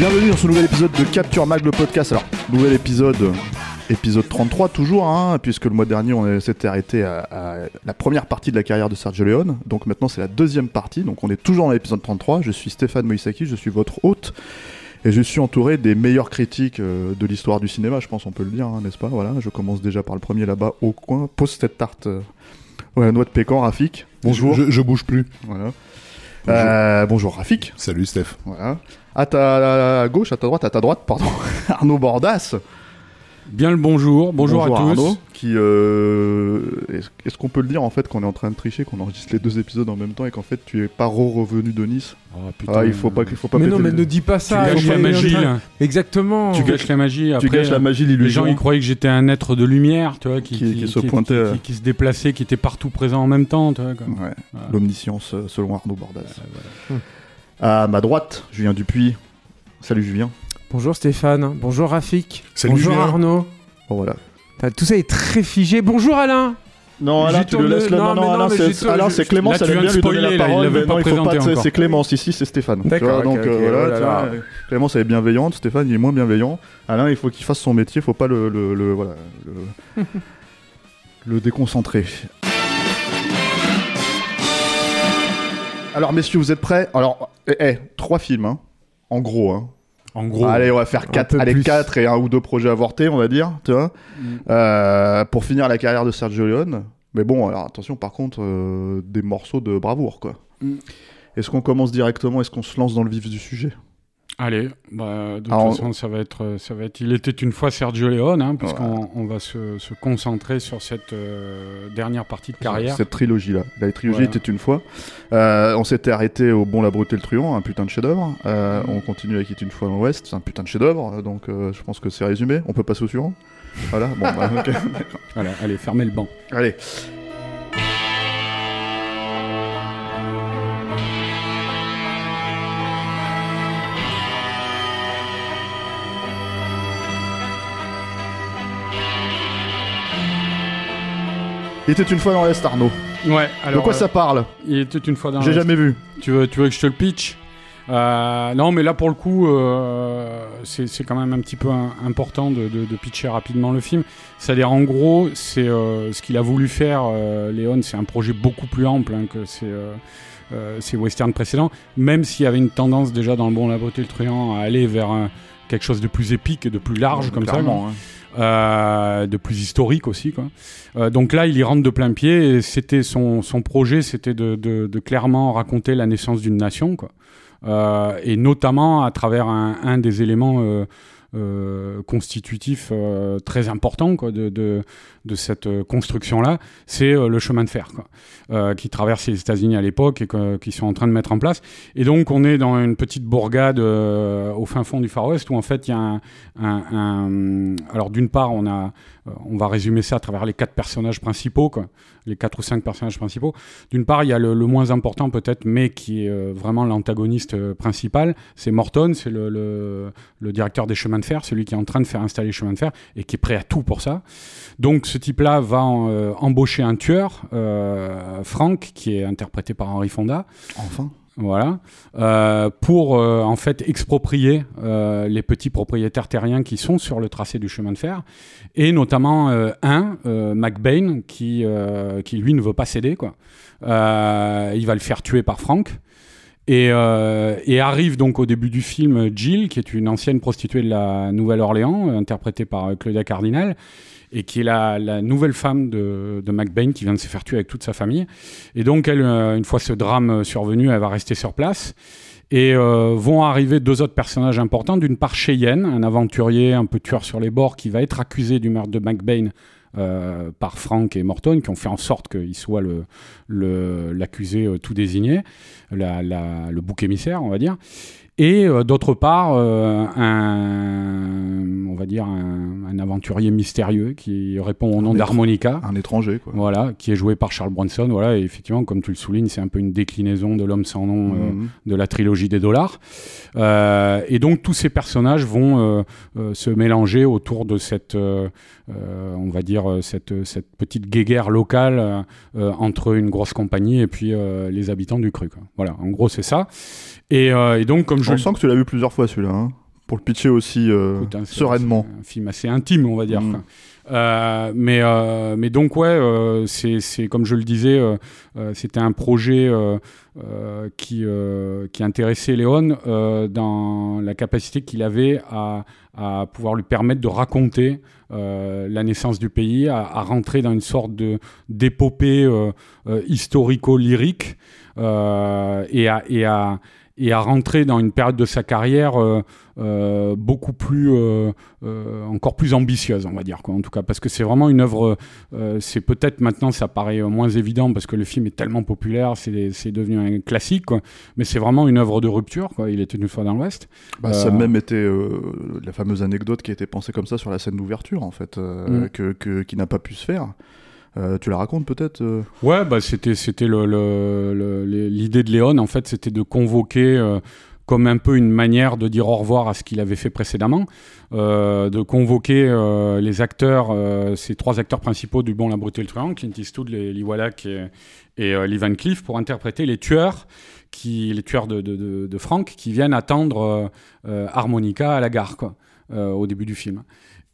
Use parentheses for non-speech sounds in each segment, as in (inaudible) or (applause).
Bienvenue dans ce nouvel épisode de Capture Mag, le podcast. Alors, nouvel épisode, épisode 33 toujours, hein, puisque le mois dernier on s'était arrêté à, à la première partie de la carrière de Sergio Leone. Donc maintenant c'est la deuxième partie, donc on est toujours dans l'épisode 33. Je suis Stéphane Moïsaki, je suis votre hôte. Et je suis entouré des meilleurs critiques euh, de l'histoire du cinéma, je pense on peut le dire, hein, n'est-ce pas? Voilà, je commence déjà par le premier là-bas au coin. Pose cette tarte. euh, ouais, noix de pécan, Rafik. Bonjour. Je, je bouge plus. Voilà. Euh, bonjour Rafik. Salut Steph. Voilà. À ta gauche, à ta droite, à ta droite, pardon. (laughs) Arnaud Bordas. Bien le bonjour, bonjour, à tous. Arnaud. Qui, euh, est-ce, qu'on peut le dire en fait qu'on est en train de tricher, qu'on enregistre les deux épisodes en même temps et qu'en fait tu es pas re-revenu de Nice? Oh, putain, Ah, il faut pas, il faut pas mais péter non, mais le- ne dis pas tu ça. gâches il la magie. Exactement. Tu gâches la magie. Après, Tu gâches la magie, Les l'illusion. gens ils croyaient que j'étais un être de lumière, tu vois, qui, Qui- qui se pointait, euh. qui, qui se déplaçait, qui était partout présent en même temps, tu vois. quoi. Ouais, Voilà. l'omniscience euh, selon Arnaud Bordas. Euh, À ma droite, Julien Dupuis. Salut Julien. Bonjour Stéphane. Bonjour Rafik. Salut, Bonjour Julien. Arnaud. Bon voilà. T'as- Tout ça est très figé. Bonjour Alain. Non, Alain, tu le laisses là. Non, non, Alain, c'est- Alain, c'est Clémence, Là, tu viens de spoiler, là, il l'avait pas présenté c'est, encore. c'est Clémence, ici c'est Stéphane. Tu D'accord, vois, ok, donc ok, euh, oh voilà, là tu vois, là. euh, Clémence elle est bienveillante, Stéphane il est moins bienveillant. Alain il faut qu'il fasse son métier, faut pas le, le, le- voilà, le, (laughs) le déconcentrer. Alors messieurs, vous êtes prêts? Alors, eh, eh, trois films, hein, en gros. Hein. En gros, Allez, on va faire quatre, peu allez, plus. quatre et un ou deux projets avortés, on va dire, tu vois, Mm. euh, pour finir la carrière de Sergio Leone. Mais bon, alors attention, par contre, euh, des morceaux de bravoure, quoi. Mm. Est-ce qu'on commence directement? Est-ce qu'on se lance dans le vif du sujet? Allez, bah, de toute Alors, façon, ça va être, ça va être. Il était une fois Sergio Leone, hein, on va se, se concentrer sur cette euh, dernière partie de carrière. Cette trilogie-là. La trilogie Voilà. était une fois. Euh, on s'était arrêté au Bon, la Brute et le Truand, un putain de chef-d'œuvre. Euh, On continue avec It une fois dans l'Ouest, c'est un putain de chef-d'œuvre. Donc euh, je pense que c'est résumé. On peut passer au suivant? Voilà, bon, bah. (laughs) Voilà, allez, fermez le banc. Allez. Il était une fois dans l'Est, Arnaud. Ouais. De quoi euh, ça parle Il était une fois dans. J'ai jamais vu. Tu veux, tu veux que je te le pitch? Euh, Non, mais là pour le coup, euh, c'est c'est quand même un petit peu un- important de, de- de pitcher rapidement le film. C'est-à-dire, en gros, c'est euh, ce qu'il a voulu faire, euh, Léon, c'est un projet beaucoup plus ample hein, que ses, euh, euh, ses westerns précédents, même s'il y avait une tendance déjà dans Le Bon, la Beauté le Truand à aller vers un- quelque chose de plus épique et de plus large comme ça. Clairement, hein. Euh, de plus historique aussi. Quoi. Euh, donc là, il y rentre de plein pied. Et c'était son, son projet, c'était de, de- de clairement raconter la naissance d'une nation, quoi. Euh, et notamment à travers un, un des éléments euh, constitutifs euh, très importants quoi, de, de, de cette euh, construction-là, c'est le chemin de fer quoi, qui traverse les États-Unis à l'époque et qu'ils sont en train de mettre en place. Et donc, on est dans une petite bourgade au fin fond du Far West où en fait il y a un, alors d'une part on a on va résumer ça à travers les quatre personnages principaux les quatre ou cinq personnages principaux. D'une part il y a le, moins important peut-être mais qui est euh, vraiment l'antagoniste euh, principal c'est Morton c'est le, le, directeur des chemins de fer celui qui est en train de faire installer les chemins de fer et qui est prêt à tout pour ça. Donc ce type là va euh, embaucher un tueur euh, Frank qui est interprété par Henry Fonda. Enfin. Voilà, euh, pour euh, en fait exproprier euh, les petits propriétaires terriens qui sont sur le tracé du chemin de fer, et notamment un, McBain, qui, qui lui ne veut pas céder. Quoi. Il va le faire tuer par Frank. Et, et arrive donc au début du film Jill, qui est une ancienne prostituée de la Nouvelle-Orléans, interprétée par Claudia Cardinal, et qui est la, nouvelle femme de, de McBain, qui vient de se faire tuer avec toute sa famille. Et donc, elle, euh, une fois ce drame euh, survenu, elle va rester sur place. Et vont arriver deux autres personnages importants. D'une part, Cheyenne, un aventurier un peu tueur sur les bords qui va être accusé du meurtre de McBain euh, par Frank et Morton, qui ont fait en sorte qu'il soit l'accusé tout désigné, le bouc émissaire, on va dire et euh, d'autre part euh, un, on va dire un, aventurier mystérieux qui répond au nom d'Harmonica, un étranger, quoi. Voilà, qui est joué par Charles Bronson, voilà, et effectivement, comme tu le soulignes, c'est un peu une déclinaison de l'homme sans nom euh, mhm. de la trilogie des dollars. et donc tous ces personnages vont se mélanger autour de cette, on va dire cette, cette petite guéguerre locale entre une grosse compagnie et puis les habitants du cru. Quoi. Voilà, en gros c'est ça. Euh, et, donc, comme je. On sent que tu l'as vu plusieurs fois celui-là, hein, pour le pitcher aussi euh, sereinement. un film assez intime, on va dire. Mm. Euh, mais, mais donc, ouais, c'est comme je le disais, c'était un projet qui, qui intéressait Léon dans la capacité qu'il avait à, à, pouvoir lui permettre de raconter la naissance du pays, à, rentrer dans une sorte d'épopée historico-lyrique. Et à et à rentrer dans une période de sa carrière euh, euh, beaucoup plus, euh, encore plus ambitieuse, on va dire, quoi, en tout cas, parce que c'est vraiment une œuvre, c'est peut-être maintenant, ça paraît moins évident parce que le film est tellement populaire, c'est devenu un classique, quoi, mais c'est vraiment une œuvre de rupture, quoi, il était une fois dans l'Ouest. Bah, ça même été la fameuse anecdote qui a été pensée comme ça sur la scène d'ouverture, en fait, mm. que, qui n'a pas pu se faire. Euh, tu la racontes peut-être euh Ouais, bah c'était l'idée de Léon en fait, c'était de convoquer euh, comme un peu une manière de dire au revoir à ce qu'il avait fait précédemment, de convoquer les acteurs, ces trois acteurs principaux du Bon, la Brute et le Truand, Clint Eastwood, Lee Wallach et, Lee Van Cleef, pour interpréter les tueurs qui les tueurs de, de, Frank qui viennent attendre Harmonica à la gare au début du film.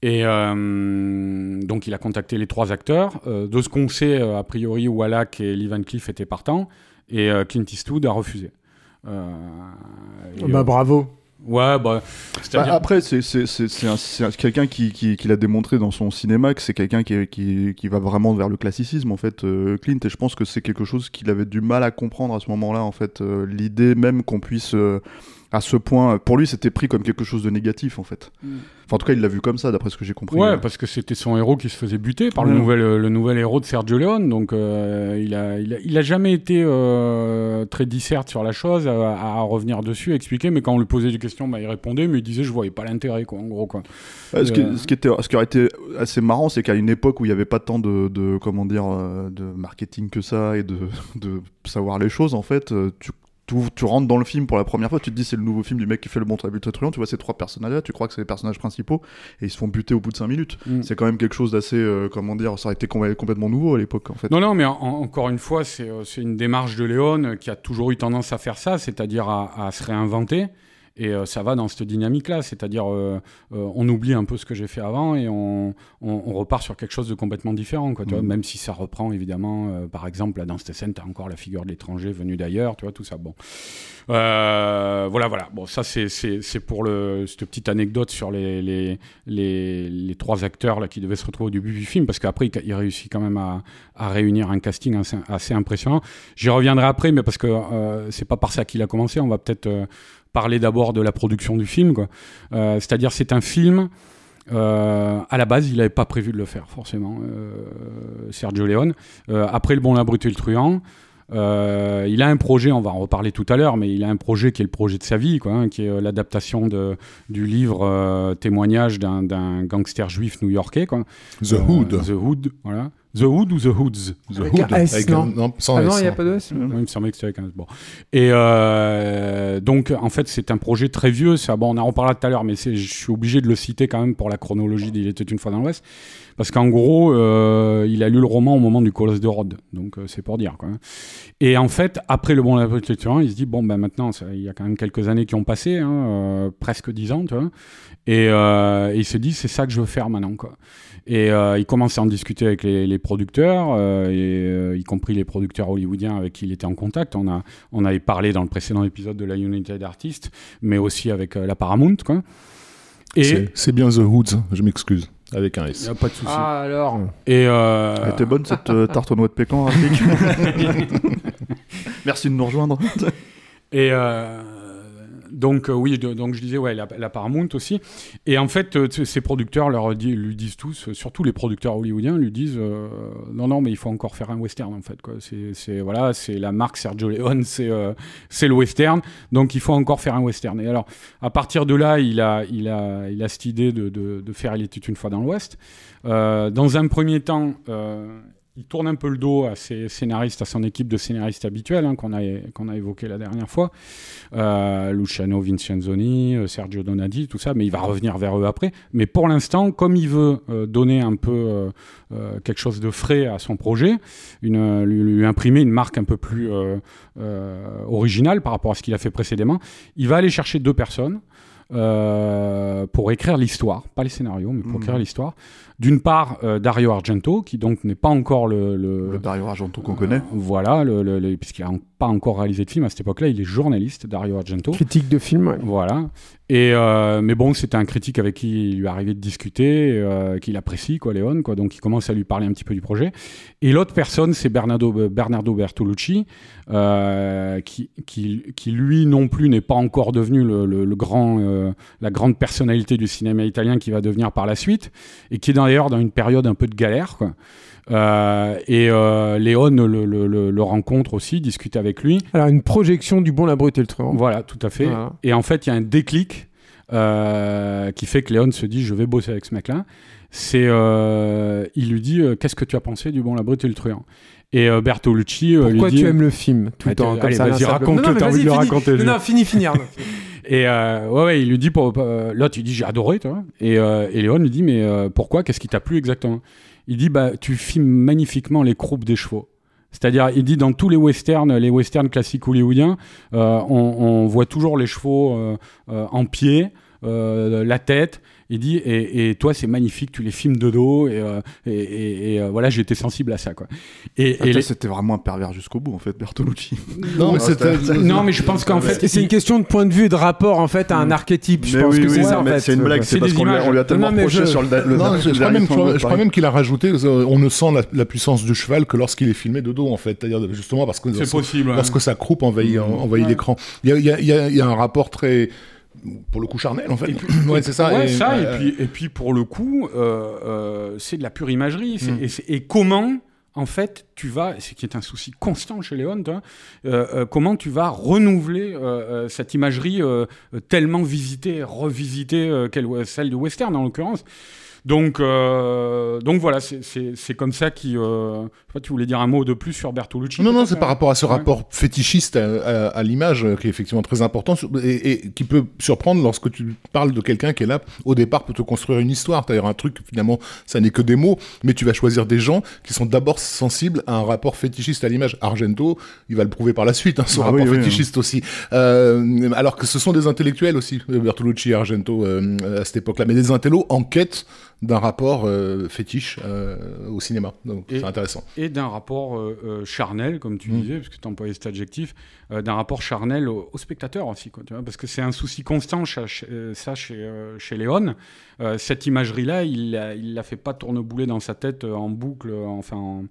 Et euh, donc il a contacté les trois acteurs. Euh, de ce qu'on sait, euh, a priori, Wallach et Lee Van Cleef étaient partants. Et Clint Eastwood a refusé. bah bravo. Ouais, bah, bah après, c'est quelqu'un qui, qui, qui l'a démontré dans son cinéma, que c'est quelqu'un qui, qui, qui, va vraiment vers le classicisme, en fait, Clint, et je pense que c'est quelque chose qu'il avait du mal à comprendre à ce moment-là, en fait, l'idée même qu'on puisse à ce point. Pour lui, c'était pris comme quelque chose de négatif, en fait. Mm. Enfin, en tout cas, il l'a vu comme ça, d'après ce que j'ai compris. Ouais, parce que c'était son héros qui se faisait buter par le, nouvel, euh, le nouvel héros de Sergio Leone. Donc, euh, il, a, il, a, jamais été euh, très disserte sur la chose, à, revenir dessus, à expliquer. Mais quand on lui posait des questions, bah, il répondait, mais il disait, je voyais pas l'intérêt, quoi, en gros, quoi. ce, qui, ce, qui était, ce qui aurait été assez marrant, c'est qu'à une époque où il n'y avait pas tant de, de, comment dire, de marketing que ça et de, de savoir les choses, en fait, tu tu, rentres dans le film pour la première fois, tu te dis c'est le nouveau film du mec qui fait le bon tribut truand, tu vois ces trois personnages-là, tu crois que c'est les personnages principaux, et ils se font buter au bout de 5 minutes. Mm. C'est quand même quelque chose d'assez, euh, comment dire, ça aurait été complètement nouveau à l'époque en fait. Non, non, mais encore une fois, euh, c'est une démarche de Léon qui a toujours eu tendance à faire ça, c'est-à-dire à, à, se réinventer. Et euh, ça va dans cette dynamique-là, c'est-à-dire euh, euh, on oublie un peu ce que j'ai fait avant et on, on, repart sur quelque chose de complètement différent, quoi, tu vois, mm. même si ça reprend évidemment, par exemple, là, dans cette scène, tu as encore la figure de l'étranger venu d'ailleurs, tu vois, tout ça. Bon. voilà, voilà. Bon, ça, c'est pour le, cette petite anecdote sur les, les, les, les, trois acteurs là, qui devaient se retrouver au début du film, parce qu'après, il, réussit quand même à, à réunir un casting assez, assez impressionnant. J'y reviendrai après, mais parce que c'est pas par ça qu'il a commencé, on va peut-être parler d'abord de la production du film. Euh, c'est-à-dire, c'est un film. Euh, à la base, il n'avait pas prévu de le faire, forcément, euh, Sergio Leone. après Le Bon, la Brute et le Truand, il a un projet, on va en reparler tout à l'heure, mais il a un projet qui est le projet de sa vie, quoi, hein, qui est l'adaptation du livre témoignage d'un gangster juif new-yorkais. The Hood. The Hood, voilà. The Hood ou The Hoods? The Hood. avec non. non, sans ah non, il n'y a pas de S. il me semblait que c'était avec un S. Bon. Et euh, donc, en fait, c'est un projet très vieux. Ça, bon, on en reparlera tout à l'heure, mais je suis obligé de le citer quand même pour la chronologie d'Il était une fois dans l'Ouest. Parce qu'en gros, euh, il a lu le roman au moment du Colosse de Rhodes. Donc, euh, c'est pour dire. Quoi. Et en fait, après Le Bon la il se dit bon, ben maintenant, il y a quand même quelques années qui ont passé, hein, euh, presque dix ans, tu vois. Et, il se dit c'est ça que je veux faire maintenant, quoi. Et il commence à en discuter avec les, producteurs, y compris les producteurs hollywoodiens avec qui il était en contact. On, a, on avait parlé dans le précédent épisode de la United Artists, mais aussi avec la Paramount. Quoi. C'est bien The Hoods, je m'excuse. Avec un S. pas de souci. Ah alors. Et Elle était bonne cette tarte aux noix de pécan, Rafik (laughs) Merci de nous rejoindre. Et donc oui, donc je disais ouais la, Paramount aussi. Et en fait, ces producteurs leur lui disent tous, surtout les producteurs hollywoodiens, lui disent non non mais il faut encore faire un western en fait. C'est voilà la marque Sergio Leone, (laughs) c'est le western, donc il faut encore faire un western. Et alors à partir de là, il a il a il a cette idée de, de, faire Il était une fois dans l'Ouest. dans un premier temps il tourne un peu le dos à ses scénaristes, à son équipe de scénaristes habituels hein, qu'on a, qu'on a évoqué la dernière fois. Euh, Luciano Vincenzoni, euh, Sergio Donati, tout ça, mais il va revenir vers eux après. Mais pour l'instant, comme il veut euh, donner un peu quelque chose de frais à son projet, une, lui, imprimer une marque un peu plus originale par rapport à ce qu'il a fait précédemment, il va aller chercher deux personnes. pour écrire l'histoire, pas les scénarios, mais pour mmh. écrire l'histoire. D'une part, euh, Dario Argento, qui donc n'est pas encore le, le, Dario Argento qu'on connaît. Euh, voilà, le, puisqu'il n'a pas encore réalisé de film à cette époque-là, il est journaliste, Dario Argento. Critique de film, Voilà. Et euh, mais bon, c'était un critique avec qui il lui arrivait de discuter, qu'il apprécie, quoi, Léon, quoi. Donc il commence à lui parler un petit peu du projet. Et l'autre personne, c'est Bernardo, Bernardo Bertolucci, qui, qui, qui, lui non plus n'est pas encore devenu le, grand, la grande personnalité du cinéma italien qui va devenir par la suite, et qui est dans d'ailleurs dans une période un peu de galère. Euh, et euh, Léon le, rencontre aussi, discute avec lui. Alors une projection du bon, la brute et le truand. Voilà, tout à fait. Et en fait, il y a un déclic euh, qui fait que Léon se dit je vais bosser avec ce mec-là. C'est, il lui dit qu'est-ce que tu as pensé du bon, la brute et le truand et Bertolucci Pourquoi lui dit, tu aimes le film tout le temps Allez, vas-y, raconte que as envie de le raconter. Non, non, fini, fini. (laughs) Et euh, ouais, il lui dit, pour, l'autre, il dit, j'ai adoré, toi. Et, euh, et Léon lui dit, mais euh, pourquoi? Qu'est-ce qui t'a plu exactement? Il dit, bah, tu filmes magnifiquement les croupes des chevaux. C'est-à-dire, il dit dans tous les westerns, les westerns classiques hollywoodiens, on, voit toujours les chevaux en pied, la tête, il dit et, toi c'est magnifique, tu les filmes de dos et, euh, et, euh, voilà j'étais sensible à ça quoi. Et, c'était vraiment un pervers jusqu'au bout en fait Bertolucci. Non, mais, non mais je pense qu'en fait c'est une question de point de vue et de rapport en fait à un mm. archétype. Je pense que c'est ça en fait. C'est une blague, c'est parce qu'on lui a tellement reproché sur le. Non, je crois même, je crois même qu'il a rajouté, on ne sent la, puissance du cheval que lorsqu'il est filmé de dos en fait, c'est-à-dire justement parce que lorsque sa croupe envahit, envahit l'écran. Il y a un rapport très pour le coup charnel en fait. (clears throat) ouais, c'est ça. et, ça et, puis, et puis pour le coup, euh, euh, c'est de la pure imagerie. Mm. Et, comment, en fait, tu vas, ce qui est un souci constant chez Léon, euh, comment tu vas renouveler cette imagerie tellement visitée, revisitée, celle de western en l'occurrence donc, euh, donc voilà, c'est comme ça qui. Euh... tu voulais dire un mot de plus sur Bertolucci Non, non, c'est par rapport à ce rapport fétichiste à, l'image euh, qui est effectivement très important et, qui peut surprendre lorsque tu parles de quelqu'un qui est là au départ pour te construire une histoire. D'ailleurs, un truc finalement, ça n'est que des mots, mais tu vas choisir des gens qui sont d'abord sensibles à un rapport fétichiste à l'image. Argento, il va le prouver par la suite, hein, son ah rapport fétichiste aussi. Euh, alors que ce sont des intellectuels aussi, Bertolucci et Argento à cette époque-là, mais des intellos en quête d'un rapport euh, fétiche euh, au cinéma. Donc c'est intéressant. Et d'un rapport euh, charnel, comme tu mm. disais, parce que tu employais cet adjectif, d'un rapport charnel au, spectateur aussi. Quoi, tu vois, parce que c'est un souci constant, ça, chez, chez Léon. cette imagerie-là, il ne la fait pas tournebouler dans sa tête en boucle, enfin en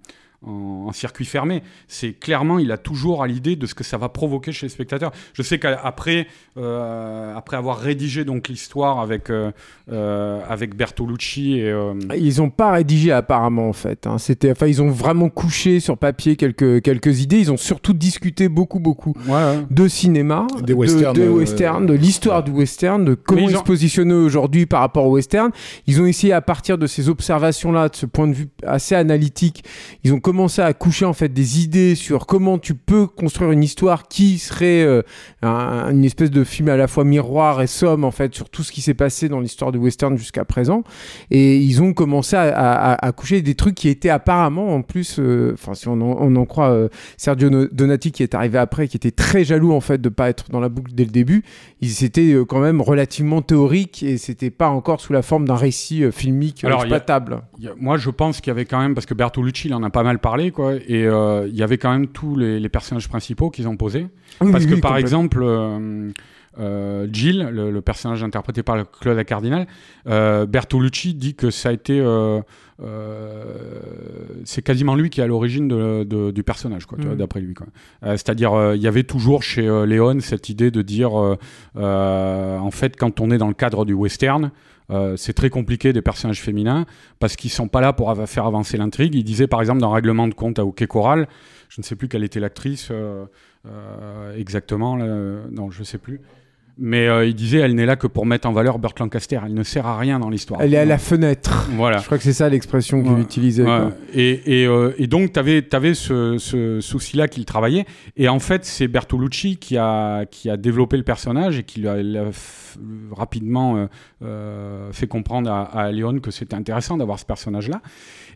en, circuit fermé. C'est clairement, il a toujours à l'idée de ce que ça va provoquer chez les spectateurs. Je sais qu'après, euh, après avoir rédigé donc l'histoire avec euh, euh, avec Bertolucci et ils ont pas rédigé apparemment en fait. Hein. C'était, enfin, ils ont vraiment couché sur papier quelques quelques idées. Ils ont surtout discuté beaucoup beaucoup de cinéma, des westerns, de, western, de l'histoire du western, de comment ils, se positionnaient aujourd'hui par rapport au western. Ils ont essayé à partir de ces observations là, de ce point de vue assez analytique, ils ont commencé à coucher en fait des idées sur comment tu peux construire une histoire qui serait euh, une espèce de film à la fois miroir et somme en fait sur tout ce qui s'est passé dans l'histoire du western jusqu'à présent. Et ils ont commencé à, coucher des trucs qui étaient apparemment en plus, euh, enfin si on en, croit euh, Sergio Donati qui est arrivé après, qui était très jaloux en fait de pas être dans la boucle dès le début. Ils étaient quand même relativement théoriques et c'était pas encore sous la forme d'un récit filmique Alors, exploitable. moi je pense qu'il y avait quand même parce que Bertolucci il en a pas mal parler, quoi. Et euh, il y avait quand même tous les, personnages principaux qu'ils ont posés. Parce que, par exemple, euh, euh, Jill, le, personnage interprété par Claude Cardinal, euh, Bertolucci dit que ça a été, c'est quasiment lui qui est à l'origine du personnage, quoi, mm. d'après lui. C'est-à-dire, il y avait toujours chez Léon cette idée de dire, en fait, quand on est dans le cadre du western. C'est très compliqué des personnages féminins parce qu'ils sont pas là pour faire avancer l'intrigue. Il disait par exemple dans Règlement de compte à Hockey Choral, je ne sais plus quelle était l'actrice exactement, non je ne sais plus. Mais euh, il disait, elle n'est là que pour mettre en valeur Burt Lancaster. Elle ne sert à rien dans l'histoire. Elle est à la fenêtre. Voilà. Je crois que c'est ça l'expression qu'il utilisait. Et, et, euh, et, donc, tu avais, avais, ce, ce souci-là qu'il travaillait. Et en fait, c'est Bertolucci qui a, qui a développé le personnage et qui l'a rapidement euh, fait comprendre à, à Léon que c'était intéressant d'avoir ce personnage-là.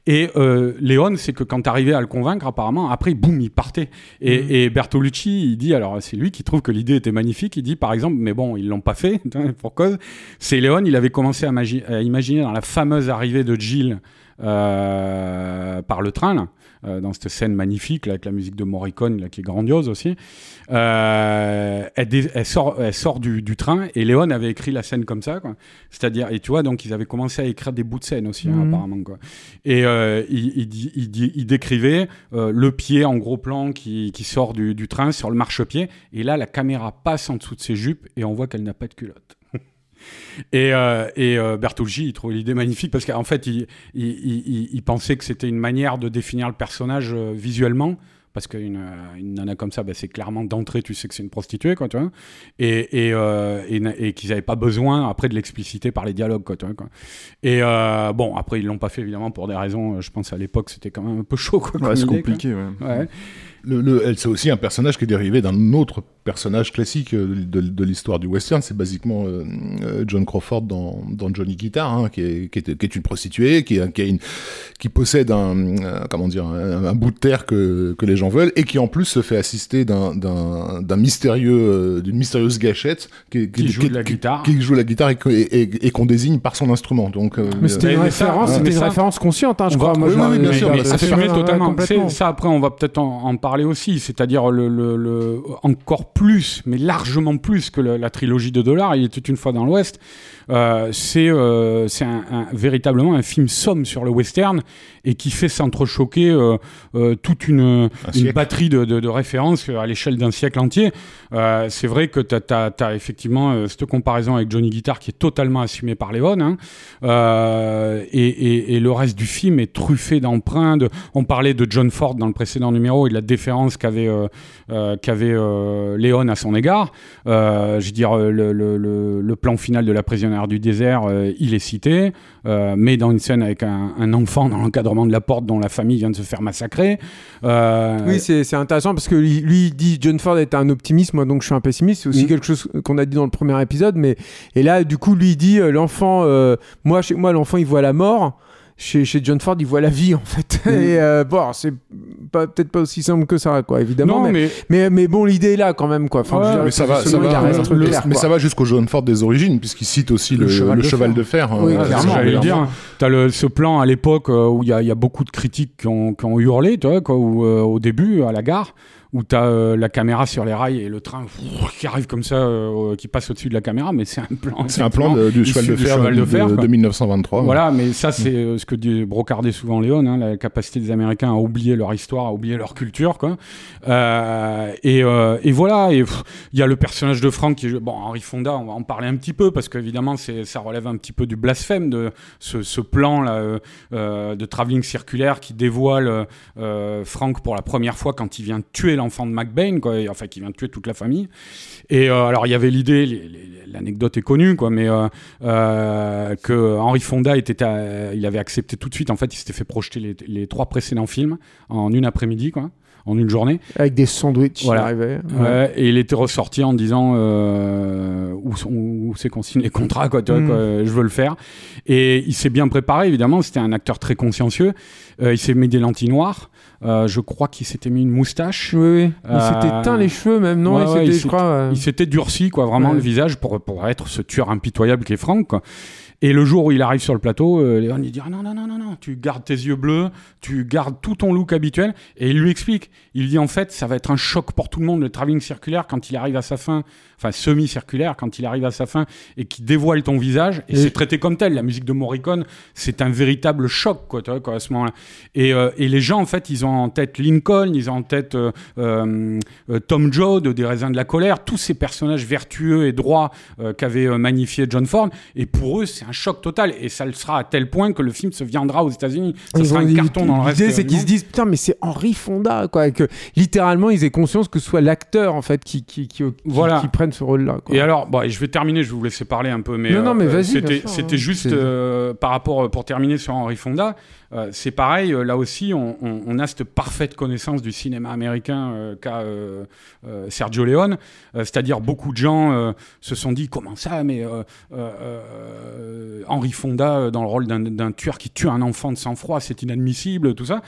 Et euh, Léon, c'est que quand tu arrivais à le convaincre, apparemment, après, boum, il partait. Et, et Bertolucci, il dit, alors c'est lui qui trouve que l'idée était magnifique, il dit par exemple, mais bon, ils l'ont pas fait, (laughs) pour cause, c'est Léon, il avait commencé à, imaginer dans la fameuse arrivée de Jill euh, par le train, euh, dans cette scène magnifique là, avec la musique de Morricone là, qui est grandiose aussi. Euh, elle, sort, elle sort du, train et Léon avait écrit la scène comme ça, C'est-à-dire, et tu vois, donc ils avaient commencé à écrire des bouts de scène aussi, hein, mhm. apparemment, quoi. Et il, il, décrivait le pied en gros plan qui, qui sort du, du train sur le marchepied, et là la caméra passe en dessous de ses jupes et on voit qu'elle n'a pas de culotte. Et, euh, et euh, Bertolucci, il trouvait l'idée magnifique parce qu'en fait, il, il, pensait que c'était une manière de définir le personnage euh, visuellement. Parce qu'une une nana comme ça, bah, c'est clairement d'entrée, tu sais que c'est une prostituée, quoi, tu vois. Et, et, et, qu'ils n'avaient pas besoin, après, de l'expliciter par les dialogues, quoi, tu vois, quoi. Et bon, après, ils l'ont pas fait, évidemment, pour des raisons, je pense à l'époque, c'était quand même un peu chaud, quoi. Ouais, c'est compliqué, ouais. ouais. Le, le, c'est aussi un personnage qui est dérivé d'un autre personnage classique euh, de, de l'histoire du western. C'est basiquement euh, euh, John Crawford dans, dans Johnny Guitar, hein, qui, est, qui, est, qui, est, une prostituée, qui, qui, a une, qui possède un, comment dire, un, bout de terre que, que les gens veulent, et qui en plus se fait assister d'un, d'un, mystérieux, d'une mystérieuse gâchette qui, qui joue la guitare, qui joue la guitare et, qu'on désigne par son instrument. Donc, mais c'était une, référence, c'était une référence consciente, hein, je crois. oui, oui, bien sûr, mais ça fait totalement. Ça, après, on va peut-être en, en parler aussi, c'est-à-dire encore plus, mais largement plus que la trilogie de Dollars, il était une fois dans l'Ouest, c'est euh, un, véritablement un film somme sur le western et qui fait s'entrechoquer euh, euh toute une, une batterie de, de, de, références à l'échelle d'un siècle entier. Euh, c'est vrai que tu as, as, effectivement cette comparaison avec Johnny Guitar qui est totalement assumée par Léon. Hein, et, et, et, le reste du film est truffé d'emprunts. On parlait de John Ford dans le précédent numéro et de la déférence qu'avait qu'avait Léon à son égard. je veux dire, le, le, le, le plan final de la prisonnière du désert, euh, il est cité, euh, mais dans une scène avec un, enfant dans l'encadrement de la porte dont la famille vient de se faire massacrer. Euh, oui, c'est intéressant parce que lui, il dit John Ford est un optimiste, moi donc je suis un pessimiste. C'est aussi mm. quelque chose qu'on a dit dans le premier épisode, mais et là du coup lui il dit l'enfant, moi chez moi l'enfant il voit la mort chez, chez, John Ford, il voit la vie en fait. Mm. (laughs) Et euh, bon, c'est peut-être pas aussi simple que ça, quoi, évidemment. mais, mais, mais, bon, l'idée est là quand même, quoi. Enfin, mais ça va, ça va, mais ça va jusqu'au John Ford des origines, puisqu'il cite aussi le, cheval, de fer. Oui, hein, clairement. J'allais dire. T'as le, ce plan à l'époque euh, où il y, y, a beaucoup de critiques qui ont, qui ont hurlé, tu vois, quoi, où, euh, au début, à la gare où tu as euh, la caméra sur les rails et le train qui arrive comme ça, euh, qui passe au-dessus de la caméra, mais c'est un plan. C'est un plan du cheval de fer, de, de, 1923. Voilà, mais ça, c'est euh, ce que dit brocardait souvent Léon, hein, la capacité des Américains à oublier leur histoire, à oublier leur culture, quoi. Et, et, voilà, et il y a le personnage de Franck qui est, bon, Henri Fonda, on va en parler un petit peu, parce qu'évidemment, ça relève un petit peu du blasphème de ce, ce plan là, de travelling circulaire qui dévoile Franck pour la première fois quand il vient tuer l'enfant de McBain, quoi, enfin qui vient de tuer toute la famille. Et euh, alors il y avait l'idée, l'anecdote est connue, quoi, mais euh, euh, que Henri Fonda était, il avait accepté tout de suite. En fait, il s'était fait projeter les, trois précédents films en une après-midi, quoi en une journée. Avec des sandwichs, voilà. et il était ressorti en disant euh, où, où c'est qu'on signe les contrats, quoi, mm. je veux le faire. Et il s'est bien préparé, évidemment, c'était un acteur très consciencieux. il s'est mis des lentilles noires. Euh, je crois qu'il s'était mis une moustache. Oui, oui. Il s'était euh, teint les cheveux même, non? Il s'était durci, quoi, vraiment le visage pour, pour être ce tueur impitoyable qui est Franck. Quoi. Et le jour où il arrive sur le plateau, euh, Léon il dit ah non non non non non, tu gardes tes yeux bleus, tu gardes tout ton look habituel. Et il lui explique. Il dit en fait, ça va être un choc pour tout le monde le travelling circulaire quand il arrive à sa fin, enfin semi-circulaire quand il arrive à sa fin et qui dévoile ton visage. Et, c'est traité comme tel. La musique de Morricone, c'est un véritable choc quoi, tu vois, quoi à ce moment-là. Et, euh, et, les gens en fait, ils ont en tête Lincoln, ils ont en tête euh, euh, Tom Joad des raisins de la colère, tous ces personnages vertueux et droits qu'avait magnifié John Ford. Et pour eux, c'est un choc total. Et ça le sera à tel point que le film se viendra aux États-Unis. Ça sera un carton dans le reste. L'idée, c'est qu'ils se disent putain, mais c'est Henry Fonda, quoi. Que littéralement, ils aient conscience que ce soit l'acteur, en fait, qui, qui, qui, voilà. qui, prenne ce rôle-là. Et alors, bon, je vais terminer, je vais vous laisser parler un peu, mais, non, non, mais euh, c'était, c'était hein. juste euh, par rapport, euh, pour terminer sur Henry Fonda. Euh, c'est pareil, euh, là aussi, on, a cette parfaite connaissance du cinéma américain euh, qu'a Sergio Leone. C'est-à-dire, beaucoup de gens se sont dit comment ça, mais Henry Fonda dans le rôle d'un tueur qui tue un enfant de sang-froid, c'est inadmissible, tout ça.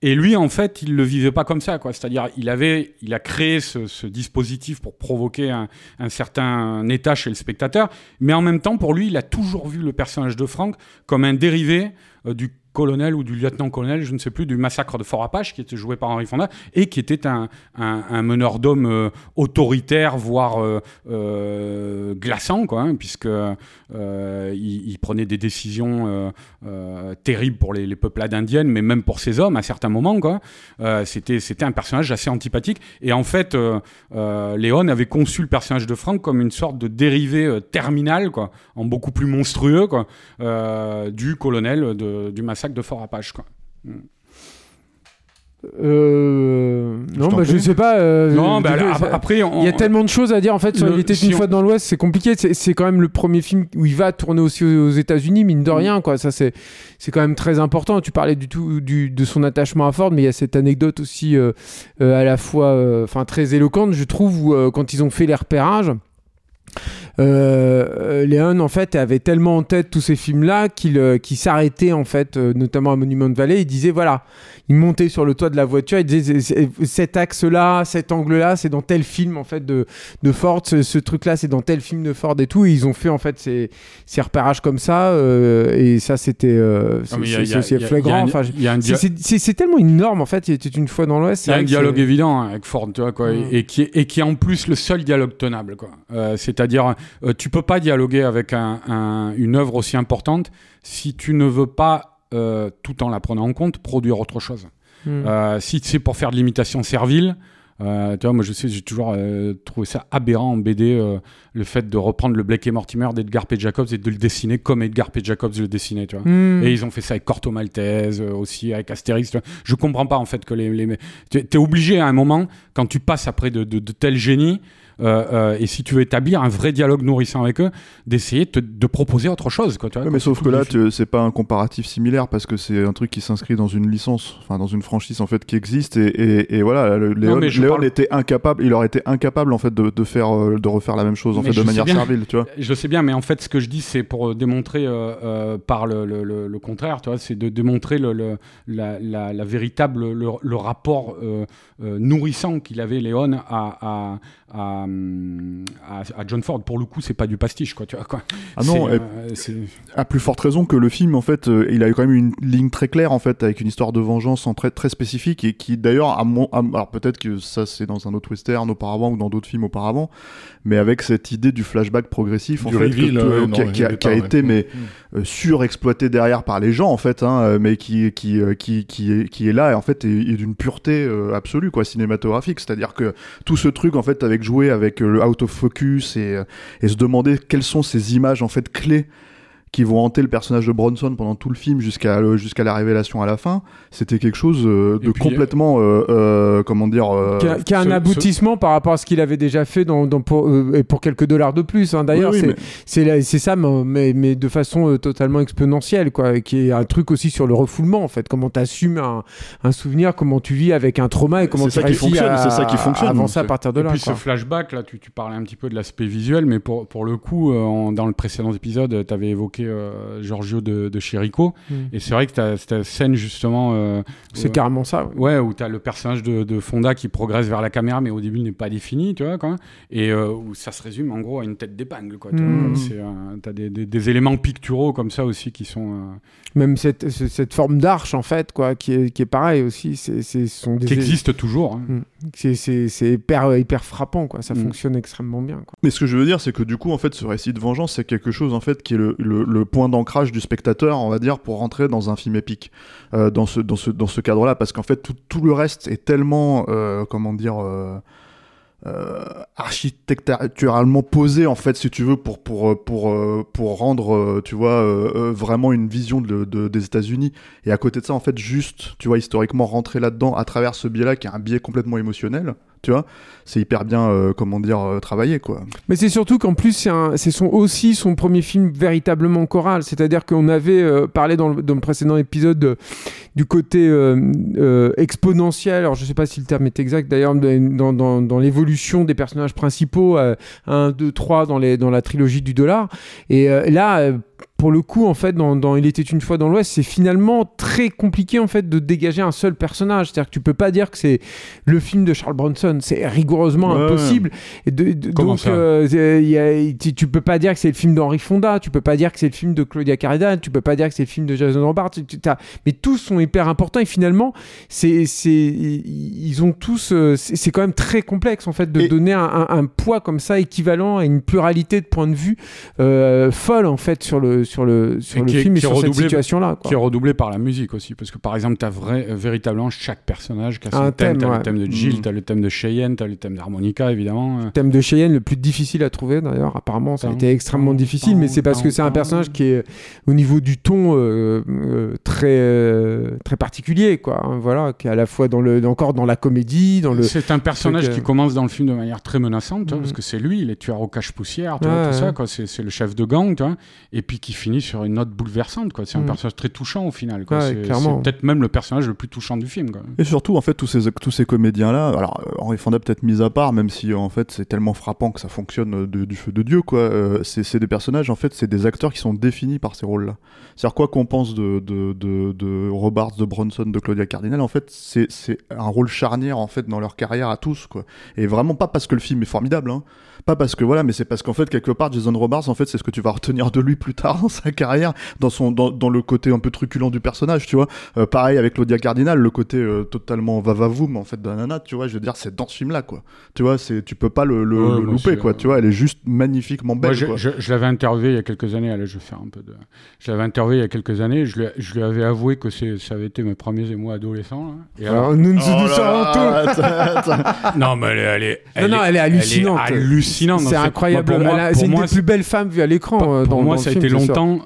Et lui, en fait, il le vivait pas comme ça, quoi. C'est-à-dire, il avait, il a créé ce, dispositif pour provoquer un, un, certain état chez le spectateur, mais en même temps, pour lui, il a toujours vu le personnage de Frank comme un dérivé du colonel ou du lieutenant-colonel, je ne sais plus, du massacre de Fort Apache, qui était joué par Henri Fonda, et qui était un, un, meneur d'hommes euh, autoritaire, voire euh, euh, glaçant, quoi, hein, puisque il, prenait des décisions terribles pour les, peuplades indiennes, mais même pour ses hommes à certains moments. Quoi. c'était, c'était un personnage assez antipathique. Et en fait, Léon avait conçu le personnage de Frank comme une sorte de dérivé terminal, quoi, en beaucoup plus monstrueux quoi, du colonel de, du massacre de Fort Apache. Quoi. Mm. Euh, non, bah, je sais pas. Euh, non, bah, après, il y a tellement de choses à dire en fait. Sur Il était une fois dans l'Ouest, c'est compliqué. C'est quand même le premier film où il va tourner aussi aux États-Unis, mine de mm. rien, quoi. Ça, c'est c'est quand même très important. Tu parlais du tout du, de son attachement à Ford, mais il y a cette anecdote aussi euh, à la fois, enfin, très éloquente, je trouve, où quand ils ont fait les repérages. Euh, Léon en fait avait tellement en tête tous ces films là qu'il s'arrêtait en fait notamment à Monument Valley il disait voilà il montait sur le toit de la voiture, il disait cet axe-là, cet angle-là, c'est dans tel film en fait de, de Ford, ce, truc-là, c'est dans tel film de Ford et tout. ils ont fait en fait ces, ces repérages comme ça, euh, et ça c'était euh, c'est flagrant. c'est tellement énorme en fait. Il était une fois dans l'Ouest. Il y a un dialogue évident hein, avec Ford, tu vois quoi, et, qui est, et qui est en plus le seul dialogue tenable, quoi. Euh, tu peux pas dialoguer avec un, une œuvre aussi importante si tu ne veux pas euh, tout en la prenant en compte, produire autre chose. Hmm. Euh, si c'est pour faire de l'imitation servile, euh, tu vois, moi je sais, j'ai toujours trouvé ça aberrant en BD, le fait de reprendre le Blake et Mortimer d'Edgar P. Jacobs et de le dessiner comme Edgar P. Jacobs le dessinait, tu vois. Hmm. Et ils ont fait ça avec Corto Maltese aussi, avec Astérix. Tu vois. Je comprends pas en fait que les. les... Tu es obligé à un moment, quand tu passes après de, de, de tels génies, euh, euh, et si tu veux établir un vrai dialogue nourrissant avec eux, d'essayer de, proposer autre chose. Quoi, tu vois, mais sauf que là, c'est pas un comparatif similaire parce que c'est un truc qui s'inscrit dans une licence, enfin dans une franchise en fait qui existe et, et, voilà, Léon, était incapable, il aurait été incapable en fait de, de faire, euh, de refaire la même chose en fait de manière servile, tu vois. Je sais bien, mais en fait, ce que je dis, c'est pour démontrer par le, le, le, contraire, tu vois, c'est de démontrer le, la, la, la, véritable le, rapport nourrissant qu'il avait Léon à, à, à, à, John Ford. Pour le coup, c'est pas du pastiche, quoi. Tu vois, quoi. Ah non, euh, à plus forte raison que le film, en fait, euh, il a eu quand même une ligne très claire, en fait, avec une histoire de vengeance en très, très spécifique et qui, d'ailleurs, à mon, alors peut-être que ça c'est dans un autre western auparavant ou dans d'autres films auparavant, mais avec cette idée du flashback progressif, en fait, qui, a, été mais mm. euh, surexploité derrière par les gens, en fait, hein, mais qui, qui, qui, qui, est, qui est là, et en fait, est, d'une pureté absolue, quoi, cinématographique. C'est-à-dire que tout ce truc, en fait, avec jouer avec le out of focus et, euh, et se demander quelles sont ces images en fait clés qui vont hanter le personnage de Bronson pendant tout le film jusqu'à jusqu'à la révélation à la fin, c'était quelque chose euh, de complètement euh, euh, comment dire qui a, un aboutissement par rapport à ce qu'il avait déjà fait dans, dans pour, et pour quelques dollars de plus. Hein. D'ailleurs, c'est c'est ça, mais, mais de façon totalement exponentielle, quoi, qui est un truc aussi sur le refoulement en fait. Comment tu assumes un, un, souvenir, comment tu vis avec un trauma et comment tu réussis à, ça qui fonctionne, avancer à partir de là. Et puis ce flashback là, tu, tu parlais un petit peu de l'aspect visuel, mais pour pour le coup, dans le précédent épisode, tu avais évoqué évoqué Giorgio de, de Chirico. Mm. Et c'est vrai que tu as cette scène justement. c'est carrément ça. Ouais, où tu as le personnage de, de, Fonda qui progresse vers la caméra, mais au début n'est pas défini, tu vois, quoi. Et où ça se résume en gros à une tête d'épingle, quoi. Tu mm. as des, des, des, éléments picturaux comme ça aussi qui sont. Même cette, cette forme d'arche, en fait, quoi, qui est, qui est pareil aussi. C'est, sont des... Qui existe toujours. Hein. Mm. C'est hyper, hyper frappant, quoi. Ça mm. fonctionne extrêmement bien. Quoi. Mais ce que je veux dire, c'est que du coup, en fait, ce récit de vengeance, c'est quelque chose, en fait, qui est le, le, point d'ancrage du spectateur, on va dire, pour rentrer dans un film épique, euh, dans ce, dans ce, dans ce cadre-là. Parce qu'en fait, tout, tout, le reste est tellement, euh, comment dire, euh, euh, architecturalement posé en fait si tu veux pour pour euh, pour euh, pour rendre tu vois vraiment une vision de, des États-Unis. Et à côté de ça en fait juste tu vois historiquement rentrer là-dedans à travers ce biais-là qui est un biais complètement émotionnel tu vois c'est hyper bien euh, comment dire euh, travaillé quoi. Mais c'est surtout qu'en plus c'est son aussi son premier film véritablement choral. C'est-à-dire qu'on avait euh, parlé dans le, précédent épisode du côté exponentiel. Alors je sais pas si le terme est exact d'ailleurs dans, l'évolution des personnages principaux 1 2 3 dans les dans la trilogie du dollar. Et là pour le coup, en fait, dans, Il était une fois dans l'Ouest, c'est finalement très compliqué en fait de dégager un seul personnage. C'est-à-dire que tu peux pas dire que c'est le film de Charles Bronson, c'est rigoureusement impossible. Et de, donc, euh, tu, peux pas dire que c'est le film d'Henri Fonda, tu peux pas dire que c'est le film de Claudia Cardin, tu peux pas dire que c'est le film de Jason Robards. Mais tous sont hyper importants et finalement, c'est, ils ont tous, euh, c'est quand même très complexe en fait de donner un, poids comme ça équivalent à une pluralité de points de vue euh, folle en fait sur le sur le, sur le film et sur cette situation-là. Qui est redoublé par la musique aussi, parce que par exemple, tu as vrai, véritablement chaque personnage qui a son thème. Tu as le thème de Jill, mm. tu as le thème de Cheyenne, tu as le thème d'harmonica, évidemment. Le thème de Cheyenne, le plus difficile à trouver d'ailleurs, apparemment, ça a été extrêmement difficile, mais c'est parce que c'est un personnage qui est au niveau du ton euh, euh, très, euh, très particulier, quoi. Hein, voilà, qui est à la fois dans le, encore dans la comédie, dans le. C'est un personnage qui commence dans le film de manière très menaçante, parce mm. que c'est lui, il est tueur au cache-poussière, tout ça, quoi. C'est le chef de gang, tu vois, et puis qui finit sur une note bouleversante. Quoi. C'est un mm. personnage très touchant au final. c'est, peut-être même le personnage le plus touchant du film. Quoi. Et surtout, en fait, tous ces, tous ces comédiens-là, alors euh, Henri Fonda peut-être mis à part, même si en fait c'est tellement frappant que ça fonctionne euh, du feu de Dieu, quoi. Euh, c'est, des personnages, en fait, c'est des acteurs qui sont définis par ces rôles-là. C'est-à-dire, quoi qu'on pense de, de, de, de Robards, de Bronson, de Claudia Cardinal, en fait, c'est, c'est un rôle charnière, en fait, dans leur carrière à tous, quoi. Et vraiment pas parce que le film est formidable, hein. Pas parce que voilà, mais c'est parce qu'en fait, quelque part, Jason Robards, en fait, c'est ce que tu vas retenir de lui plus tard dans sa carrière, dans son, dans, dans le côté un peu truculent du personnage, tu vois. Euh, pareil avec Claudia Cardinal, le côté euh, totalement va-va-voum, en fait, d'un nana, tu vois. Je veux dire, c'est dans ce film-là, quoi. Tu vois, c'est, tu peux pas le, le, louper, quoi. Tu vois, elle est juste magnifiquement belle. Moi, je, je, l'avais interviewé il y a quelques années. Allez, je vais faire un peu de. Je l'avais interviewé il y a quelques années. Je lui, je lui avais avoué que c'est, ça avait été mes premiers émois adolescents. Et alors, nous nous oh tout. (laughs) non, mais elle est, elle est, non, non, elle est hallucinante. hallucinante. C'est incroyable c'est une des plus belles femmes vues à l'écran. Euh, pour moi, ça a été longtemps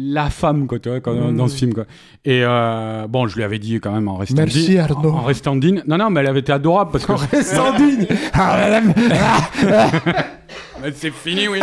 la femme quoi, tu vois, dans ce film quoi. Et euh, bon, je lui avais dit quand même en restant Merci Arnaud. En, restant digne. Non non, mais elle avait été adorable parce que en restant (laughs) digne. (laughs) c'est fini, oui.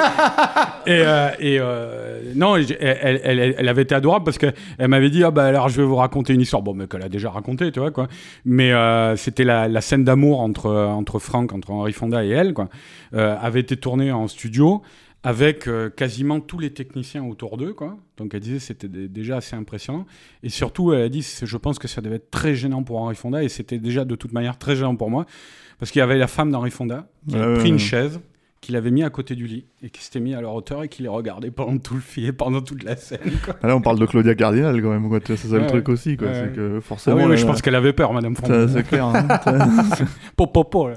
et, euh, et euh, non, elle, elle, elle, avait été adorable parce qu'elle m'avait dit ah bah alors je vais vous raconter une histoire. Bon, mais qu'elle a déjà raconté, tu vois quoi. Mais c'était la, la, scène d'amour entre entre Franck, entre Henri Fonda et elle quoi, avait été tournée en studio avec euh, quasiment tous les techniciens autour d'eux. Quoi. Donc elle disait c'était déjà assez impressionnant. Et surtout, elle a dit, je pense que ça devait être très gênant pour Henri Fonda, et c'était déjà de toute manière très gênant pour moi, parce qu'il y avait la femme d'Henri Fonda qui a pris une chaise, qui l'avait mis à côté du lit, et qui s'était mis à leur hauteur, et qui les regardait pendant tout le film, (laughs) pendant toute la scène. Ah, là, on parle de Claudia Cardinal quand même, c'est ça le truc aussi. Quoi. C'est que forcément, ah oui, je pense qu'elle avait peur, Madame Fonda. C'est clair. Hein, (laughs) Popopo.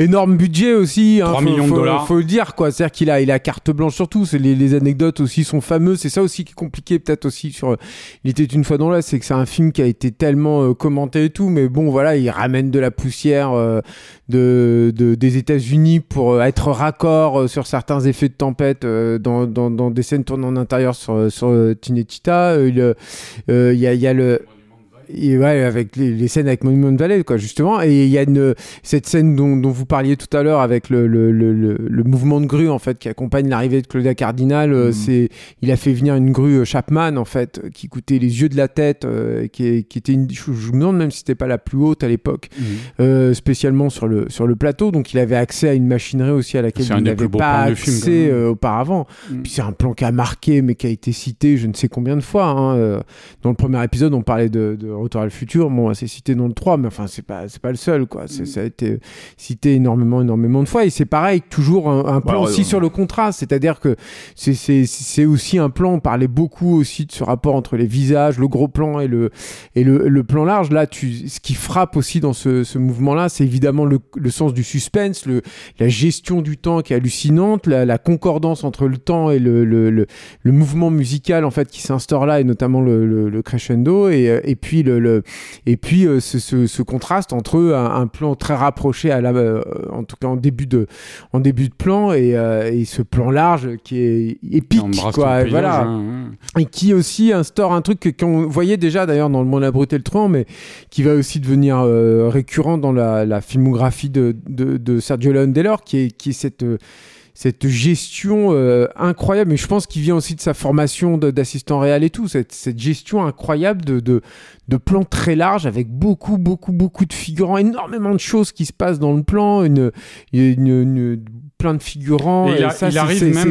Énorme budget aussi. 3 hein, millions de dollars. Faut le dire, quoi. C'est-à-dire qu'il a, il a carte blanche sur tout. Les, les anecdotes aussi sont fameuses. C'est ça aussi qui est compliqué, peut-être aussi sur. Il était une fois dans là, c'est que c'est un film qui a été tellement euh, commenté et tout. Mais bon, voilà, il ramène de la poussière euh, de, de, des États-Unis pour euh, être raccord sur certains effets de tempête dans, dans, dans, des scènes tournées en intérieur sur, sur Tinetita. Il, y, a, il y a le et ouais, avec les, scènes avec Monument Valley, quoi, justement. Et il y a une, cette scène dont, dont vous parliez tout à l'heure avec le, le, le, le, mouvement de grue, en fait, qui accompagne l'arrivée de Claudia Cardinal. Euh, mm. C'est, il a fait venir une grue euh, Chapman, en fait, qui coûtait les yeux de la tête, euh, qui, qui, était une, je, me demande même si c'était pas la plus haute à l'époque, mm. spécialement sur le, sur le plateau. Donc il avait accès à une machinerie aussi à laquelle il n'avait pas accès auparavant. Mm. Puis c'est un plan qui a marqué, mais qui a été cité je ne sais combien de fois. Hein. Dans le premier épisode, on parlait de, de Retour à le futur. Bon, c'est cité dans le 3, mais enfin, c'est pas, c'est pas le seul, quoi. Mm. Ça a été cité énormément, énormément de fois. Et c'est pareil, toujours un, plan aussi sur le contraste. C'est-à-dire que c'est, aussi un plan, on parlait beaucoup aussi de ce rapport entre les visages, le gros plan et le, et le, le plan large. Là, tu, ce qui frappe aussi dans ce, ce mouvement-là, c'est évidemment le, le, sens du suspense, le, la gestion du temps qui est hallucinante, la, la concordance entre le temps et le, le, mouvement musical, en fait, qui s'instaure là, et notamment le, le crescendo. Et, et puis, le, le et puis euh, ce, ce, contraste entre un, un, plan très rapproché à la, euh, en tout cas en début de, en début de plan et, euh, et ce plan large qui est épique, quoi. voilà. Hein, et qui aussi instaure un truc qu'on voyait déjà d'ailleurs dans le monde abruté le tronc, mais qui va aussi devenir récurrent dans la, la filmographie de, de, de Sergio Leone qui est, qui est cette cette gestion euh, incroyable, mais je pense qu'il vient aussi de sa formation d'assistant réel et tout, cette, cette gestion incroyable de, de, de, plans très larges avec beaucoup, beaucoup, beaucoup de figurants, énormément de choses qui se passent dans le plan, une, une, une plein de figurants. Et, ça,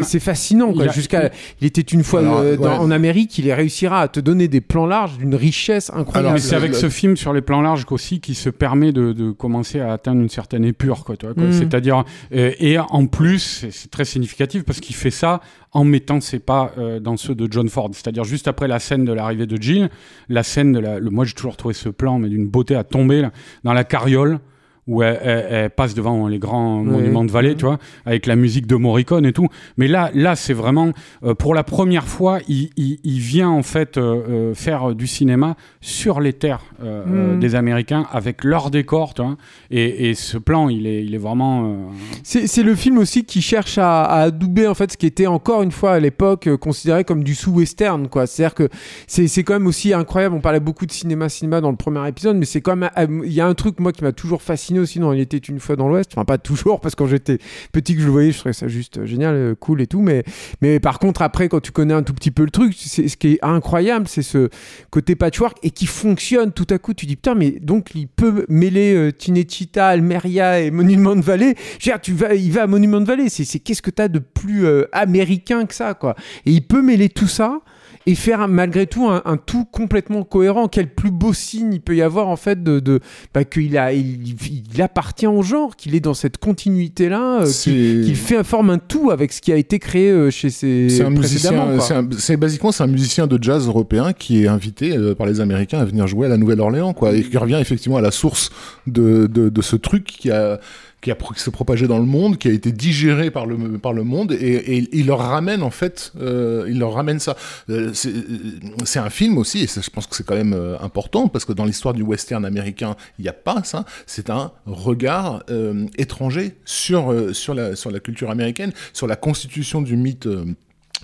c'est fascinant. Jusqu'à, il était une fois euh, en Amérique, il réussira à te donner des plans larges d'une richesse incroyable. mais c'est avec ce film sur les plans larges qu'aussi qui se permet de, de, commencer à atteindre une certaine épure, quoi. quoi. Mm. C'est-à-dire, euh, et en plus, c'est très significatif parce qu'il fait ça en mettant ses pas euh, dans ceux de John Ford. C'est-à-dire juste après la scène de l'arrivée de Jill, la scène de la, le, moi j'ai toujours trouvé ce plan mais d'une beauté à tomber là, dans la carriole où elle, passe devant les grands monuments de vallée, tu vois, avec la musique de Morricone et tout. Mais là, là, c'est vraiment euh, pour la première fois, il, il, vient en fait euh, euh, faire du cinéma sur les terres mm. des Américains avec leur décor, tu vois. Et, et, ce plan, il est, il est vraiment. C'est le film aussi qui cherche à, à, adouber en fait ce qui était encore une fois à l'époque considéré comme du sous-western, quoi. C'est-à-dire que c'est quand même aussi incroyable. On parlait beaucoup de cinéma, cinéma dans le premier épisode, mais c'est quand même il y a un truc moi qui m'a toujours fasciné aussi dans Il était une fois dans l'Ouest. Enfin, pas toujours, parce que quand j'étais petit que je le voyais, je trouvais ça juste euh, génial, euh, cool et tout. Mais, mais par contre, après, quand tu connais un tout petit peu le truc, c'est, ce qui est incroyable, c'est ce côté patchwork et qui fonctionne tout à coup. Tu dis, putain, mais donc il peut mêler euh, Tinechita, Almeria et Monument de Vallée. Tu vas, il va à Monument de Vallée. C'est, qu'est-ce que tu as de plus américain que ça, quoi? Et il peut mêler tout ça et faire malgré tout un, tout complètement cohérent. Quel plus beau signe il peut y avoir en fait de, de bah, qu'il a, il, appartient au genre, qu'il est dans cette continuité là, euh, qu'il fait forme un tout avec ce qui a été créé euh, chez ses c'est un musicien, c'est basiquement c'est un musicien de jazz européen qui est invité euh, par les Américains à venir jouer à la Nouvelle-Orléans quoi, et qui revient effectivement à la source de, de, de ce truc qui a qui, a, qui s'est propagé dans le monde, qui a été digéré par le, par le monde, et, et il leur ramène en fait, euh, il leur ramène ça. Euh, c'est un film aussi, et je pense que c'est quand même euh, important, parce que dans l'histoire du western américain, il n'y a pas ça, c'est un regard euh, étranger sur, euh, sur, la, sur la culture américaine, sur la constitution du mythe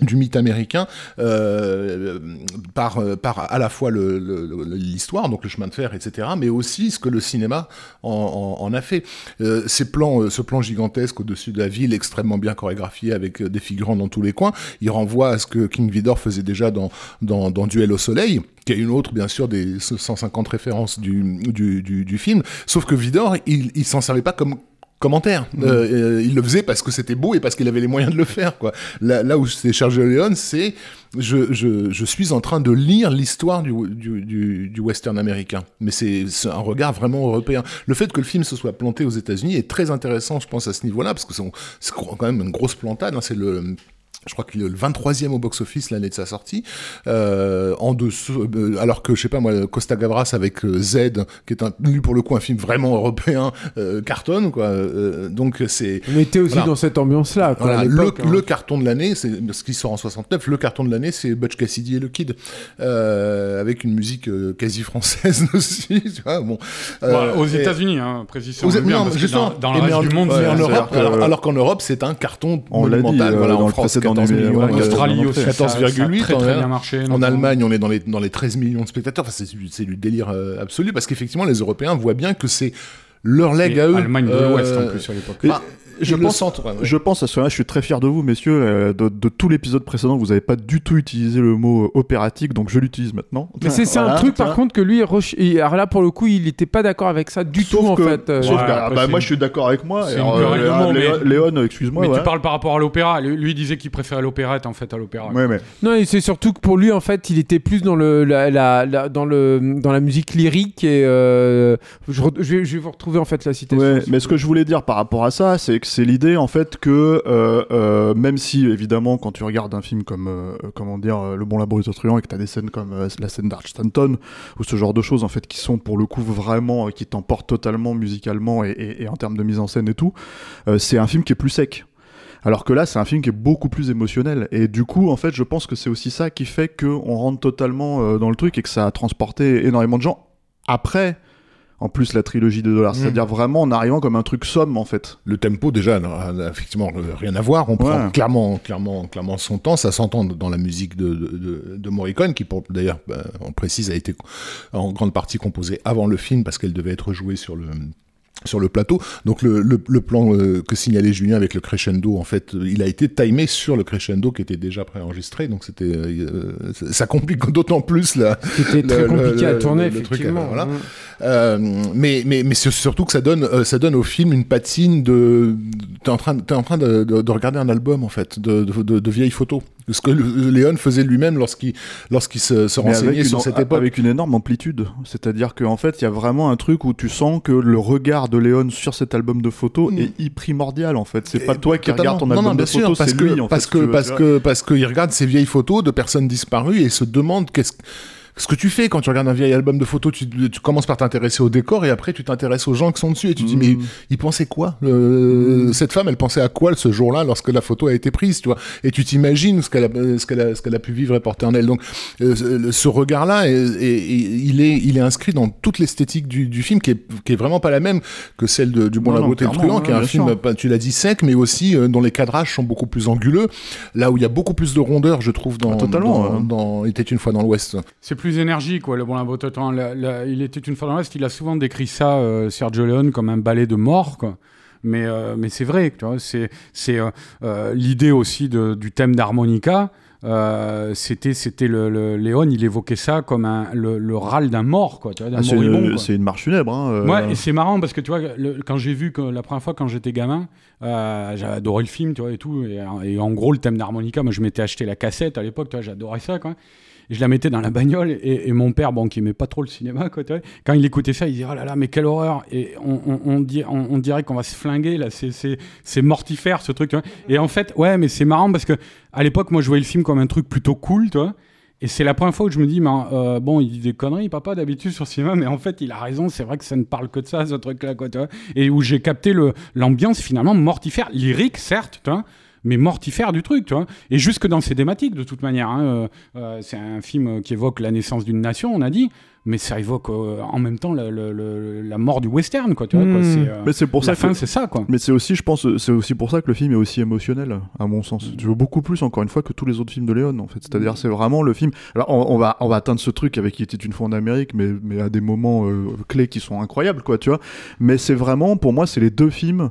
du mythe américain euh, par, par à la fois l'histoire, donc le chemin de fer, etc., mais aussi ce que le cinéma en, a fait. Euh, ces plans, euh, ce plan gigantesque au-dessus de la ville, extrêmement bien chorégraphié, avec euh, des figurants dans tous les coins, il renvoie à ce que King Vidor faisait déjà dans, dans, dans Duel au soleil, qui est une autre, bien sûr, des 150 références du, du, du, du film, sauf que Vidor, il, il s'en servait pas comme commentaire. Mmh. Euh, il le faisait parce que c'était beau et parce qu'il avait les moyens de le faire. Quoi. Là, là où c'est Sergio Leone, c'est je, je, je, suis en train de lire l'histoire du, du, du, du, western américain. Mais c'est un regard vraiment européen. Le fait que le film se soit planté aux États-Unis est très intéressant, je pense, à ce niveau-là, parce que c'est quand même une grosse plantade. Hein. C'est le je crois qu'il est le 23e au box-office l'année de sa sortie, euh, en dessous, euh, alors que je sais pas moi, Costa Gavras avec euh, Z, qui est un, lui pour le coup un film vraiment européen, euh, cartonne quoi. Euh, donc c'est. On était aussi dans cette ambiance-là. Voilà, le, hein. le, carton de l'année, c'est ce qui sort en 69. Le carton de l'année, c'est Butch Cassidy et le Kid, avec une musique quasi française (laughs) aussi. Tu vois, bon. aux États-Unis, hein, précisément. Bien, dans, dans le reste du monde, en Europe, alors, alors qu'en Europe, c'est un carton monumental. voilà, dans le précédent 14 est- millions. ouais, euh, Australie en aussi. entrée. ça- ça a 14,8 très, en- très bien marché. En. Allemagne, on est dans les, dans les 13 millions de spectateurs. Enfin, c'est, c'est du délire euh, absolu parce qu'effectivement, les Européens voient bien que c'est leur leg à eux. Allemagne de Euh, l'Ouest en plus à l'époque. Et Enfin, je le pense, centre, ouais, ouais. je pense à ce moment-là, je suis très fier de vous, messieurs. euh, de, de tout l'épisode précédent, vous n'avez pas du tout utilisé le mot opératique, donc je l'utilise maintenant. Mais c'est un truc par contre que lui, et alors là pour le coup, il n'était pas d'accord avec ça du Sauf tout en fait. euh, sauf Ouais, que- après, bah, moi, je suis d'accord avec moi. Alors, euh, Léon, mais- Léon, excuse-moi. Mais ouais. tu parles par rapport à l'opéra. Lui, lui, il disait qu'il préférait l'opérette en fait à l'opéra. Ouais, mais Non, et c'est surtout que pour lui, en fait, il était plus dans le, la, la- la- dans le, dans la musique lyrique et euh, je, re- je vais, je vais vous retrouver en fait la citation. Ouais, si mais ce que je voulais dire par rapport à ça, c'est que c'est l'idée en fait que euh, euh, même si évidemment quand tu regardes un film comme euh, comment dire Le Bon Labo est truand et que t'as des scènes comme la scène d'Arch Stanton ou ce genre de choses en fait qui sont pour le coup vraiment qui t'emportent totalement musicalement et, et- et en termes de mise en scène et tout, c'est un film qui est plus sec. Alors que là, c'est un film qui est beaucoup plus émotionnel. Et du coup, en fait, je pense que c'est aussi ça qui fait qu'on rentre totalement dans le truc et que ça a transporté énormément de gens. Après, en plus, la trilogie de dollars. Mm. C'est-à-dire vraiment en arrivant comme un truc somme, en fait. Le tempo déjà n'a effectivement euh, rien à voir. On prend clairement, clairement, clairement son temps. Ça s'entend dans la musique de, de, de, de Morricone, qui pour- d'ailleurs, bah, on précise, a été en grande partie composée avant le film parce qu'elle devait être jouée sur le sur le plateau. Donc le, le, le plan euh, que signalait Julien avec le crescendo, en fait, euh, il a été timé sur le crescendo qui était déjà préenregistré. Donc c'était, euh, ça complique (laughs) d'autant plus la, C'était très le- compliqué le- à tourner, le truc, effectivement. voilà. Mm. Euh, mais mais mais c'est surtout que ça donne euh, ça donne au film une patine de t'es en train t'es en train de, de, de regarder un album en fait de de, de, de vieilles photos ce que Léon faisait lui-même lorsqu'il lorsqu'il se, se renseignait sur une, cette époque avec une énorme amplitude. C'est-à-dire qu'en fait, il y a vraiment un truc où tu sens que le regard de Léon sur cet album de photos Mm. est primordial, en fait. C'est pas toi qui regardes ton non, album non, de sûr, photos, parce c'est que, lui, en parce fait. que, parce tu vois. que, parce qu'il regarde ces vieilles photos de personnes disparues et se demande qu'est-ce ce que tu fais quand tu regardes un vieil album de photos, tu, tu commences par t'intéresser au décor et après tu t'intéresses aux gens qui sont dessus et tu te dis Mm. mais il pensait quoi Euh, Cette femme, elle pensait à quoi ce jour-là lorsque la photo a été prise, tu vois? Et tu t'imagines ce qu'elle a, ce qu'elle a, ce qu'elle a pu vivre et porter en elle. Donc euh, ce- regard-là, est- est- il est, il est inscrit dans toute l'esthétique du, du film qui est, qui est vraiment pas la même que celle de, du Bon Non, la beauté et le truand, qui est un film, sûr. pas- tu l'as dit sec, mais aussi euh, dont les cadrages sont beaucoup plus anguleux. Là où il y a beaucoup plus de rondeur, je trouve, dans, Ah, totalement, dans, dans Il était une fois dans l'Ouest. C'est plus énergique, quoi, le bon la- il était une fois dans l'Ouest, il a souvent décrit ça, euh, Sergio Leone, comme un ballet de mort, quoi. Mais, euh, mais c'est vrai, c'est, c'est euh, euh, l'idée aussi de- du thème d'harmonica. euh, c'était, c'était le, le- Léon, il évoquait ça comme un, le, le râle d'un mort, quoi, Ah, c'est moribond, une, quoi. c'est une marche funèbre. Hein, euh, Ouais, et c'est marrant parce que tu vois, le- quand j'ai vu que la première fois quand j'étais gamin, euh, j'avais adoré le film, tu vois, et tout. Et, et en gros, le thème d'harmonica, moi je m'étais acheté la cassette à l'époque, tu vois, j'adorais ça, quoi. Je la mettais dans la bagnole et, mon père, bon, qui aimait pas trop le cinéma, quoi, quand il écoutait ça, il disait, oh là là, mais quelle horreur! Et on, on, dirait qu'on va se flinguer, là, c'est- mortifère ce truc. Et en fait, ouais, mais c'est marrant parce que à l'époque, moi je voyais le film comme un truc plutôt cool. Et c'est la première fois où je me dis, euh, bon, il dit des conneries, papa, d'habitude sur le cinéma, mais en fait, il a raison, c'est vrai que ça ne parle que de ça, ce truc-là, quoi, tu vois. Et où j'ai capté l'ambiance finalement mortifère, lyrique, certes, tu vois, mais mortifère du truc, tu vois. Et jusque dans ses thématiques, de toute manière. hein, euh, euh, c'est un film qui évoque la naissance d'une nation, on a dit, mais ça évoque euh, en même temps le- le- le- la mort du western, quoi, tu vois. quoi. Mm. C'est, euh, Mais c'est pour la ça fin, que. c'est ça, quoi. Mais c'est aussi, je pense, c'est aussi pour ça que le film est aussi émotionnel, à mon sens. Tu veux beaucoup plus, encore une fois, que tous les autres films de Léon, en fait. C'est-à-dire, c'est vraiment le film. Alors, on, on va, on va atteindre ce truc avec qui était une fois en Amérique, mais, mais à des moments clés qui sont incroyables, quoi, tu vois. Mais c'est vraiment, pour moi, c'est les deux films.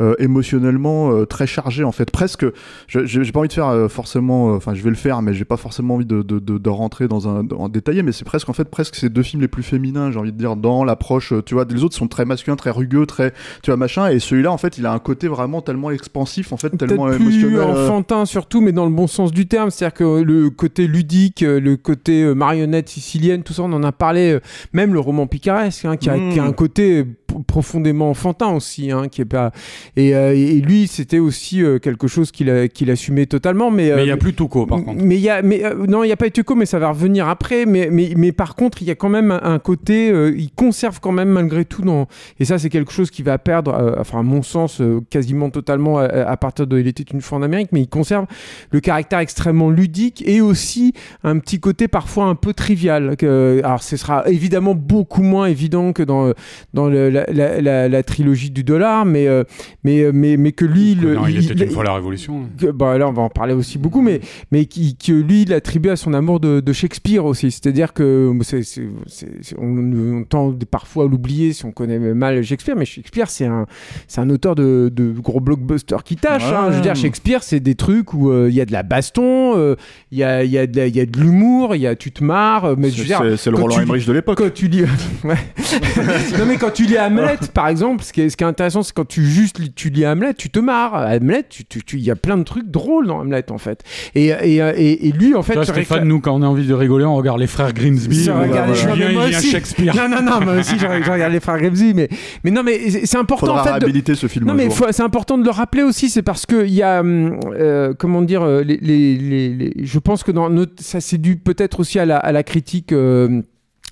Euh, émotionnellement euh, très chargés en fait presque j'ai pas envie de faire euh, forcément enfin je vais le faire mais j'ai pas forcément envie de, de, de, de rentrer dans un en détailler mais c'est presque en fait presque ces deux films les plus féminins j'ai envie de dire dans l'approche tu vois les autres sont très masculins très rugueux très tu vois machin et celui-là en fait il a un côté vraiment tellement expansif en fait tellement plus émotionnel enfantin surtout, mais dans le bon sens du terme. C'est-à-dire que le côté ludique, le côté marionnette sicilienne, tout ça, on en a parlé. Même le roman picaresque, hein, qui, a, qui a un côté profondément enfantin aussi, hein, qui est pas. Et, euh, et lui, c'était aussi euh, quelque chose qu'il qu'il assumait totalement. Mais euh, il y a plus Touko, par contre. mais il y a, mais euh, non, il y a pas Etuco, mais ça va revenir après. Mais, mais, mais par contre, il y a quand même un, côté, euh, il conserve quand même malgré tout dans. Et ça, c'est quelque chose qui va perdre, euh, enfin à mon sens, euh, quasiment totalement à, à partir de Il était une fois en Amérique. Mais il conserve le caractère extrêmement ludique et aussi un petit côté parfois un peu trivial. Que, alors, ce sera évidemment beaucoup moins évident que dans dans le- la, la, la, trilogie du dollar, mais, mais, mais, mais que lui. Le, il, était une fois la Révolution. Que, bah, là, on va en parler aussi beaucoup, mais, mais qui, que lui, il attribue à son amour de, de Shakespeare aussi. C'est-à-dire que c'est, on, on, tend parfois à l'oublier si on connaît mal Shakespeare, mais Shakespeare, c'est un, c'est un auteur de, de gros blockbusters qui tâche. Hein. Je veux dire, Shakespeare, c'est des trucs où il y a de la baston, il y, a, y, a de, y a de l'humour, il y a tu te marres. Mais c'est, le Roland Emmerich de l'époque. Quand tu lis, (laughs) non mais quand tu lis Hamlet, (laughs) par exemple, ce qui est, ce qui est intéressant, c'est quand tu juste tu lis Hamlet, tu te marres. Hamlet, il tu, tu, y a plein de trucs drôles dans Hamlet en fait. Et, et, et, lui, en fait, Toi, Stéphane, nous, quand on a envie de rigoler, on regarde les frères Grimsby. Julien, il vient Shakespeare. Non, non, non, moi aussi, je regarde les frères Grimsby, mais mais non, mais c'est important Faudra en fait. réhabiliter ce film. Non, mais c'est important de le rappeler aussi, c'est parce que il y a, hum, euh, comment dire, euh, les, les, les, je pense que dans notre, ça c'est dû peut-être aussi à la, à la critique. Euh,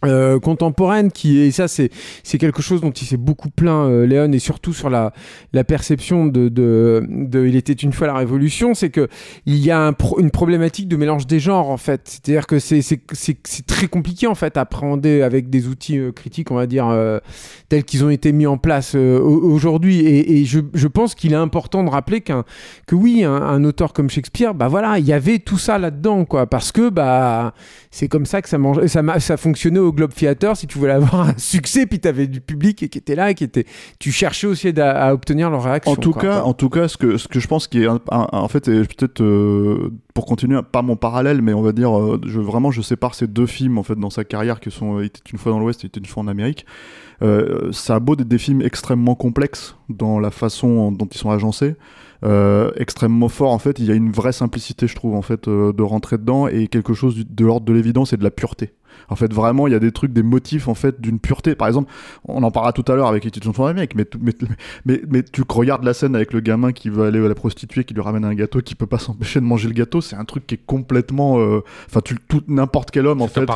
euh, contemporaine qui et ça c'est c'est quelque chose dont il s'est beaucoup plaint euh, Léon et surtout sur la la perception de, de, il était une fois la révolution c'est que il y a un une problématique de mélange des genres en fait. C'est-à-dire que c'est c'est c'est très compliqué en fait à appréhender avec des outils euh, critiques on va dire tels qu'ils ont été mis en place aujourd'hui. Et, je, je pense qu'il est important de rappeler qu'un que oui un, un, auteur comme Shakespeare bah voilà il y avait tout ça là-dedans quoi. Parce que bah c'est comme ça que ça mange ça ça fonctionnait au Globe Theater, si tu voulais avoir un succès, puis tu avais du public qui était là et qui était, tu cherchais aussi à, obtenir leur réaction. En tout cas, en tout cas, ce que ce que je pense qui est en fait, peut-être euh, pour continuer, pas mon parallèle, mais on va dire, euh, je vraiment je sépare ces deux films en fait dans sa carrière qui sont il était une fois dans l'Ouest, il était une fois en Amérique. Euh, ça a beau d'être des films extrêmement complexes dans la façon dont ils sont agencés. Euh, extrêmement fort en fait il y a une vraie simplicité je trouve en fait euh, de rentrer dedans et quelque chose de l'ordre de l'évidence et de la pureté en fait, vraiment, il y a des trucs, des motifs, en fait, d'une pureté. Par exemple, on en parlera tout à l'heure avec les titres de mec, mais, mais, mais, mais, tu regardes la scène avec le gamin qui veut aller à la prostituée, qui lui ramène un gâteau, qui peut pas s'empêcher de manger le gâteau. C'est un truc qui est complètement, euh, enfin, tu, tout, n'importe quel homme, en fait.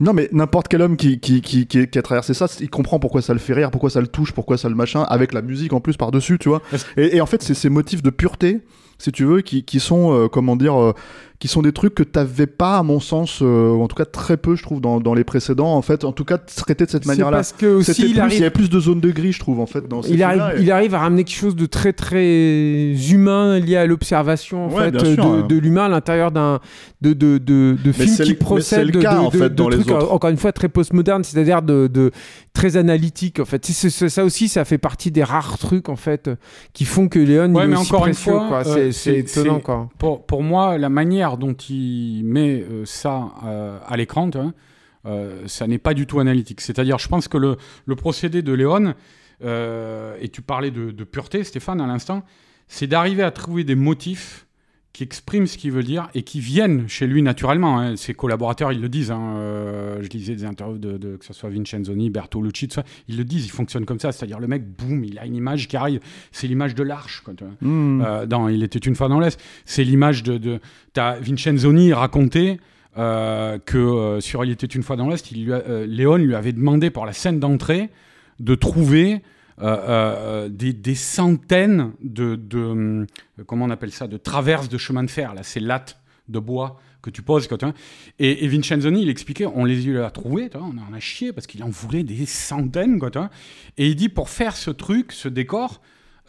Non, mais n'importe quel homme qui, qui, qui, qui, qui, a traversé ça, il comprend pourquoi ça le fait rire, pourquoi ça le touche, pourquoi ça le machin, avec la musique en plus par-dessus, tu vois. Et, et, en fait, c'est ces motifs de pureté, si tu veux, qui, qui sont, euh, comment dire, euh, qui sont des trucs que tu n'avais pas, à mon sens, euh, ou en tout cas très peu, je trouve, dans, dans, les précédents, en fait, en tout cas, traité de cette manière-là. Parce que aussi, il, plus, il, y a plus de zones de gris, je trouve, en fait, dans il arrive, il arrive à ramener quelque chose de très, très humain lié à l'observation, en fait, de, hein. de l'humain à l'intérieur d'un, de, de, de, de films qui procèdent de, cas, en fait, dans trucs, les autres. encore une fois, très postmoderne, c'est-à-dire de, de, très analytique, en fait. ça aussi, ça fait partie des rares trucs, en fait, qui font que Léon, ouais, il mais est encore aussi une fois, euh, c'est étonnant, quoi. Pour, pour moi, la manière dont il met euh, ça euh, à l'écran, euh, ça n'est pas du tout analytique. C'est-à-dire, je pense que le, procédé de Léon, et tu parlais de pureté, Stéphane, à l'instant, c'est d'arriver à trouver des motifs qui expriment ce qu'il veut dire et qui viennent chez lui naturellement. Hein. Ses collaborateurs, ils le disent. Hein. Euh, je lisais des interviews de, que ce soit Vincenzoni, Bertolucci, tout ça. Ils le disent, ils fonctionnent comme ça. C'est-à-dire le mec, boum, il a une image qui arrive. C'est l'image de l'arche. Mmh. Euh, dans Il était une fois dans l'Est. C'est l'image de... de... As Vincenzoni racontait... Euh, que sur Il était une fois dans l'Est, Léon lui avait demandé pour la scène d'entrée de trouver euh, euh, des, centaines de, de, comment on appelle ça, de traverses de chemin de fer, là, ces lattes de bois que tu poses. Quand, et, et, Vincenzoni, il expliquait, on les a trouvés, on en a chié parce qu'il en voulait des centaines. Quoi, et il dit, pour faire ce truc, ce décor,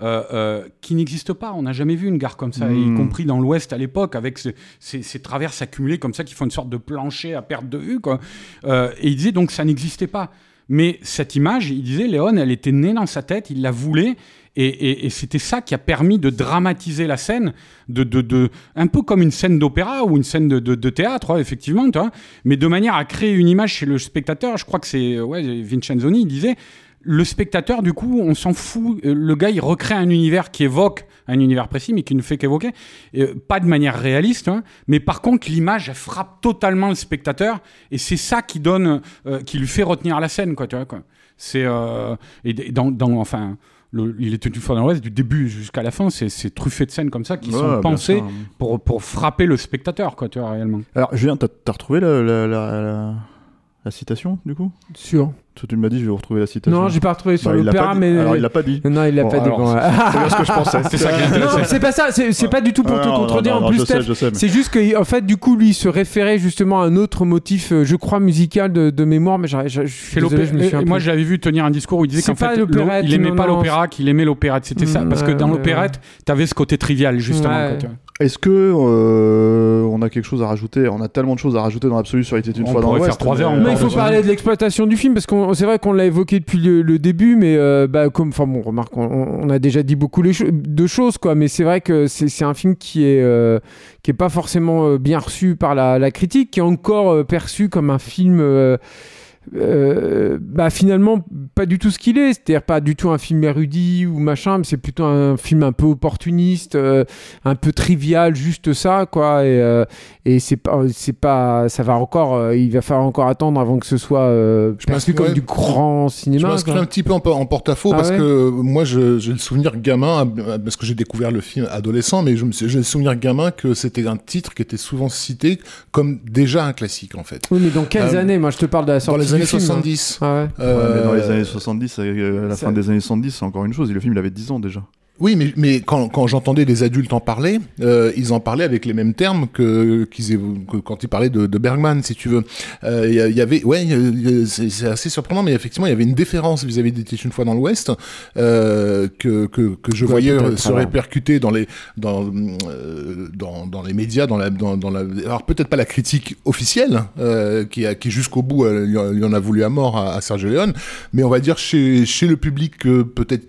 euh, qui n'existe pas. On n'a jamais vu une gare comme ça, y hmm. compris dans l'Ouest à l'époque, avec ces, traverses accumulées comme ça qui font une sorte de plancher à perte de vue. Quoi. et il disait donc ça n'existait pas. Mais cette image, il disait, Léon, elle était née dans sa tête, il la voulait, et, c'était ça qui a permis de dramatiser la scène, de, un peu comme une scène d'opéra ou une scène de, théâtre, effectivement, mais de manière à créer une image chez le spectateur. Je crois que c'est ouais, Vincenzoni, il disait, le spectateur, du coup, on s'en fout. Euh, le gars, il recrée un univers qui évoque un univers précis, mais qui ne fait qu'évoquer. Euh, pas de manière réaliste, hein. mais par contre, l'image, elle frappe totalement le spectateur, et c'est ça qui donne, euh, qui lui fait retenir la scène, quoi, tu vois, quoi. C'est, et dans, dans, enfin, il était une fois dans l'Ouest, du début jusqu'à la fin, c'est truffé de scènes comme ça qui sont pensées pour, pour frapper le spectateur, quoi, tu vois, réellement. Alors, Julien, t'as as retrouvé la La citation, du coup? Sûr. Tu m'as dit, je vais retrouver la citation. Non, j'ai pas retrouvé sur Bah, l'opéra, mais. Alors, il l'a pas dit. Non, il l'a Bon, pas dit. bon, c'est- bien ce que je (laughs) pensais. C'est ça qui. Non, c'est pas ça, c'est pas du tout pour te Non, non, contredire non, en plus, je sais, Steph. je sais, mais- C'est juste que, en fait, du coup, lui, il se référait justement à un autre motif, euh, je crois, musical de, de mémoire, mais je, je suis désolé, je me suis un et peu- Moi, je l'avais vu tenir un discours où il disait qu'en pas fait, il aimait non, pas l'opéra, qu'il aimait l'opérette. C'était ça. Parce que dans l'opérette, t'avais ce côté trivial, justement. Est-ce que euh, on a quelque chose à rajouter? On a tellement de choses à rajouter dans l'absolu sur était une On fois dans pourrait l'Ouest. faire trois heures, mais- on Mais il faut de- parler de l'exploitation du film parce qu'on c'est vrai qu'on l'a évoqué depuis le, le début, mais euh, bah, comme enfin bon remarque on, on a déjà dit beaucoup les cho- de choses quoi, mais c'est vrai que c'est un film qui est euh, qui est pas forcément euh, bien reçu par la, la critique, qui est encore euh, perçu comme un film euh, bah finalement pas du tout ce qu'il est, c'est-à-dire pas du tout un film érudit ou machin, mais c'est plutôt un film un peu opportuniste, euh, un peu trivial, juste ça quoi, et, euh, et c'est pas c'est pas ça va encore, il va falloir encore attendre avant que ce soit Je perçu comme ouais. du grand Je cinéma. m'inscris quoi. un petit peu en, en porte-à-faux Ah parce ouais que moi je- j'ai le souvenir gamin, parce que j'ai découvert le film adolescent, mais je me j'ai le souvenir gamin que c'était un titre qui était souvent cité comme déjà un classique en fait. Oui, mais dans quelles années? Moi, je te parle de la sortie les années film, hein. 70. Ah ouais. Ouais, Euh, mais dans les années 70, euh, à la ça- fin des années 70, c'est encore une chose. Le film, il avait 10 ans déjà. Oui, mais, mais quand, quand j'entendais des adultes en parler, euh, ils en parlaient avec les mêmes termes que, qu'ils que quand ils parlaient de, de Bergman, si tu veux. Euh, Il y, a- il y avait, ouais, y y c'est, assez surprenant, mais effectivement, il y avait une différence vis-à-vis d'Était une fois dans l'Ouest euh, que, que, que je voyais se répercuter dans les dans, euh, dans dans les médias, dans la dans, dans la. Alors peut-être pas la critique officielle euh, qui a qui jusqu'au bout euh, il y en- y a voulu à mort à, à Sergio Leone, mais on va dire chez chez le public euh, peut-être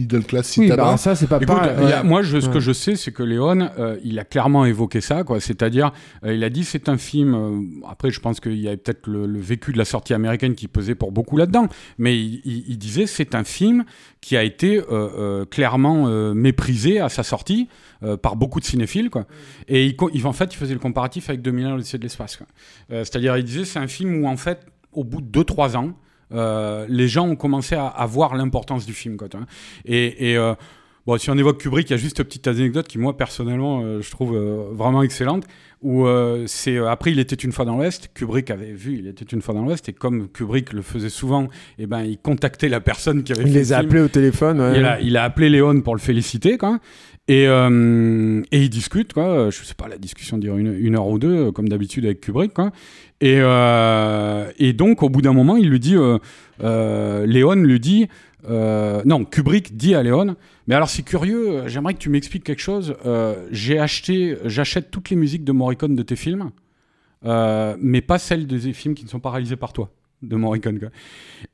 middle class Oui, bah, ça, c'est pas Écoute, pareil. a- Ouais. moi, je, ce Ouais. que je sais, c'est que Léon, euh, il a clairement évoqué ça, quoi. C'est-à-dire, euh, il a dit c'est un film. euh, après, je pense qu'il y avait peut-être le, le vécu de la sortie américaine qui pesait pour beaucoup là-dedans, mais il, il- il disait c'est un film qui a été clairement méprisé à sa sortie par beaucoup de cinéphiles, quoi. Et il, en fait, il faisait le comparatif avec 2001 l'Odyssée de l'espace, C'est-à-dire, il disait c'est un film où en fait, au bout de 2-3 ans. Euh, les gens ont commencé à, à voir l'importance du film. Quoi, et, et, euh, Bon, si on évoque Kubrick, il y a juste une petite anecdote qui, moi, personnellement, euh, je trouve vraiment excellente. Où c'est après, il était une fois dans l'Ouest. Kubrick avait vu, il était une fois dans l'Ouest, et comme Kubrick le faisait souvent, eh ben, il contactait la personne qui avait Il fait les a le appelés au téléphone. ouais. Il a, il a appelé Léon pour le féliciter, quoi. Et, euh, et ils discutent, quoi. Je sais pas, la discussion dure une, une heure ou deux, comme d'habitude avec Kubrick, quoi. Et, euh, et donc, au bout d'un moment, il lui dit, euh, euh, Léon lui dit, euh, non, Kubrick dit à Léon, mais alors c'est curieux, j'aimerais que tu m'expliques quelque chose. J'ai acheté, j'achète toutes les musiques de Morricone de tes films, mais pas celles des films qui ne sont pas réalisés par toi de Morricone. Quoi.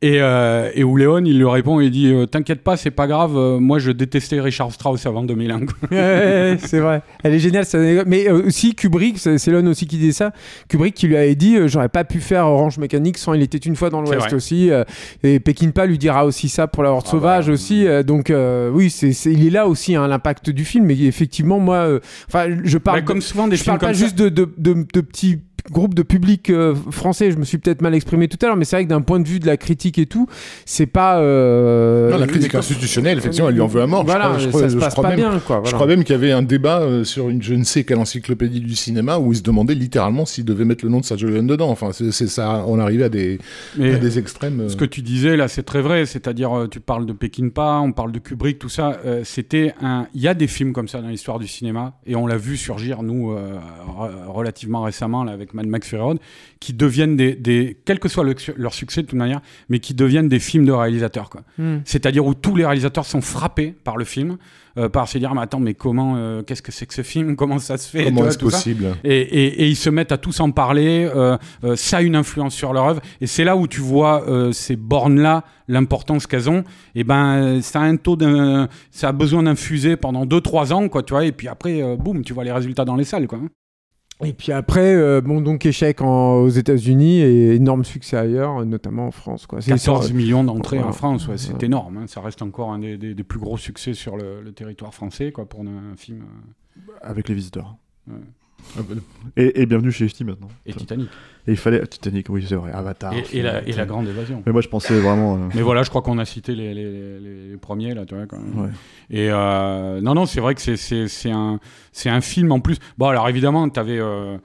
Et, euh, et où Léon, il lui répond, il dit euh, T'inquiète pas, c'est pas grave, euh, moi je détestais Richard Strauss avant 2001. quoi. Ouais, ouais, ouais, c'est vrai. Elle est géniale. anecdote. Mais euh, aussi Kubrick, c'est Lon aussi qui disait ça. Kubrick qui lui avait dit euh, j'aurais pas pu faire Orange Mécanique sans il était une fois dans l'Ouest aussi. euh, et Peckinpah lui dira aussi ça pour la Horde Ah sauvage bah, aussi. euh, donc euh, oui, c'est il est là aussi hein, l'impact du film. Mais effectivement moi, euh, enfin je parle Bah, comme souvent des je films parle pas comme ça. juste de, de, de, de petits groupes de public euh, français. Je me suis peut-être mal exprimé tout à l'heure, mais c'est vrai que d'un point de vue de la critique et tout, c'est pas. euh, Non, la critique institutionnelle, effectivement, elle lui en veut à mort. Je Voilà, crois- je ça crois- se je passe crois pas même- bien, quoi. Je voilà. crois même qu'il y avait un débat euh, sur une je ne sais quelle encyclopédie du cinéma où il se demandait littéralement s'il devait mettre le nom de Sergio Leone dedans. Enfin, c'est ça, on arrivait à des, à des extrêmes. ce que tu disais là, c'est très vrai. C'est-à-dire, tu parles de Peckinpah, on parle de Kubrick, tout ça. euh, C'était un. Il y a des films comme ça dans l'histoire du cinéma, et on l'a vu surgir nous euh, re- relativement récemment là avec Mad Max Fury Road, qui deviennent des, des, quel que soit le- leur succès de toute manière, mais qui deviennent des films de réalisateurs. Quoi. Hmm. C'est-à-dire où tous les réalisateurs sont frappés par le film, euh, par se dire mais attends mais comment, euh, qu'est-ce que c'est que ce film, (laughs) comment ça se fait, Comment est-ce possible? Et, et- et ils se mettent à tous en parler, euh, euh, ça a une influence sur leur œuvre, et c'est là où tu vois euh, ces bornes-là, l'importance qu'elles ont, et ben ça a un taux d'un, ça a besoin d'infuser pendant 2-3 ans, quoi, tu vois, et puis après, euh, boum, tu vois les résultats dans les salles, quoi. Et puis après, euh, bon, donc échec en- aux États-Unis et énorme succès ailleurs, notamment en France. Quoi. C'est 14 sur- millions d'entrées Voilà. en France, ouais, c'est énorme, hein, ça reste encore un des, des- des plus gros succès sur le, le territoire français, quoi, pour un film, euh, Avec les visiteurs. Et, et bienvenue chez HT maintenant. et Titanic, Et il fallait. Titanic, oui, c'est vrai. Avatar. et, et la, et la grande évasion. Mais moi, je pensais vraiment. euh, Mais voilà, je crois qu'on a cité les, les- les- les premiers, là, tu vois, quand même. Ouais. Et euh, non, non, c'est vrai que un, c'est un film en plus. Bon, alors évidemment, tu avais euh,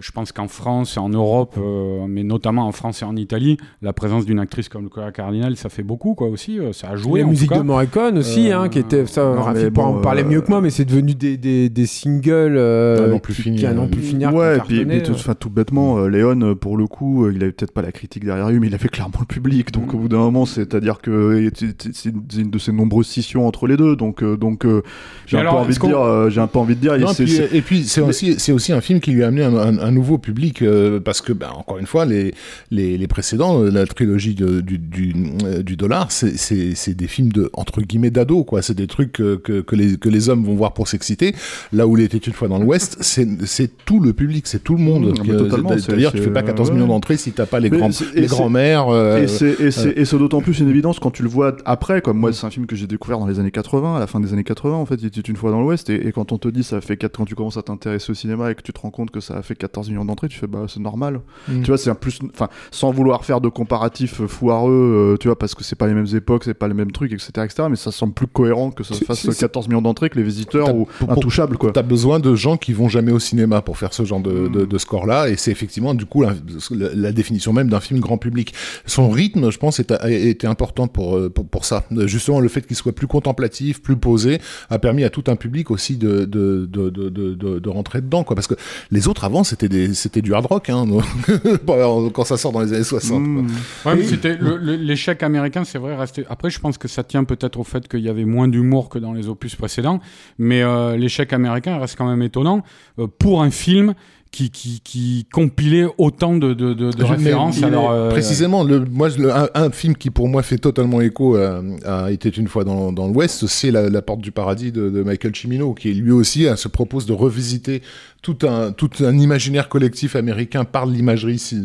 je pense qu'en France et en Europe, euh, mais notamment en France et en Italie, la présence d'une actrice comme Nicolas Cardinal, ça fait beaucoup, quoi, aussi. Euh, ça a joué. La en musique tout cas. de Morricone aussi, hein, qui était. Ça, non, Rafi bon, en parler euh, mieux que moi, mais c'est devenu des, des, des singles euh, À n'en plus qui, finir. qui à n'en plus finir. Ouais, et puis, tout, euh. enfin, tout bêtement, euh, Léon, euh, pour le coup, euh, il avait peut-être pas la critique derrière lui, mais il avait clairement le public. Donc au bout d'un moment, c'est-à-dire que euh, c'est- une de ces nombreuses scissions entre les deux. Donc, euh, donc euh, j'ai un peu envie de dire, euh, j'ai un peu envie de dire, et Non, puis, c'est- et aussi c'est aussi un film qui lui a amené un, un- un nouveau public euh, parce que ben, encore une fois les les, les précédents euh, la trilogie de- du du, euh, du dollar c'est des films de entre guillemets d'ado quoi. C'est des trucs que, que les que les hommes vont voir pour s'exciter. Là où il était une fois dans l'Ouest c'est tout le public c'est tout le monde c'est- c'est-à-dire tu fais pas 14 ouais. millions d'entrées si t'as pas les grands et c'est- grands-mères euh, et c'est d'autant plus une évidence quand tu le vois après, comme moi c'est un film que j'ai découvert dans les années 80, à la fin des années 80 en fait, il était une fois dans l'Ouest, et, et quand on te dit ça fait 4, quand tu commences à t'intéresser au cinéma et que tu te rends compte que ça a fait 14 millions d'entrées, tu fais bah c'est normal. Mm. Tu vois, c'est un plus, enfin, sans vouloir faire de comparatifs euh, foireux, euh, tu vois, parce que c'est pas les mêmes époques, c'est pas les mêmes trucs, etc., etc., mais ça semble plus cohérent que ça C'est- fasse c'est- 14 millions d'entrées que les visiteurs ou intouchables quoi. T'as besoin de gens qui vont jamais au cinéma pour faire ce genre de, Mm. de, de score-là, et c'est effectivement du coup la, la- la définition même d'un film grand public. Son rythme, je pense, est- a- était important pour, euh, pour pour ça. Justement, le fait qu'il soit plus contemplatif, plus posé, a permis à tout un public aussi de de de de, de, de- de rentrer dedans, quoi. Parce que les autres avant, c'était des c'était du hard rock, hein, (laughs) quand ça sort dans les années 60. quoi. Mm. Ouais, mais c'était le- le- l'échec américain, c'est vrai. Resté... Après, je pense que ça tient peut-être au fait qu'il y avait moins d'humour que dans les opus précédents, mais euh, l'échec américain reste quand même étonnant euh, pour un film qui, qui, qui compilait autant de, de, de, de Je- mais références. Alors, euh, précisément, le, moi, le- un, un film qui pour moi fait totalement écho à, à était une fois dans, dans l'Ouest, c'est la, la Porte du Paradis de, de Michael Cimino, qui lui aussi hein, se propose de revisiter tout un tout un imaginaire collectif américain par l'imagerie ci-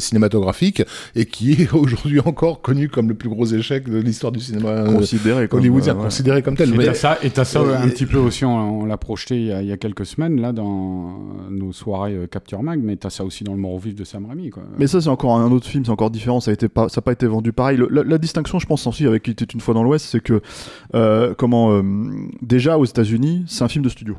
cinématographique et qui est (laughs) aujourd'hui encore connu comme le plus gros échec de l'histoire du cinéma euh, Considéré comme hollywoodien, euh, ouais. considéré comme tel. Et t'as ça, et t'as ça Euh, un et- petit peu aussi, on, on l'a projeté il y, a, il y a quelques semaines, là, dans nos soirées euh, Capture Mag, mais t'as ça aussi dans le mort au vif de Sam Raimi, quoi. Mais ça, c'est encore un autre film, c'est encore différent. Ça a été pas, ça n'a pas été vendu pareil. Le- la, la distinction, je pense aussi avec Il était une fois dans l'Ouest, c'est que euh, comment euh, déjà aux États-Unis, c'est un film de studio.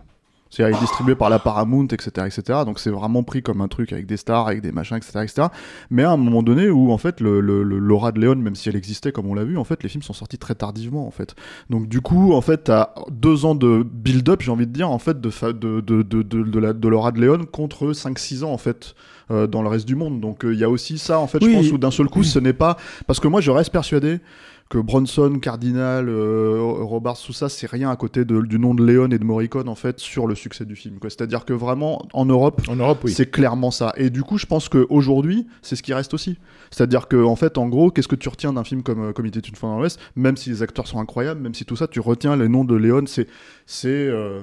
C'est-à-dire, il est distribué par la Paramount, etc., etc. Donc, c'est vraiment pris comme un truc avec des stars, avec des machins, etc., etc. Mais à un moment donné où, en fait, le, le, le- Laura de Léon, même si elle existait, comme on l'a vu, en fait, les films sont sortis très tardivement, en fait. Donc, du coup, en fait, t'as deux ans de build-up, j'ai envie de dire, en fait, de, fa- de, de, de, de, de la, de Laura de Léon contre 5-6 ans, en fait, euh, dans le reste du monde. Donc, euh, il y a aussi ça, en fait, Oui. je pense, où d'un seul coup, ce n'est pas. Parce que moi, je reste persuadé que Bronson, Cardinal, euh, Robards, tout ça, c'est rien à côté de- du nom de Léon et de Morricone, en fait, sur le succès du film. C'est-à-dire que vraiment, en Europe, en Europe, oui. c'est clairement ça. Et du coup, je pense qu'aujourd'hui, c'est ce qui reste aussi. C'est-à-dire que, en fait, en gros, qu'est-ce que tu retiens d'un film comme, euh, comme Il était une fois dans l'Ouest Même si les acteurs sont incroyables, même si tout ça, tu retiens les noms de Léon, c'est. c'est euh,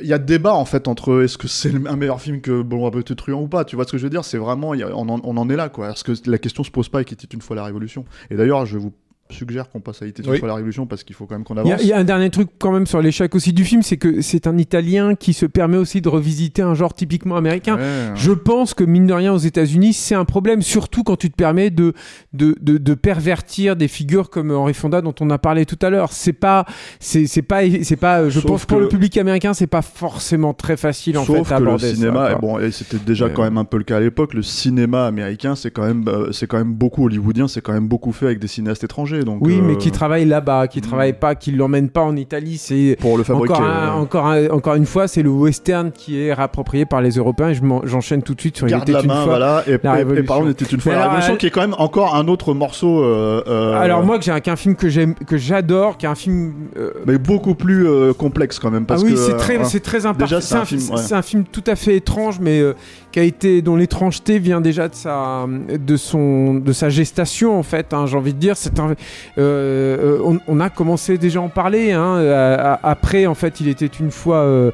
il y a débat en fait entre est-ce que c'est un meilleur film que Bon Petit Truand ou pas tu vois ce que je veux dire? C'est vraiment on, en, on en est là quoi parce que la question se pose pas et qu'il était une fois la révolution? Et d'ailleurs je vous suggère qu'on passe à une Oui. la révolution parce qu'il faut quand même qu'on avance il y a un dernier truc quand même sur l'échec aussi du film, c'est que c'est un Italien qui se permet aussi de revisiter un genre typiquement américain. Ouais. Je pense que mine de rien aux États-Unis, c'est un problème, surtout quand tu te permets de, de, de, de pervertir des figures comme Henry Fonda dont on a parlé tout à l'heure. C'est pas, c'est c'est pas, c'est pas. Je Sauf pense que pour le public américain, c'est pas forcément très facile en Sauf fait à que le aborder cinéma, bon, et c'était déjà quand même un peu le cas à l'époque. Le cinéma américain, c'est quand même, euh, c'est quand même beaucoup hollywoodien, c'est quand même beaucoup fait avec des cinéastes étrangers. Donc, Oui, euh, mais qui travaille là-bas, qui mm. travaille pas, qui l'emmène pas en Italie, c'est pour le fabriquer. encore, un- encore, un- encore une fois, c'est le western qui est rapproprié par les Européens. Et je m'en- j'enchaîne tout de suite sur Garde la une main, fois. voilà. Et, et, et contre, était une fois Mais la Révolution, euh, qui est quand même encore un autre morceau. euh, euh, Alors moi, j'ai un, qu'un film que j'aime, que j'adore, qui est un film. euh, mais beaucoup plus euh, complexe quand même. Parce ah oui, que, c'est euh, très, c'est très imparfait. Déjà, c'est un film, ouais. c'est un film tout à fait étrange, mais euh, qui a été, dont l'étrangeté vient déjà de sa, de son, de sa gestation en fait. hein, j'ai envie de dire, c'est euh, euh, on, a commencé déjà à en parler. Hein, après, en fait, il était une fois euh,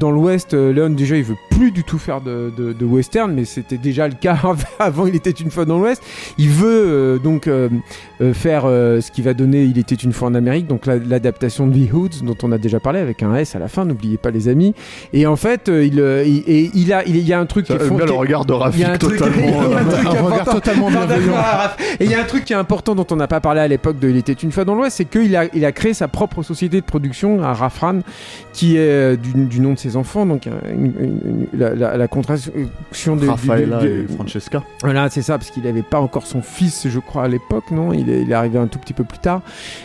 dans l'Ouest. Léon déjà, il veut plus du tout faire de, western, mais c'était déjà le cas (laughs) avant. Il était une fois dans l'Ouest. Il veut donc faire ce qui va donner Il était une fois en Amérique, donc la- l'adaptation de The Hoods dont on a déjà parlé avec un S à la fin. N'oubliez pas les amis. Et en fait, il, il, a, il, y a un truc qui fond- qui le regard de Rafik totalement. (laughs) un euh, (laughs) regard important. totalement bienveillant. Raph. Et il y a un truc qui est important dont on n'a pas parlé à l'époque de Il était une fois dans l'Ouest, c'est qu'il a, il a créé sa propre société de production à Rafran, qui est euh, du, du nom de ses enfants, donc une, une- la, la, la contraction de Raffaella et Francesca. Voilà, c'est ça, parce qu'il n'avait pas encore son fils, je crois, à l'époque, non? Il est, il est, arrivé un tout petit peu plus tard.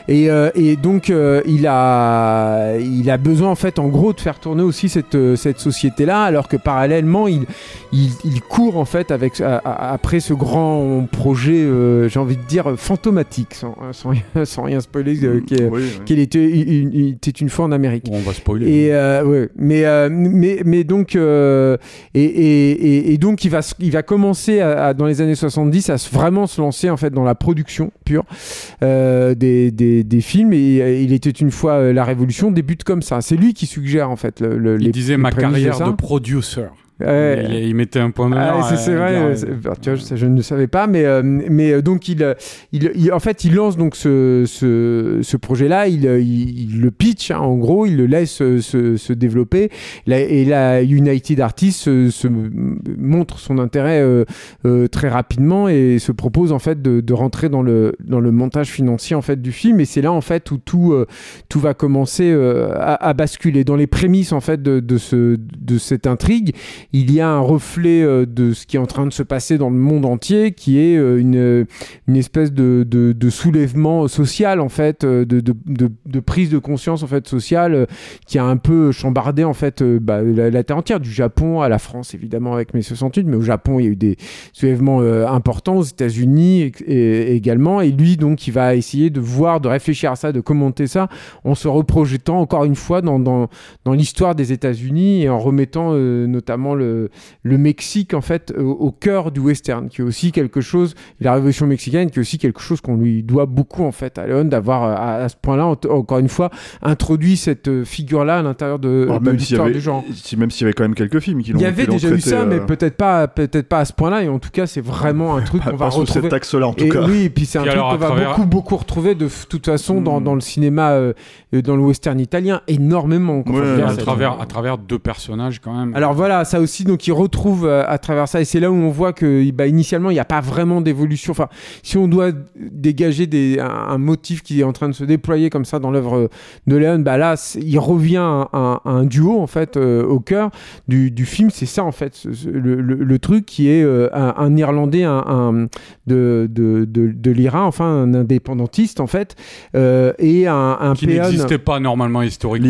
Et, euh, et donc, euh, il, a, il a besoin, en fait, en gros, de faire tourner aussi cette, euh, cette société-là, alors que parallèlement, il, il, il, court, en fait, avec, après ce grand projet, euh, j'ai envie de dire, fantomatique, sans, sans, rien, (laughs) sans rien spoiler, euh, qu'il Oui, oui. qu'il était, il, il était une fois en Amérique. On va spoiler. Et euh, ouais, mais, euh, mais mais donc euh, et, et, et, donc il va il va commencer à, à- dans les années 70 à vraiment se lancer en fait dans la production pure euh, des, des, des films et il était une fois la révolution débute comme ça. C'est lui qui suggère en fait le, le- il les disait ma carrière ça. de producer. Ouais. Il, il mettait un point d'honneur. Ah, c'est- vrai, euh, bah, tu vois, ça, je ne savais pas, mais, euh, mais euh, donc il, il, il- en fait, il lance donc ce, ce, ce projet-là, il, euh, il, le pitch, hein, en gros, il le laisse se, se développer, La- et la United Artists se, montre son intérêt euh, très rapidement et se propose en fait de, de rentrer dans le, dans le montage financier en fait du film, et c'est là en fait où tout, tout va commencer à, à basculer. Dans les prémices en fait de, de, ce, de cette intrigue, il y a un reflet euh, de ce qui est en train de se passer dans le monde entier, qui est euh, une, une espèce de, de, soulèvement social en fait, euh, de, de, prise de conscience en fait sociale, euh, qui a un peu chambardé en fait euh, bah, la, terre entière, du Japon à la France évidemment avec mai 68, mais au Japon il y a eu des soulèvements euh, importants, aux États-Unis également, et lui donc il va essayer de voir, de réfléchir à ça, de commenter ça, en se reprojetant encore une fois dans, dans, l'histoire des États-Unis et en remettant euh, notamment le, le Mexique en fait au, au cœur du western, qui est aussi quelque chose, la révolution mexicaine, qui est aussi quelque chose qu'on lui doit beaucoup en fait à Leon d'avoir euh, à, à ce point-là en- encore une fois introduit cette euh, figure-là à l'intérieur de, l'histoire du genre. si- même s'il y avait quand même quelques films qui l'ont Il y avait déjà eu ça, euh, mais peut-être pas, peut-être pas à ce point-là. Et en tout cas, c'est vraiment un truc qu'on va pas sous retrouver. cet axe-là en tout Et cas. oui, et puis c'est un Puis truc qu'on va travers- beaucoup, beaucoup retrouver de toute façon dans, Hmm. dans le cinéma, euh, euh, dans le western italien, énormément. Ouais, à travers, à travers deux personnages quand même. alors voilà, ça aussi, donc il retrouve euh, à travers ça, et c'est là où on voit que bah, initialement il n'y a pas vraiment d'évolution. Enfin, si on doit dégager des, un, un motif qui est en train de se déployer comme ça dans l'œuvre de Léon, bah là il revient à un, à un duo en fait euh, au cœur du, du film. C'est ça en fait, ce- ce- le, le- le truc qui est euh, un, un Irlandais un, un- de, de, de, de l'Iran, enfin un indépendantiste en fait, euh, et un, un qui péon- n'existait pas normalement historiquement.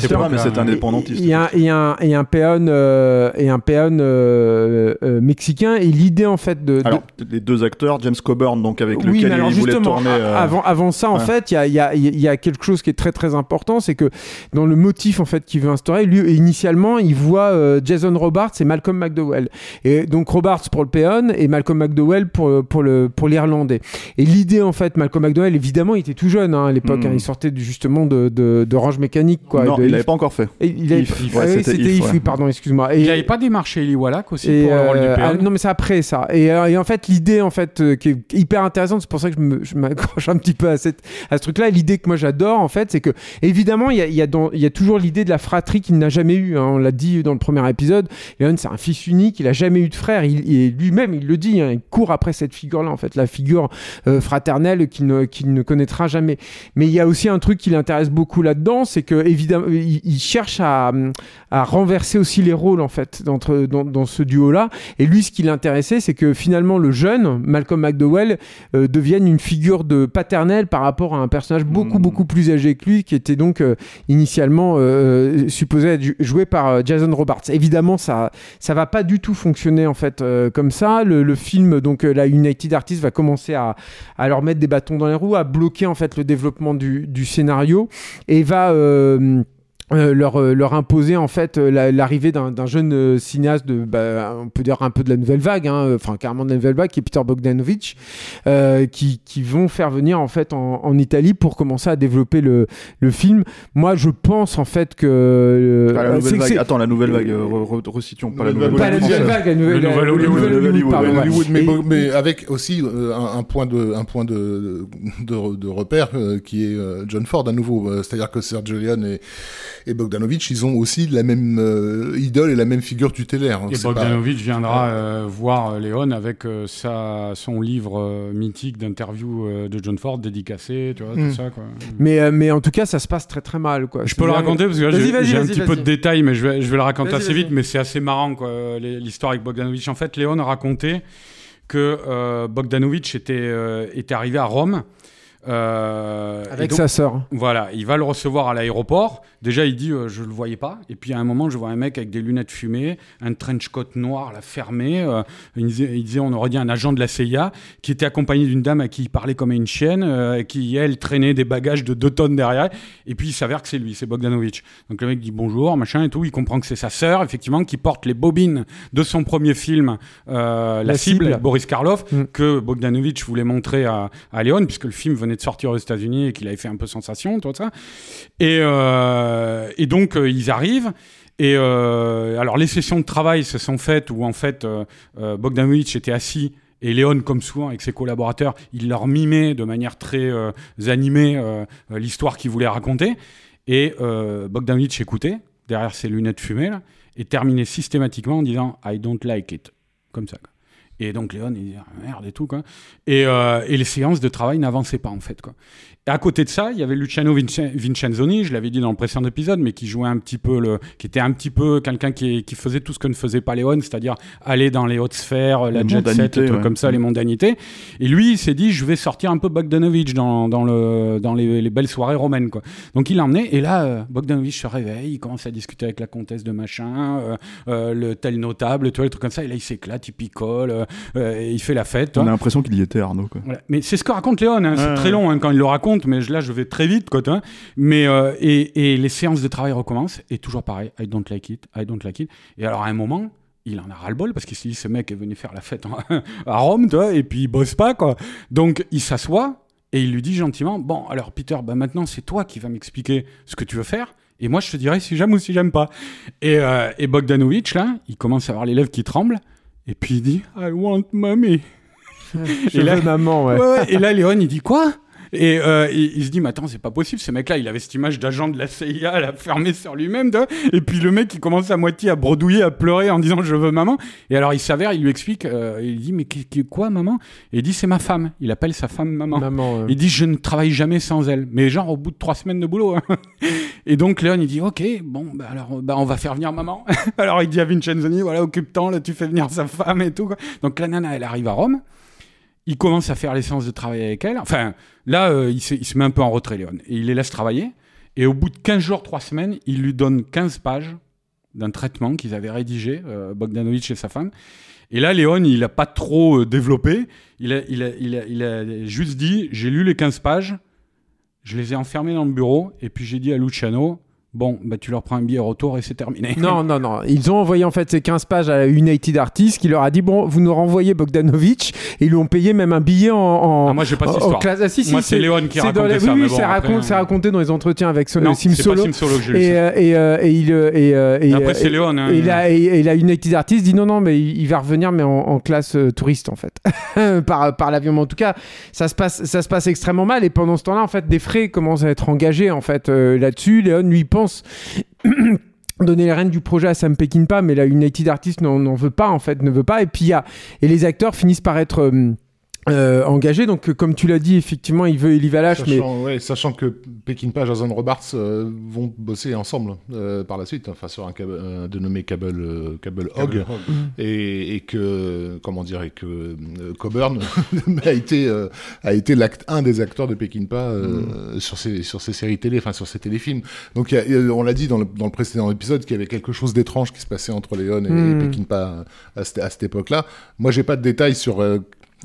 Cette pas, mais c'est indépendantiste. il y a, il y a un, a un péon euh, et un péon euh, euh, mexicain et l'idée en fait de, de- Alors, les deux acteurs, James Coburn, donc avec oui, lequel il voulait tourner. euh, avant, avant ça, en ouais. fait, il y a, y, a, y a quelque chose qui est très très important, c'est que dans le motif en fait qu'il veut instaurer, lui initialement, il voit euh, Jason Robards et Malcolm McDowell. Et donc Robards pour le péon et Malcolm McDowell pour pour le pour l'Irlandais. Et l'idée en fait, Malcolm McDowell, évidemment, il était tout jeune hein, à l'époque, Mm. hein, il sortait justement de de, d'Orange Mécanique quoi. non, de il l'avait pas encore fait. Et il avait- ouais, ouais, oui, c'était If, oui, pardon, excuse-moi. Et- Il n'avait pas démarché Eli Wallach aussi et, pour le rôle du euh, péon ah, non mais c'est après ça. Et, euh, et en fait l'idée en fait euh, qui est hyper intéressante c'est pour ça que je m'accroche un petit peu à, cette, à ce truc là l'idée que moi j'adore en fait c'est que évidemment il y a, il y, a dans- il y a toujours l'idée de la fratrie qu'il n'a jamais eu hein. on l'a dit dans le premier épisode. Léon c'est un fils unique. Il a jamais eu de frère. Il, il- lui-même il le dit hein, il court après cette figure là en fait. La figure euh, fraternelle qu'il ne, connaîtra jamais. Mais il y a aussi un truc qui l'intéresse beaucoup là-dedans c'est que évidemment il, il cherche à, à renverser aussi les rôles en fait dans, dans ce duo-là. Et lui, ce qui l'intéressait, c'est que finalement le jeune Malcolm McDowell euh, devienne une figure de paternelle par rapport à un personnage beaucoup Mm. beaucoup plus âgé que lui, qui était donc euh, initialement euh, supposé être joué par Jason Robards. Évidemment, ça ça va pas du tout fonctionner en fait comme ça. Le, le film, donc la United Artists va commencer à, à leur mettre des bâtons dans les roues, à bloquer en fait le développement du, du scénario et va euh, leur, euh, leur imposer en fait euh, la- l'arrivée d'un d'un jeune euh, cinéaste de bah, on peut dire un peu de la nouvelle vague hein, enfin carrément de la nouvelle vague qui est Peter Bogdanovich euh, qui, qui vont faire venir en fait en, en Italie pour commencer à développer le, le film moi je pense en fait que euh, Ah, la nouvelle vague. Attends, la nouvelle vague. euh, re- re- Resituons pas la Nouvelle la vague. nouvelle vague la nouvelle, la-. Hollywood, mais, mais avec aussi euh, un, un point de un point de de, de repère euh, qui est euh, John Ford à nouveau. Euh, C'est-à-dire que Sergio Leone est et Bogdanovich, ils ont aussi la même euh, idole et la même figure tutélaire. Et Bogdanovich viendra euh, voir Léon avec sa, son livre mythique d'interview de John Ford dédicacé, tu vois, tout hmm. ça. Quoi. Mais, mais en tout cas, ça se passe très très mal. Quoi. Je peux le raconter parce que j'ai un petit peu de détails, mais je vais, je vais le raconter assez vite, mais c'est assez marrant l'histoire avec Bogdanovich. En fait, Léon racontait que Bogdanovich était, était arrivé à Rome euh, Avec sa sœur. Voilà, il va le recevoir à l'aéroport. Déjà, il dit euh, je le voyais pas. Et puis à un moment, je vois un mec avec des lunettes fumées, un trench coat noir, la fermé. Euh, il, disait, on aurait dit un agent de la CIA qui était accompagné d'une dame à qui il parlait comme une chienne, qui elle traînait des bagages de deux tonnes derrière. Et puis il s'avère que c'est lui, c'est Bogdanovich. Donc le mec dit bonjour, machin et tout. Il comprend que c'est sa sœur, effectivement, qui porte les bobines de son premier film, La, cible, Boris Karloff, mm. que Bogdanovich voulait montrer à, à Léon, puisque le film venait de sortir aux États-Unis et qu'il avait fait un peu sensation, tout ça. Et, euh, et donc, euh, ils arrivent. Et euh, alors, les sessions de travail se sont faites où, en fait, Bogdanovich était assis et Léon, comme souvent avec ses collaborateurs, il leur mimait de manière très animée l'histoire qu'il voulait raconter. Et Bogdanovich écoutait, derrière ses lunettes fumées, et terminait systématiquement en disant I don't like it. Comme ça. Et donc Léon, il dit ah, merde et tout quoi. Et, euh, et les séances de travail n'avançaient pas en fait quoi. Et à côté de ça, il y avait Luciano Vincenzoni, je l'avais dit dans le précédent épisode, mais qui jouait un petit peu le, qui était un petit peu quelqu'un qui, qui faisait tout ce que ne faisait pas Léon, c'est-à-dire aller dans les hautes sphères, la jet set, trucs comme ça, les mm. mondanités. Et lui, il s'est dit, je vais sortir un peu Bogdanovich dans, dans, le, dans les, belles soirées romaines, quoi. Donc il l'a emmené, et là, euh, Bogdanovich se réveille, il commence à discuter avec la comtesse de machin, euh, euh, le tel notable, tu vois, les trucs comme ça, et là, il s'éclate, il picole, il fait la fête. On a l'impression qu'il y était, Arnaud, quoi. Mais c'est ce que raconte Léon, hein. c'est très long hein, quand il le raconte mais là je vais très vite, quoi. Mais euh, et, les séances de travail recommencent et toujours pareil, I don't like it, I don't like it. Et alors à un moment, il en a ras le bol parce qu'il se dit ce mec est venu faire la fête (laughs) à Rome, tu et puis il bosse pas, quoi. Donc il s'assoit et il lui dit gentiment, bon alors Peter, bah maintenant c'est toi qui vas m'expliquer ce que tu veux faire. Et moi, je te dirai si j'aime ou si j'aime pas. Et, euh, et Bogdanovich, là, il commence à avoir les lèvres qui tremblent. Et puis il dit I want mommy. (laughs) Je et là, maman, ouais. Et là, Léon, il dit quoi? Et euh, il, se dit, mais attends, c'est pas possible, ce mec-là, il avait cette image d'agent de la CIA, la fermé sur lui-même, et puis le mec, il commence à moitié à bredouiller, à pleurer en disant, je veux maman. Et alors, il s'avère, il lui explique, euh, il dit, mais quoi, maman? Et il dit, c'est ma femme. Il appelle sa femme maman. maman Il dit, je ne travaille jamais sans elle. Mais genre, au bout de trois semaines de boulot. Hein. (laughs) Et donc, Léon, il dit, ok, bon, bah alors, bah, on va faire venir maman. (laughs) alors, il dit à Vincenzoni, voilà, occupe-toi, là, tu fais venir sa femme et tout. Quoi. Donc, la nana, elle arrive à Rome il commence à faire les séances de travail avec elle. Enfin, là, euh, il, se, met un peu en retrait, Léon. Et il les laisse travailler. Et au bout de 15 jours, 3 semaines, il lui donne 15 pages d'un traitement qu'ils avaient rédigé, euh, Bogdanovich et sa femme. Et là, Léon, il n'a pas trop euh, développé. Il a, il, a, il, a, il a, juste dit j'ai lu les 15 pages, je les ai enfermés dans le bureau, et puis j'ai dit à Luciano Bon, bah tu leur prends un billet retour et c'est terminé. (laughs) Non, non, non. Ils ont envoyé en fait ces 15 pages à United Artists qui leur a dit Bon, vous nous renvoyez Bogdanovich et ils lui ont payé même un billet en. en ah, moi, j'ai pas cette histoire. Classe. Ah, si, moi, c'est Léon qui raconte les... ça. Oui, oui c'est raconté, raconté dans les entretiens avec Sim Solo. Sim Solo que et, euh, et, euh, et, il. Euh, et, et, après, c'est Léon. Hein, et, la, et, la United Artists dit Non, non, mais il va revenir, mais en, en classe touriste en fait. (laughs) par par l'avion. Mais en tout cas, ça se, passe, ça se passe extrêmement mal et pendant ce temps-là, en fait, des frais commencent à être engagés en fait là-dessus. Léon, lui, pense (clears throat) donner les rênes du projet à Sam Peckinpah, mais la United Artists n'en veut pas, en fait, ne veut pas. Et puis, y a, et les acteurs finissent par être... Euh, euh, engagé. Donc, euh, comme tu l'as dit, effectivement, il veut Eli Valache. Sachant, mais... ouais, sachant que Peckinpah et Jason Robards euh, vont bosser ensemble par la suite, enfin, sur un, un dénommé Cable, Cable Hog, et, et, que, comment dire, et que Coburn (laughs) a été, a été un des acteurs de Peckinpah mm. sur, ces, sur ces séries télé, enfin, sur ces téléfilms. Donc, y a, on l'a dit dans le, dans le, précédent épisode qu'il y avait quelque chose d'étrange qui se passait entre Léon et, mm. Peckinpah à, à, cette époque-là. Moi, j'ai pas de détails sur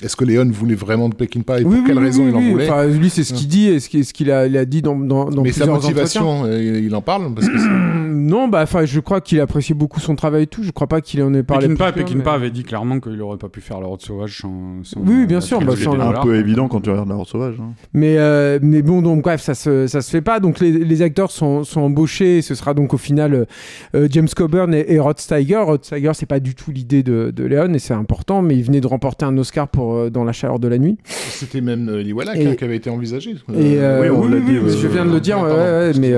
est-ce que Léon voulait vraiment de Peckinpah et pour quelle raison il en voulait enfin, Lui, c'est ce qu'il dit et ce qu'il a, a, dit dans, dans, dans Mais sa motivation, euh, il en parle parce que (clears throat) Non, bah, enfin, je crois qu'il appréciait beaucoup son travail et tout. Je crois pas qu'il en ait parlé. Peckinpah, Peckinpah avait dit clairement qu'il aurait pas pu faire la Route Sauvage sans. sans oui, bien sûr. Bah, c'est un peu évident quand tu regardes la Route Sauvage. Hein. Mais, euh, mais bon, donc bref, ça se, ça se fait pas. Donc les, les acteurs sont, sont embauchés. Et ce sera donc au final euh, James Coburn et, Rod Steiger. Rod Steiger, c'est pas du tout l'idée de, de Léon et c'est important, mais il venait de remporter un Oscar pour dans la chaleur de la nuit. c'était même euh, Liwala qui, qui avait été envisagé. Et oui, on l'a dit. je viens de le dire, mais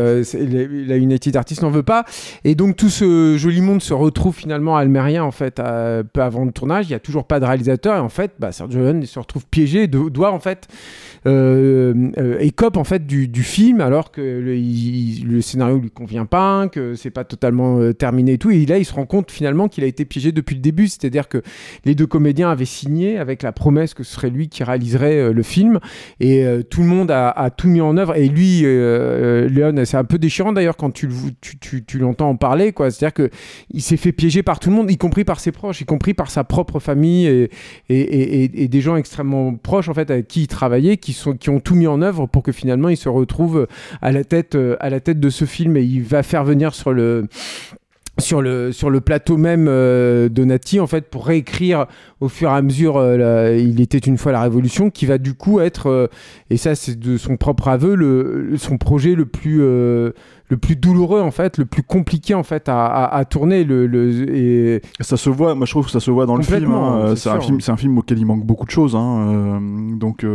la United Artists n'en veut pas. Et donc tout ce joli monde se retrouve finalement à Almeria en fait, peu avant le tournage. Il y a toujours pas de réalisateur et en fait, bah, Sergio Leone se retrouve piégé, doit en fait euh, euh, écope en fait du, du, film alors que le, le, scénario lui convient pas, que c'est pas totalement euh, terminé et tout. Et là, il se rend compte finalement qu'il a été piégé depuis le début, c'est-à-dire que les deux comédiens avaient signé avec la promesse que ce serait lui qui réaliserait le film et tout le monde a, tout mis en œuvre. Et lui, Léon, c'est un peu déchirant d'ailleurs quand tu, tu, l'entends en parler. C'est-à-dire que il s'est fait piéger par tout le monde, y compris par ses proches, y compris par sa propre famille et, des gens extrêmement proches en fait avec qui il travaillait, qui sont, qui ont tout mis en œuvre pour que finalement il se retrouve à la tête, euh, à la tête de ce film et il va faire venir sur le sur le, sur le plateau même euh, Donati en fait pour réécrire au fur et à mesure euh, il était une fois la révolution qui va du coup être et ça c'est de son propre aveu le, son projet le plus le plus douloureux en fait le plus compliqué en fait à, à, tourner le, le, et ça se voit moi je trouve que ça se voit dans le film hein. c'est un film c'est un film auquel il manque beaucoup de choses hein. donc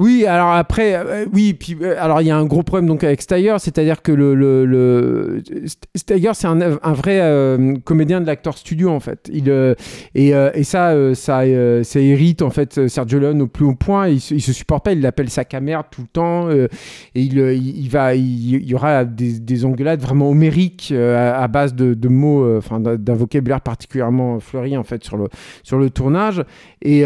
oui, alors après, euh, oui, puis euh, alors il y a un gros problème donc avec Steiger, c'est-à-dire que le, le, Steiger c'est un, vrai euh, comédien de l'acteur studio en fait. Et, ça, ça, ça hérite en fait Sergio Leone au plus haut point. Il, il se supporte pas, il l'appelle sa caméra tout le temps et il, y aura des, des engueulades vraiment homériques à, base de, mots, enfin d'un vocabulaire particulièrement fleuri en fait sur le sur le tournage et,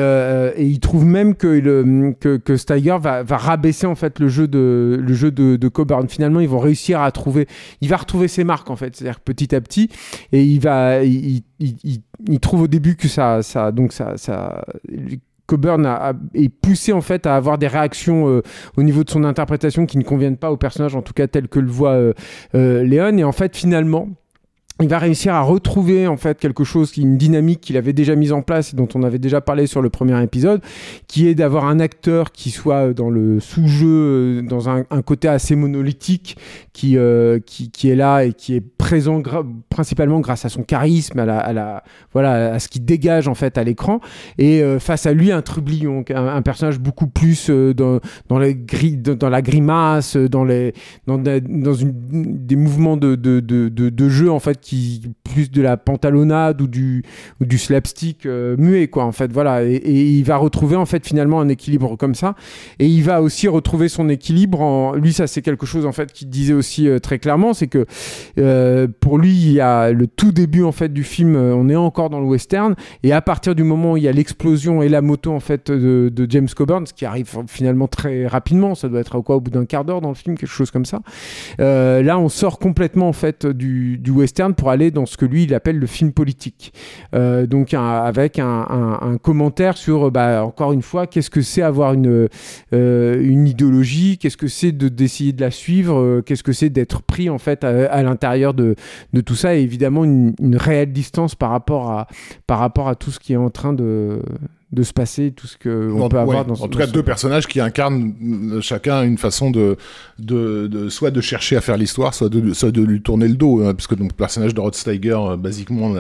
il trouve même que le que, que Steiger va, va, rabaisser en fait le jeu de le jeu de, de, Coburn. Finalement, ils vont réussir à trouver, il va retrouver ses marques en fait, c'est-à-dire petit à petit, et il va, il, il, il, trouve au début que ça, ça donc ça, ça Coburn a, est poussé en fait à avoir des réactions euh, au niveau de son interprétation qui ne conviennent pas au personnage, en tout cas tel que le voit euh, euh, Léon. Et en fait, finalement, il va réussir à retrouver en fait quelque chose, une dynamique qu'il avait déjà mise en place et dont on avait déjà parlé sur le premier épisode, qui est d'avoir un acteur qui soit dans le sous-jeu, euh, dans un, côté assez monolithique, qui, euh, qui, qui, est là et qui est présent principalement grâce à son charisme, à la, voilà, à ce qu'il dégage en fait à l'écran, et euh, face à lui un trublion, un, personnage beaucoup plus dans, dans, les dans, la grimace, dans les, dans, des mouvements de, de, de, de jeu en fait plus de la pantalonnade ou du slapstick euh, muet quoi en fait voilà. Et, il va retrouver en fait finalement un équilibre comme ça. Et il va aussi retrouver son équilibre en lui ça c'est quelque chose en fait qu'il disait aussi euh, très clairement c'est que euh, pour lui il y a le tout début en fait du film on est encore dans le western. Et à partir du moment où il y a l'explosion et la moto en fait de, James Coburn ce qui arrive finalement très rapidement ça doit être quoi au bout d'un quart d'heure dans le film quelque chose comme ça là on sort complètement en fait du western pour aller dans ce que lui il appelle le film politique. Euh, donc avec un, commentaire sur, bah, encore une fois, qu'est-ce que c'est avoir une, euh, une idéologie, qu'est-ce que c'est d'essayer de, la suivre, euh, qu'est-ce que c'est d'être pris en fait à, l'intérieur de, de, tout ça, et évidemment une, une, réelle distance par rapport à, par rapport à tout ce qui est en train de de se passer, tout ce qu'on peut avoir dans En tout cas, deux personnages qui incarnent euh, chacun une façon de, de, de soit de chercher à faire l'histoire, soit de, soit de lui tourner le dos. Hein, parce que donc, le personnage de Rod Steiger, euh, basiquement,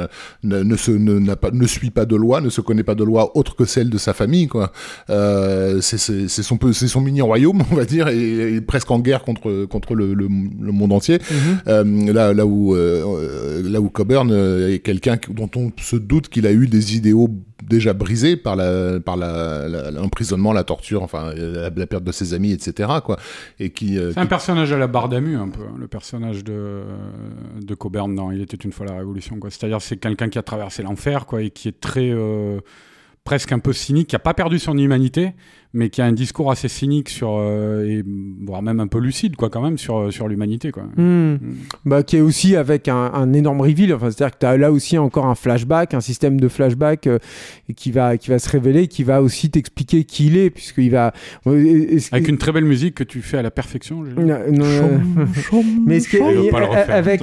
ne, ne, se, ne, pas, ne suit pas de loi, ne se connaît pas de loi autre que celle de sa famille. quoi. Euh, c'est son, son mini-royaume, (laughs) on va dire, et, presque en guerre contre, contre le, le, monde entier. Mm-hmm. euh, là, là, où, là où Coburn est quelqu'un dont on se doute qu'il a eu des idéaux déjà brisé par la par l'emprisonnement, la, torture, enfin la, perte de ses amis, etc. Quoi. Et qui. Euh, c'est un personnage à la Bardamu un peu, hein, le personnage de de Coburn dans Il était une fois la Révolution. Quoi. C'est-à-dire c'est quelqu'un qui a traversé l'enfer, quoi, et qui est très euh, presque un peu cynique, qui a pas perdu son humanité, mais qui a un discours assez cynique sur euh, et voire même un peu lucide quoi quand même sur euh, sur l'humanité quoi. Hmm. Hmm. Bah qui est aussi avec un, un énorme reveal enfin c'est-à-dire que tu as là aussi encore un flashback, un système de flashback euh, qui va qui va se révéler qui va aussi t'expliquer qui il est puisqu'il va avec une très belle musique que tu fais à la perfection. Non, (laughs) mais ce qui est, avec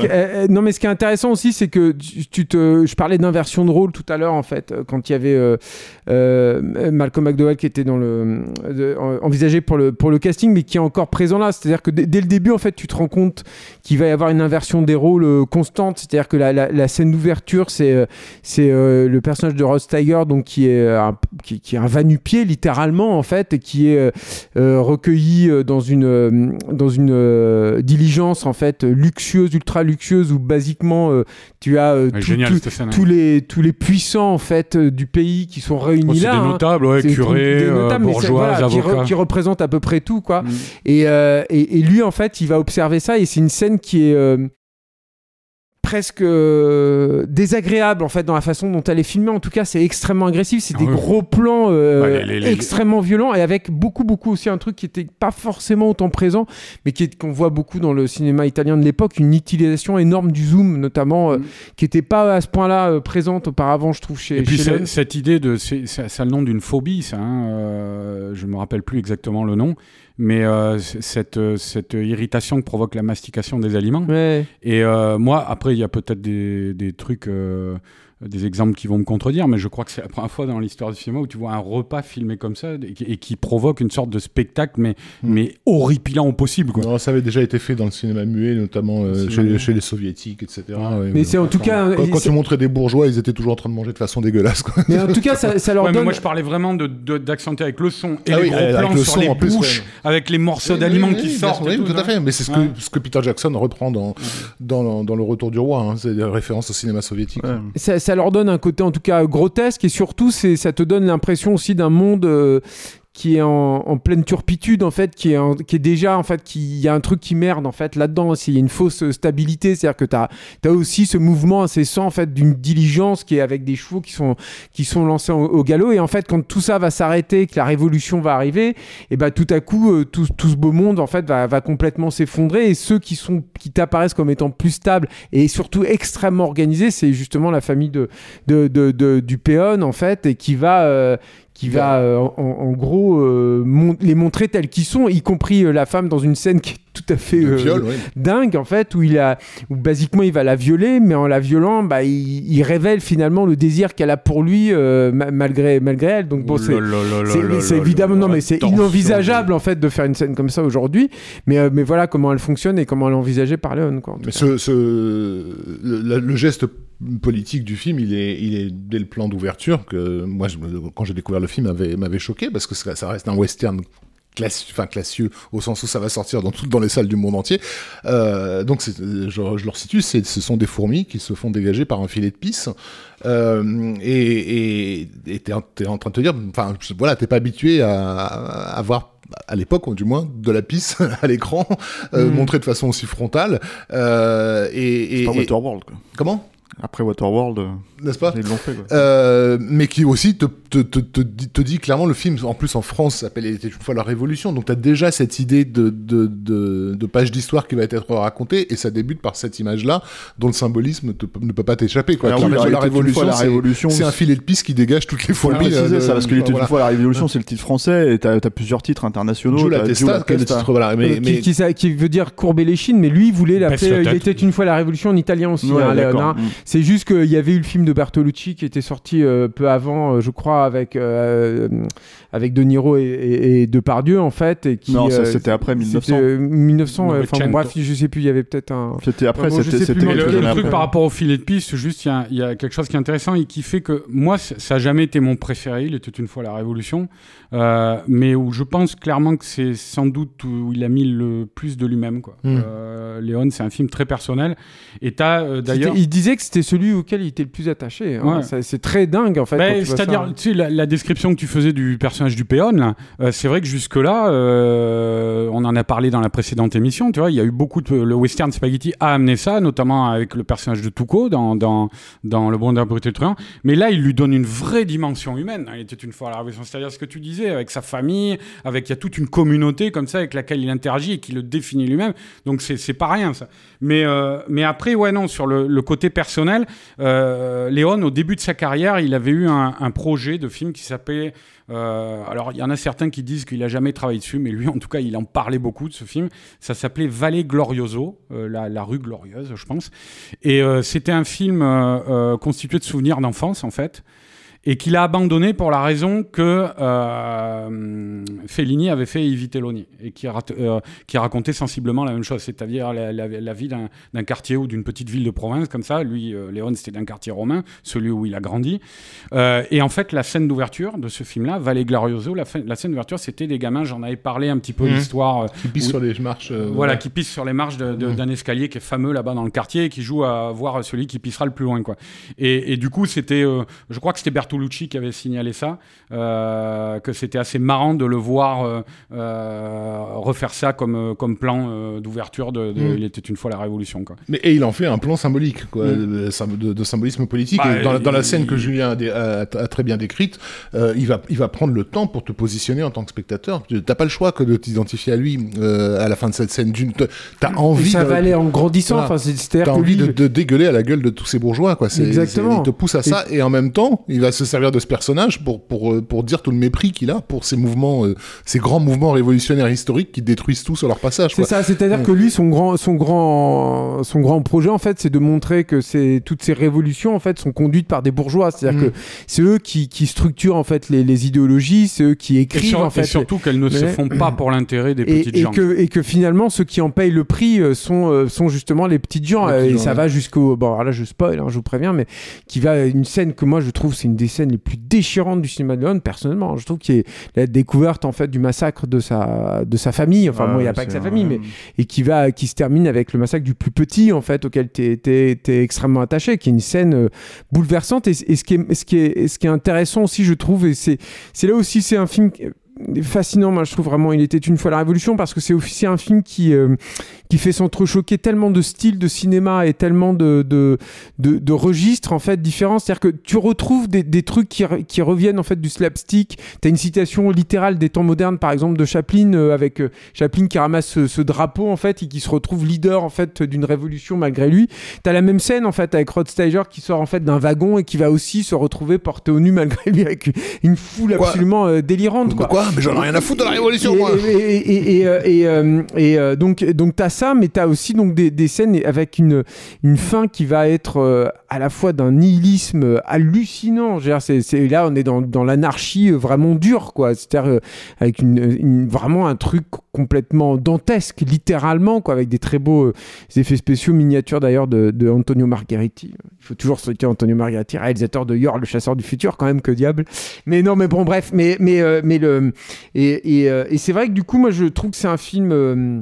non mais ce qui est intéressant aussi c'est que tu, te je parlais d'inversion de rôle tout à l'heure en fait quand il y avait Malcolm McDowell qui était dans le envisagé pour le pour le casting, mais qui est encore présent là. C'est-à-dire que dès le début, en fait, tu te rends compte qu'il va y avoir une inversion des rôles constante. C'est-à-dire que la, la, scène d'ouverture, c'est c'est le personnage de Ross Tiger, donc qui est un, qui, qui est un va-nu-pied littéralement en fait, et qui est recueilli dans une dans une diligence en fait luxueuse, ultra luxueuse, où basiquement tu as hein. tous les tous les puissants en fait du pays qui sont réunis là. C'est des notables, ouais, curés, bourgeois, avocats, qui, représentent à peu près tout quoi. Mm. Et, et, et, lui en fait, il va observer ça et c'est une scène qui est presque euh, désagréable en fait dans la façon dont elle est filmée. En tout cas, c'est extrêmement agressif. C'est des gros plans euh, extrêmement violents et avec beaucoup beaucoup aussi un truc qui était pas forcément autant présent, mais qui qu'on voit beaucoup dans le cinéma italien de l'époque, une utilisation énorme du zoom notamment, euh, mm. qui était pas à ce point-là présente auparavant, je trouve chez. Et puis chez cette idée de, c'est ça, le nom d'une phobie, ça. Hein, je me rappelle plus exactement le nom mais euh, cette, euh, cette irritation que provoque la mastication des aliments. Et euh, moi, après, il y a peut-être des, des trucs des exemples qui vont me contredire, mais je crois que c'est la première fois dans l'histoire du cinéma où tu vois un repas filmé comme ça et qui, provoque une sorte de spectacle, mais, hmm. mais horripilant au possible. Quoi. Non, ça avait déjà été fait dans le cinéma muet, notamment euh, chez, les, soviétiques, etc. mais c'est en tout cas. Quand, tu montrais des bourgeois, ils étaient toujours en train de manger de façon dégueulasse. Quoi. Mais en tout cas, ça, (laughs) leur donne. moi, je parlais vraiment d'accenter de, avec le son et ah les gros plans sur les bouches, avec les morceaux d'aliments qui sortent. Oui, tout, à fait. Mais c'est ce, que, ce que Peter Jackson reprend dans, dans, dans, Le Retour du Roi. Hein. C'est des références au cinéma soviétique. Ça, ça leur donne un côté en tout cas grotesque et surtout ça te donne l'impression aussi d'un monde euh, qui est en, pleine turpitude en fait, qui est, qui est déjà en fait, qui y a un truc qui merde en fait là-dedans. Il y a une fausse stabilité, c'est-à-dire que tu as, aussi ce mouvement incessant en fait d'une diligence qui est avec des chevaux qui sont, qui sont lancés au, galop. Et en fait, quand tout ça va s'arrêter, que la révolution va arriver, et ben tout à coup, euh, tout, tout, ce beau monde en fait va, va complètement s'effondrer. Et ceux qui sont, qui t'apparaissent comme étant plus stables et surtout extrêmement organisés, c'est justement la famille de, de, de, du péon en fait, et qui va, euh, qui va euh, en, gros euh, les montrer tels qu'ils sont, y compris euh, la femme dans une scène qui tout à fait dingue en fait, où il a, où basiquement il va la violer, mais en la violant, bah, il, révèle finalement le désir qu'elle a pour lui malgré malgré elle. Donc bon, c'est évidemment non, mais c'est inenvisageable en fait de faire une scène comme ça aujourd'hui. Mais mais voilà comment elle fonctionne et comment elle est envisagée par Léon. Quoi, mais ce, le, geste politique du film, il est, il est dès le plan d'ouverture que moi, quand j'ai découvert le film, m'avait choqué parce que ça, reste un western classieux, enfin classieux au sens où ça va sortir dans toutes dans les salles du monde entier. Euh, donc je, je, leur situe, ce sont des fourmis qui se font dégager par un filet de pisse. Euh, et t'es es en train de te dire, enfin voilà, t'es pas habitué à, à, voir à l'époque, du moins, de la pisse (laughs) à l'écran, euh, hmm. montrée de façon aussi frontale. Et, Waterworld, quoi. Comment? Après Waterworld, n'est-ce pas Ils l'ont fait. Quoi. Euh, mais qui aussi te, te, te, te, dit clairement le film, en plus en France, s'appelle Il était une fois la Révolution. Donc tu as déjà cette idée de, de, de, de page d'histoire qui va être racontée et ça débute par cette image-là dont le symbolisme ne peut pas t'échapper. Quoi. la, Révolution, c'est un filet de piste qui dégage toutes les fois. Euh, ça parce qu'il était une fois la Révolution, c'est le titre français et tu as, plusieurs titres internationaux. la Testa, voilà, mais... Qui, qui, veut dire courber les chines, mais lui il voulait l'appeler Il était une fois la Révolution en italien aussi. Hein, c'est juste qu'il y avait eu le film de Bertolucci qui était sorti euh, peu avant, euh, je crois, avec, euh, avec De Niro et, et, Depardieu, en fait. Et qui, non, c'était après 1900. 1900, enfin bref, je sais plus, il y avait peut-être un. C'était après, c'était. Le, truc par rapport au filet de piste, juste, il y, y, a quelque chose qui est intéressant et qui fait que moi, ça n'a jamais été mon préféré. Il était une fois la Révolution. Mais où je pense clairement que c'est sans doute où il a mis le plus de lui-même. Quoi. Hmm. Léon, c'est un film très personnel. Et as d'ailleurs. Il disait que c'était celui auquel il était le plus attaché. Hein. C'est très dingue en fait. Ben, c'est-à-dire, tu sais, la, description que tu faisais du personnage du péon, euh, c'est vrai que jusque-là, euh, on en a parlé dans la précédente émission, tu vois, il y a eu beaucoup de. Le western spaghetti a amené ça, notamment avec le personnage de Tuco dans, dans, dans Le Bon d'un Bruté Truand. Mais là, il lui donne une vraie dimension humaine. Il était une fois à la Révolution. C'est-à-dire ce que tu disais, avec sa famille, avec. Il y a toute une communauté comme ça avec laquelle il interagit et qui le définit lui-même. Donc c'est pas rien ça. Mais, euh, mais après, ouais, non, sur le, côté personnel, euh, Léon, au début de sa carrière, il avait eu un, projet de film qui s'appelait. Euh, alors, il y en a certains qui disent qu'il a jamais travaillé dessus, mais lui, en tout cas, il en parlait beaucoup de ce film. Ça s'appelait Vallée Glorioso, la, rue glorieuse, je pense. Et c'était un film constitué de souvenirs d'enfance, en fait. Et qu'il a abandonné pour la raison que euh, Fellini avait fait Ivitelloni et qui, euh, qui racontait sensiblement la même chose, c'est-à-dire la, vie d'un quartier ou d'une petite ville de province comme ça. Lui, euh, Léon, c'était d'un quartier romain, celui où il a grandi. Euh, et en fait, la scène d'ouverture de ce film-là, Valet Glorioso, la, la scène d'ouverture, c'était des gamins, j'en avais parlé un petit peu mmh. l'histoire. qui pissent sur les marches. voilà, qui pissent sur les marches mmh. d'un escalier qui est fameux là-bas dans le quartier et qui joue à voir celui qui pissera le plus loin. Quoi. Et, et du coup, c'était, je crois que c'était Bertolucci Lucci qui avait signalé ça, euh, que c'était assez marrant de le voir euh, euh, refaire ça comme, comme plan d'ouverture de, mm. Il était une fois la Révolution. Quoi. Mais, et il en fait un plan symbolique, quoi, mm. de, symbolisme politique. Bah, dans, la scène que Julien a, très bien décrite, il, va, il va prendre le temps pour te positionner en tant que spectateur. Tu n'as pas le choix que de t'identifier à lui à la fin de cette scène. Tu as envie. ça va aller en grandissant. Enfin, cest envie de, de, dégueuler à la gueule de tous ces bourgeois. Quoi. Exactement. Il te pousse à ça et en même temps, il va se servir de ce personnage pour, pour, euh, pour dire tout le mépris qu'il a pour ces mouvements, euh, ces grands mouvements révolutionnaires historiques qui détruisent tout sur leur passage. C'est ça, c'est-à-dire que lui, son grand, son, grand, son grand projet, en fait, c'est de montrer que c'est, toutes ces révolutions, en fait, sont conduites par des bourgeois. C'est-à-dire mm. que c'est eux qui, qui, structurent, en fait, les, les idéologies, c'est eux qui écrivent, en fait. Et surtout qu'elles ne se font pas pour l'intérêt des petites et gens. Que, et que finalement, ceux qui en payent le prix euh, sont, sont justement les petites gens. et ça va jusqu'au. Bon, alors là, je spoil, hein, je vous préviens, mais qui va une scène que moi, je trouve, c'est une des scènes les plus déchirante du cinéma de Leone, personnellement. Je trouve qu'il est la découverte en fait du massacre de sa de sa famille. Enfin, moi, il n'y a pas que sa famille, mais et qui va qui se termine avec le massacre du plus petit en fait auquel tu es, extrêmement attaché, qui est une scène euh, bouleversante. Et, et, ce qui est ce qui est ce qui est intéressant aussi, je trouve, et c'est c'est là aussi c'est un film fascinant, moi je trouve vraiment Il était une fois la Révolution parce que c'est aussi un film qui, euh, qui fait s'entrechoquer tellement de styles de cinéma et tellement de, de, de, registres en fait différents. C'est-à-dire que tu retrouves des, des trucs qui, qui, reviennent en fait du slapstick. Tu as une citation littérale des temps modernes par exemple de Chaplin euh, avec euh, Chaplin qui ramasse ce, drapeau en fait et qui se retrouve leader en fait d'une révolution malgré lui. Tu as la même scène en fait avec Rod Steiger qui sort en fait d'un wagon et qui va aussi se retrouver porté au nu malgré lui avec une foule absolument délirante. Quoi? Mais j'en ai rien à foutre de la révolution, et, moi. Et, euh, euh, euh, donc, donc t'as ça, mais t'as aussi donc des, des, scènes avec une, une fin qui va être à la fois d'un nihilisme hallucinant. C'est, là, on est dans, l'anarchie vraiment dure, quoi. C'est-à-dire avec une, vraiment un truc complètement dantesque, littéralement, quoi, avec des très beaux effets spéciaux, miniatures d'ailleurs de, Antonio Margheriti. Il faut toujours souhaiter Antonio Margheriti, réalisateur de Yor, le chasseur du futur, quand même, que diable. Mais non, mais bon, bref, mais, et, euh, c'est vrai que du coup, moi, je trouve que c'est un film euh,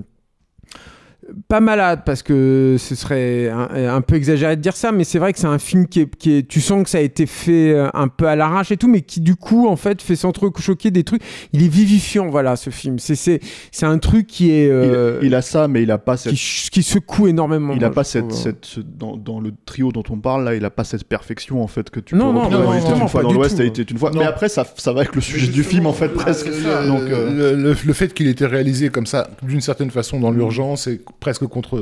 pas malade parce que ce serait un, peu exagéré de dire ça, mais c'est vrai que c'est un film qui est, qui est, tu sens que ça a été fait euh, un peu à l'arrache et tout, mais qui du coup en fait fait s'entrechoquer des trucs. Il est vivifiant, voilà, ce film. C'est c'est c'est un truc qui est. Euh, il, a ça, mais il a pas cette. Qui, qui secoue énormément. Il a pas cette, cette dans, dans, le trio dont on parle là, il a pas cette perfection en fait que tu non, peux non, non, une fois dans l'Ouest, a été une fois. Mais après ça ça va avec le sujet du film en fait presque. Donc euh, le, le, fait qu'il ait été réalisé comme ça d'une certaine façon dans l'urgence et presque contre,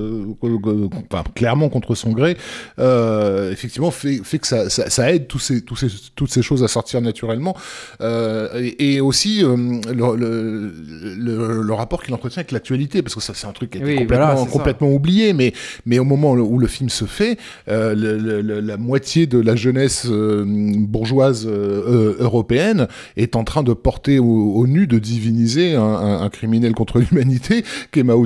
enfin, clairement contre son gré, euh, effectivement fait, fait que ça, ça, aide tous ces, tous ces, toutes ces choses à sortir naturellement, euh, et, aussi euh, le, le, le, rapport qu'il entretient avec l'actualité, parce que ça c'est un truc qui est complètement, complètement oublié, mais, mais au moment où le film se fait, la moitié de la jeunesse bourgeoise européenne est en train de porter au, nu, de diviniser un, un, criminel contre l'humanité, qui est Mao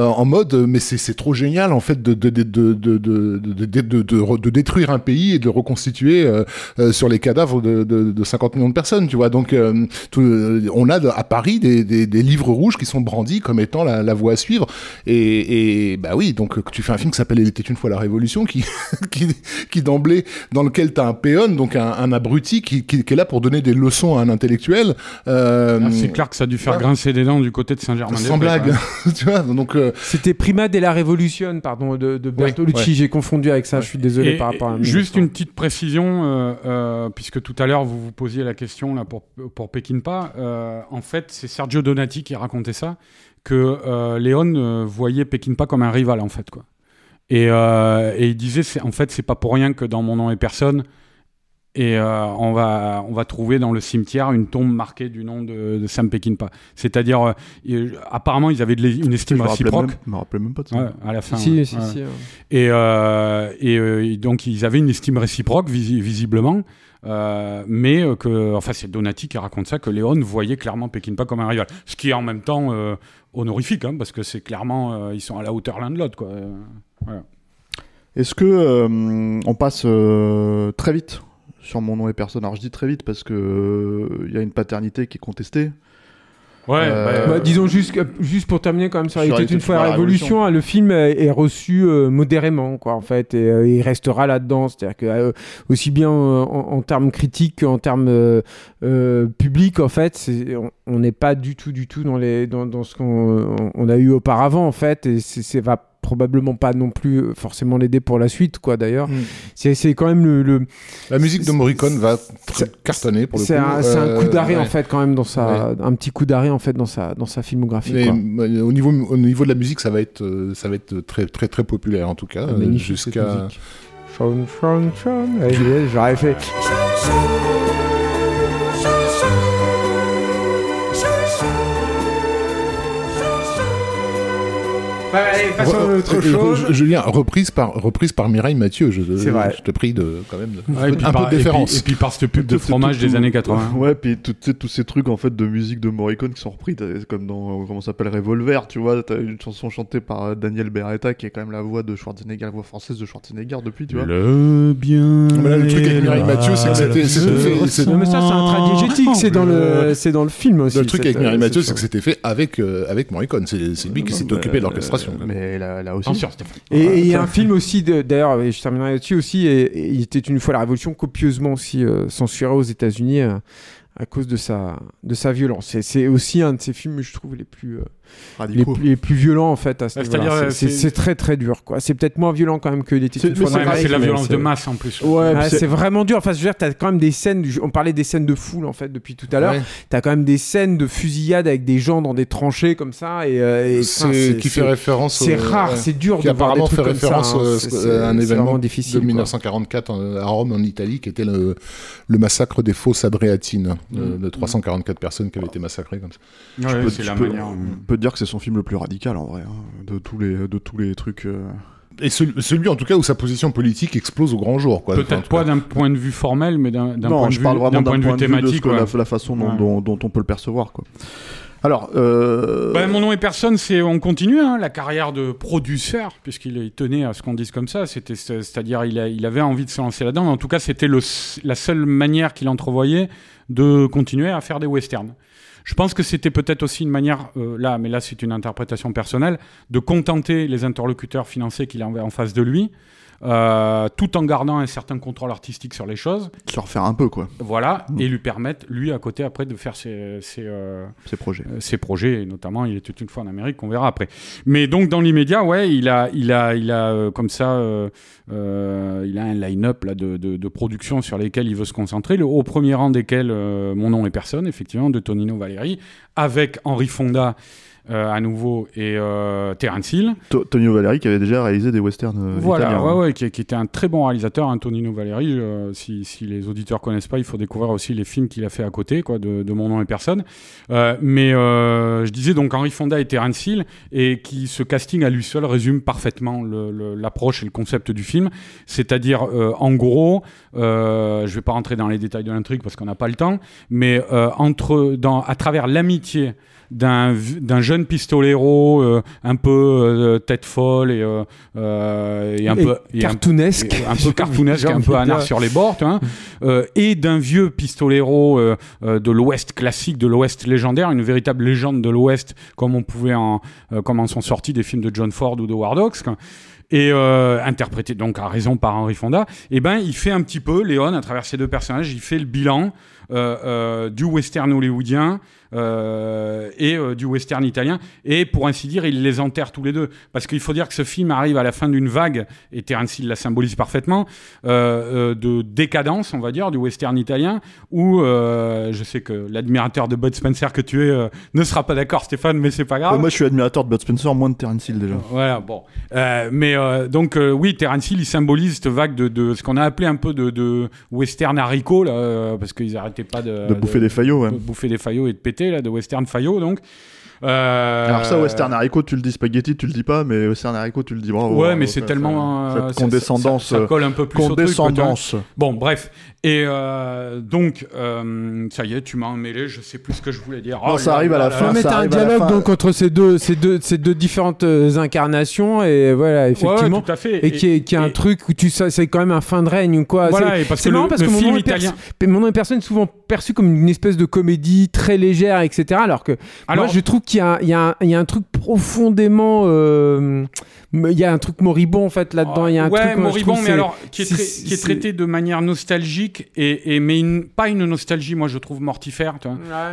En mode mais c'est trop génial en fait de de, de, de, de, de détruire un pays et de le reconstituer euh, euh, sur les cadavres de, de, 50 millions de personnes, tu vois. Donc euh, on a à Paris des, des, des, livres rouges qui sont brandis comme étant la, la voie à suivre. Et, et bah oui, donc tu fais un film qui s'appelle Il était une fois la Révolution, qui qui, qui d'emblée dans lequel tu as un péon, donc un, un abruti qui, qui, est là pour donner des leçons à un intellectuel. Ah, c'est clair que ça a dû faire grincer des dents du côté de Saint-Germain. Sans blague, tu vois. Donc c'était Prima della Révolution, pardon, de, de Bertolucci. J'ai confondu avec ça, je suis désolé par rapport à Juste une petite précision, euh, euh, puisque tout à l'heure vous vous posiez la question là, pour, pour Pekinpa. Euh, en fait, c'est Sergio Donati qui racontait ça, que Léon voyait Pekinpa comme un rival, en fait. Quoi. Et, et il disait, en fait, c'est pas pour rien que dans Mon nom et personne, et euh, on, va, on va trouver dans le cimetière une tombe marquée du nom de, de Sam Peckinpah. C'est-à-dire, euh, apparemment, ils avaient de une estime réciproque. Je me rappelais même pas de ça. Ouais, à la fin. Si, ouais. si, Ouais. si, ouais. Et, euh, et euh, donc, ils avaient une estime réciproque, visi- visiblement. Euh, mais euh, que, enfin, c'est Donati qui raconte ça, que Léon voyait clairement Peckinpah comme un rival. Ce qui est en même temps euh, honorifique, hein, parce que c'est clairement, euh, ils sont à la hauteur l'un de l'autre, quoi. Euh, voilà. Est-ce que euh, on passe euh, très vite? Sur mon nom et personne Alors je dis très vite parce que euh, il y a une paternité qui est contestée. Ouais, Euh, bah, Bah, disons juste, que- juste pour terminer quand même sur Sur était une fois la révolution, hein, le film est, est reçu euh, modérément quoi en fait et euh, il restera là-dedans, c'est-à-dire que euh, aussi bien euh, en, en termes critiques qu'en termes euh, euh, publics en fait, c'est- on- n'est pas du tout du tout dans les dans, dans ce qu'on on- on a eu auparavant en fait et c'est c'est va probablement pas non plus euh, forcément l'aider pour la suite quoi d'ailleurs. Mm. C'est c'est quand même le, le La musique de Morricone va cartonner pour le coup. c'est un, c'est un Euh, coup d'arrêt ouais. en fait quand même dans sa un petit coup d'arrêt en fait dans sa dans sa filmographie Mais, quoi. euh, au niveau au niveau de la musique, ça va être euh, ça va être très très très populaire en tout cas Ah, jusqu'à. Ouais, J'aurais fait. Allez, passons à autre Re- chose. re- Julien, reprise par reprise par Mireille Mathieu. Je, C'est vrai. je te prie de quand même de- Ouais, et puis un par- peu de et puis- déférence. Et puis, par cette pub de fromage tout- des années 80. (laughs) Ouais, puis tous ces trucs en fait de musique de Morricone qui sont repris, comme dans comment ça s'appelle Revolver, tu vois, t'as une chanson chantée par euh, Daniel Beretta qui est quand même la voix de Schwarzenegger, la voix française de Schwarzenegger depuis, tu vois. Le bien. Mais là, le truc avec Mireille Mathieu, c'est que c'était- c'était mais ça, c'est un tragédétique, c'est dans le, c'est dans le film aussi. Le truc avec Mireille Mathieu, c'est que c'était fait avec euh, avec Morricone. C'est lui qui s'est occupé de euh, l'orchestration. Mais là, là aussi. Attention. Et il y a un film aussi, de- d'ailleurs, et je terminerai là-dessus aussi, et, et il était une fois la Révolution copieusement aussi euh, censuré aux États-Unis euh, à cause de sa, de sa violence. Et c'est aussi un de ces films, je trouve, les plus, euh, les, plus- les plus violents en fait à ce niveau-là. C'est- très très dur, quoi. C'est peut-être moins violent quand même que Il était C'est- la violence de masse en plus. Ouais, c'est- vraiment dur. Enfin, je veux dire, t'as quand même des scènes. On parlait des scènes de foule en fait depuis tout à l'heure. Ouais. T'as quand même des scènes de fusillade avec des gens dans des tranchées comme ça et, euh, C'est qui fait c'est- référence. C'est au- rare, ouais. c'est dur qui de voir des apparemment trucs fait comme ça, référence hein. euh, à un événement vraiment difficile. de quoi. 1944 en- à Rome, en Italie, qui était le, le massacre des fosses Adréatines, euh, de 344 personnes qui avaient été massacrées comme ça. Ouais, dire que c'est son film le plus radical en vrai, hein, de tous les de tous les trucs. euh. Et celui, celui, en tout cas où sa position politique explose au grand jour. Peut-être pas d'un point de vue formel, mais d'un point, de je vue- parle vraiment d'un point de vue de ce thématique. que la, la façon dont, Ouais. dont- dont on peut le percevoir, quoi. Alors, euh, Ben, mon nom et personne, c'est on continue hein, la carrière de producteur, puisqu'il il tenait à ce qu'on dise comme ça. C'était, c'est-à-dire, il, avait envie de se lancer là-dedans. En tout cas, c'était la seule manière qu'il entrevoyait de continuer à faire des westerns. Je pense que c'était peut-être aussi une manière, euh, là, mais là c'est une interprétation personnelle, de contenter les interlocuteurs financiers qu'il avait en face de lui, euh, tout en gardant un certain contrôle artistique sur les choses. se refaire un peu, quoi, Voilà, Mm. et lui permettre, lui, à côté, après, de faire ses, ses, euh, ces projets. euh, ses projets, et notamment il était une fois en Amérique, qu'on verra après. Mais donc dans l'immédiat, ouais, il a, il a, il a euh, comme ça, il a un line-up là de, de, de production sur lesquelles il veut se concentrer. Le, au premier rang desquels Mon nom est personne, effectivement, de Tonino Valeri, avec Henri Fonda. Euh, à nouveau et euh, Terence Hill. To- Valeri qui avait déjà réalisé des westerns euh, Voilà, italiens. ouais, ouais, qui, qui était un très bon réalisateur, Antonino Valeri. euh, si, si les auditeurs connaissent pas, il faut découvrir aussi les films qu'il a fait à côté, quoi, de, de Mon nom et personne. Mais je disais donc Henri Fonda et Terence Hill, et qui ce casting à lui seul résume parfaitement l'approche et le concept du film. C'est-à-dire, en gros, je vais pas rentrer dans les détails de l'intrigue parce qu'on n'a pas le temps, mais entre, dans, à travers l'amitié d'un jeune pistolero euh, un peu euh, tête folle et, euh, euh, et un Et peu un- cartoonesque. un peu cartoonesque, un peu (laughs) anard sur les bords, euh, et d'un vieux pistolero de l'Ouest classique, de l'Ouest légendaire, une véritable légende de l'Ouest, comme on pouvait en, comme en sont sortis des films de John Ford ou de War Dogs, et euh, interprété donc à raison par Henry Fonda, et ben il fait un petit peu, Léon, à travers ces deux personnages, il fait le bilan du western hollywoodien euh, et euh, du western italien, et pour ainsi dire, il les enterre tous les deux, parce qu'il faut dire que ce film arrive à la fin d'une vague, et Terence Hill la symbolise parfaitement, euh, euh, de décadence, on va dire, du western italien, où euh, je sais que l'admirateur de Bud Spencer que tu es euh, ne sera pas d'accord, Stéphane, mais c'est pas grave. Moi, je suis admirateur de Bud Spencer, moins de Terence Hill déjà. Voilà, bon. Euh, mais euh, donc, euh, oui, Terence Hill, il symbolise cette vague de, ce qu'on a appelé un peu de, western haricot, là, euh, parce qu'ils arrêtaient pas de, De bouffer des faillots, ouais. de bouffer des faillots et de péter, là, de western faillot, donc. Euh, Alors ça, Western Haricot, tu le dis, spaghetti, tu le dis pas, mais Western Haricot, tu le dis. Bravo, Ouais, bravo, mais c'est tellement. ça- euh, Cette ça- condescendance. Ça, ça colle un peu plus au truc, condescendance. Bon, bref. Et euh, donc, euh, ça y est, tu m'as emmêlé, je sais plus ce que je voulais dire. Non, Oh ça là arrive à la là fin, là. On ça mettre un dialogue donc entre ces deux, ces deux, ces deux différentes incarnations et voilà effectivement ouais, tout à fait. et qui est, qui est un et- truc où tu sais c'est quand même un fin de règne ou quoi. Voilà, C'est- et parce que marrant le- parce le que mon film nom est perçu- italien- mon nom est personne est souvent perçu comme une espèce de comédie très légère etc. Alors que Alors- moi je trouve qu'il y a, un- il y, a un- il y a un truc profondément euh, il y a un truc moribond en fait là-dedans. Il y a un ouais, truc je moribond, mais alors qui est, qui traité de manière nostalgique et, et mais une- pas une nostalgie, moi je trouve mortifère.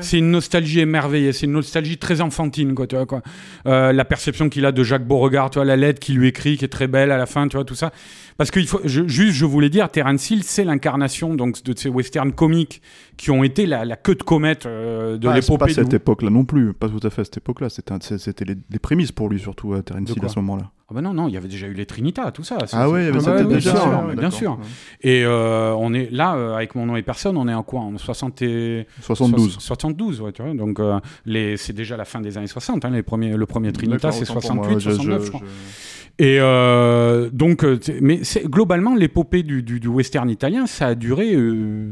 C'est une nostalgie émerveillée, c'est une nostalgie très enfantine, quoi, tu vois, quoi. Euh, la perception qu'il a de Jacques Beauregard, tu vois, la lettre qu'il lui écrit, qui est très belle à la fin, tu vois, tout ça. Parce que il faut, je, juste, je voulais dire, Terence Hill, c'est l'incarnation donc de ces westerns comiques qui ont été la, la queue de comète euh, de Ah, c'est pas cette époque-là non plus, pas tout à fait à cette époque-là. C'était les, les prémices pour lui, surtout, à Terence De Hill à ce moment-là. Ah bah non, non, il y avait déjà eu les Trinitas, tout ça. Ah ouais, Ah bah oui, déjà. bien sûr, ouais, bien sûr. Et euh, on est là, euh, avec mon nom et personne, on est en quoi En 60 et... 72. So- 72, ouais, tu vois. Donc, euh, les, c'est déjà la fin des années 60. Hein, les premiers, le premier Trinita, D'accord, c'est autant pour moi, 68, je- je- 69, je crois. je- Et euh, donc, euh, mais globalement, l'épopée du, du, du western italien, ça a duré, euh,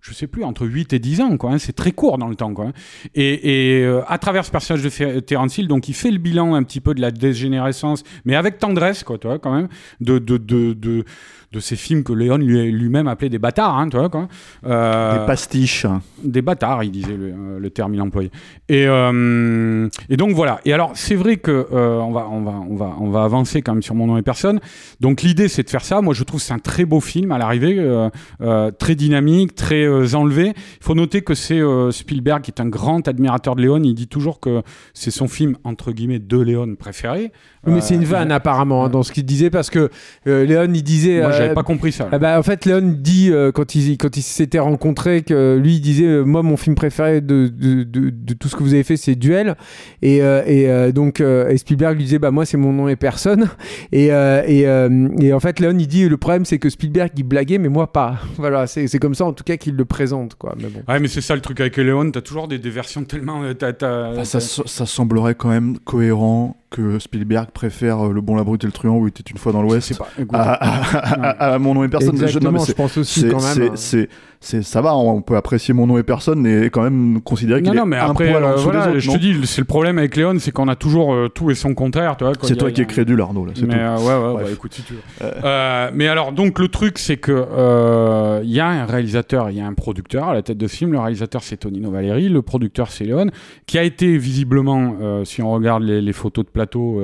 je sais plus, entre 8 et 10 ans, quoi. hein. c'est très court dans le temps, quoi. hein. Et, et euh, à travers ce personnage de Terence Hill, donc il fait le bilan un petit peu de la dégénérescence, mais avec tendresse, quoi, tu quand même, de, de, de, de, de ces films que Léon lui, lui-même appelait des bâtards, hein, tu vois, quoi. Euh, Des pastiches. des bâtards, il disait le, euh, le terme il employait. Et, euh, et donc voilà. Et alors c'est vrai que euh, on va on va on va on va avancer quand même sur mon nom et personne. Donc l'idée c'est de faire ça. Moi je trouve que c'est un très beau film à l'arrivée, euh, euh, très dynamique, très euh, enlevé. Il faut noter que c'est euh, Spielberg qui est un grand admirateur de Léon. Il dit toujours que c'est son film entre guillemets de Léon préféré. Mais Euh, c'est une vanne apparemment hein, dans ce qu'il disait parce que euh, Léon il disait. Moi j'avais euh, pas compris ça. Ah bah, en fait, Léon dit euh, quand ils quand ils s'étaient rencontrés que lui il disait euh, moi mon film préféré de, de, de, de tout ce que vous avez fait c'est Duel et, euh, et euh, donc euh, et Spielberg lui disait bah moi c'est mon nom et personne (laughs) et euh, et, euh, et en fait Léon il dit le problème c'est que Spielberg il blaguait mais moi pas (laughs) voilà c'est c'est comme ça en tout cas qu'il le présente quoi mais bon Ouais mais c'est ça le truc avec Léon. T'as toujours des, des versions tellement. euh, t'as- t'as- Enfin, ça, ça semblerait quand même cohérent que Spielberg préfère euh, Le Bon, la Brute et le Truand où il était une fois dans l'Ouest à, à- à- à Mon nom et personne. Je- non, exactement mais je pense aussi quand même c'est- hein. C'est- ça va, on peut apprécier Mon nom et personne et quand même considérer qu'il est non, mais un après, poil en euh, dessous voilà, des autres, je te dis, c'est le problème avec Léon, c'est qu'on a toujours euh, tout et son contraire, tu vois. quoi. C'est a- toi qui es crédule, Arnaud, là, Mais euh, ouais, ouais, bah, écoute, si tu veux. Euh, mais alors, donc, le truc, c'est que il y a un réalisateur, il y a un producteur à la tête de ce film. Le réalisateur, c'est Tonino Valeri. Le producteur, c'est Léon, qui a été visiblement, si on regarde les, les photos de plateau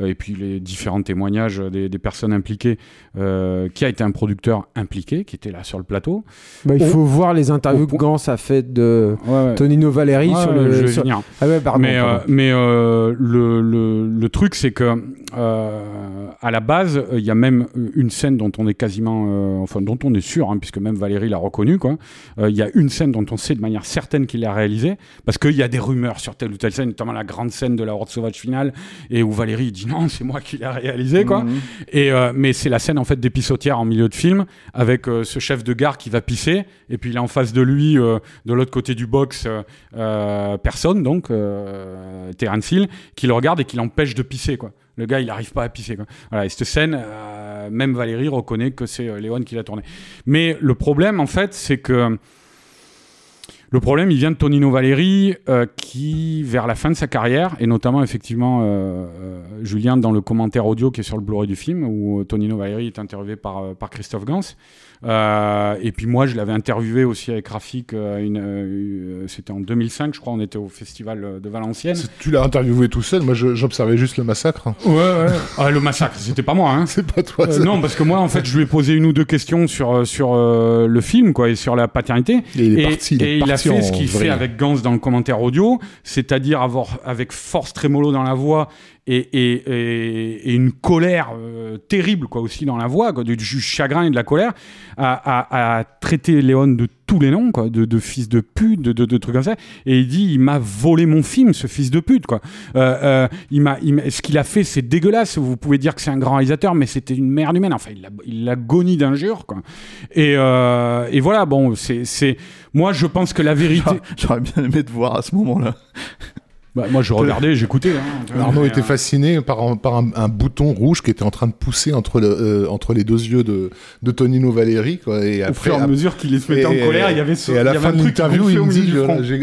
et puis les différents témoignages des, des personnes impliquées, qui a été un producteur impliqué, qui était là sur le plateau. Bah, il au- faut voir les interviews que Gans a fait de Ouais, ouais. Tonino Valeri Ouais, sur le je vais sur- venir. ah ouais pardon, mais pardon. euh, mais euh, le, le, le truc, c'est que euh, à la base, il y a même une scène dont on est quasiment, enfin dont on est sûr, hein, puisque même Valérie l'a reconnu, quoi. Il y a une scène dont on sait de manière certaine qu'il l'a réalisée, parce qu'il y a des rumeurs sur telle ou telle scène, notamment la grande scène de la horde sauvage finale, et où Valérie dit non, c'est moi qui l'ai réalisé, quoi. Mhm. Et mais c'est la scène en fait des pissotières en milieu de film avec ce chef de gare qui va pisser et puis il a en face de lui euh, de l'autre côté du box euh, euh, personne donc Terence Hill qui le regarde et qui l'empêche de pisser quoi. Le gars il n'arrive pas à pisser quoi. Voilà et cette scène même Valérie reconnaît que c'est Léon qui l'a tournée. Mais le problème en fait c'est que le problème, il vient de Tonino euh, qui, vers la fin de sa carrière, et notamment effectivement Julien dans le commentaire audio qui est sur le Blu-ray du film, où Tonino Valeri est interviewé par, par Christophe Gans. Euh, et puis moi, je l'avais interviewé aussi avec Rafik, euh, une, euh, c'était en 2005, je crois, on était au festival euh, de Valenciennes. Tu l'as interviewé tout seul, moi j'observais juste le massacre. Ouais, ouais. Ah, le massacre, c'était pas moi, hein. (laughs) C'est pas toi. Euh, non, parce que moi, en fait, je lui ai posé une ou deux questions sur, euh, sur euh, le film, quoi, et sur la paternité. Et il est et, parti. Il est et il a fait ce qu'il fait avec Gans dans le commentaire audio, c'est-à-dire avoir avec force trémolo dans la voix et, une colère euh, terrible quoi aussi dans la voix, du, chagrin et de la colère, à, à, traiter Léon de tous les noms, quoi, de, fils de pute, de, trucs comme ça. Et il dit, il m'a volé mon film, ce fils de pute, quoi. Euh, euh, il m'a, ce qu'il a fait, c'est dégueulasse. Vous pouvez dire que c'est un grand réalisateur, mais c'était une merde humaine. Enfin, il l'a gonie d'injures, quoi. Et, et voilà, bon, c'est, moi, je pense que la vérité. (laughs) J'aurais bien aimé te voir à ce moment-là. Bah, moi, je regardais, j'écoutais. Hein, Arnaud était fasciné par, un, par un, bouton rouge qui était en train de pousser entre, le, euh, entre les deux yeux de, de Tonino Valéry. Quoi, et Au fur et à mesure qu'il se mettait en colère, il y avait ce Et à la fin de l'interview, il me dit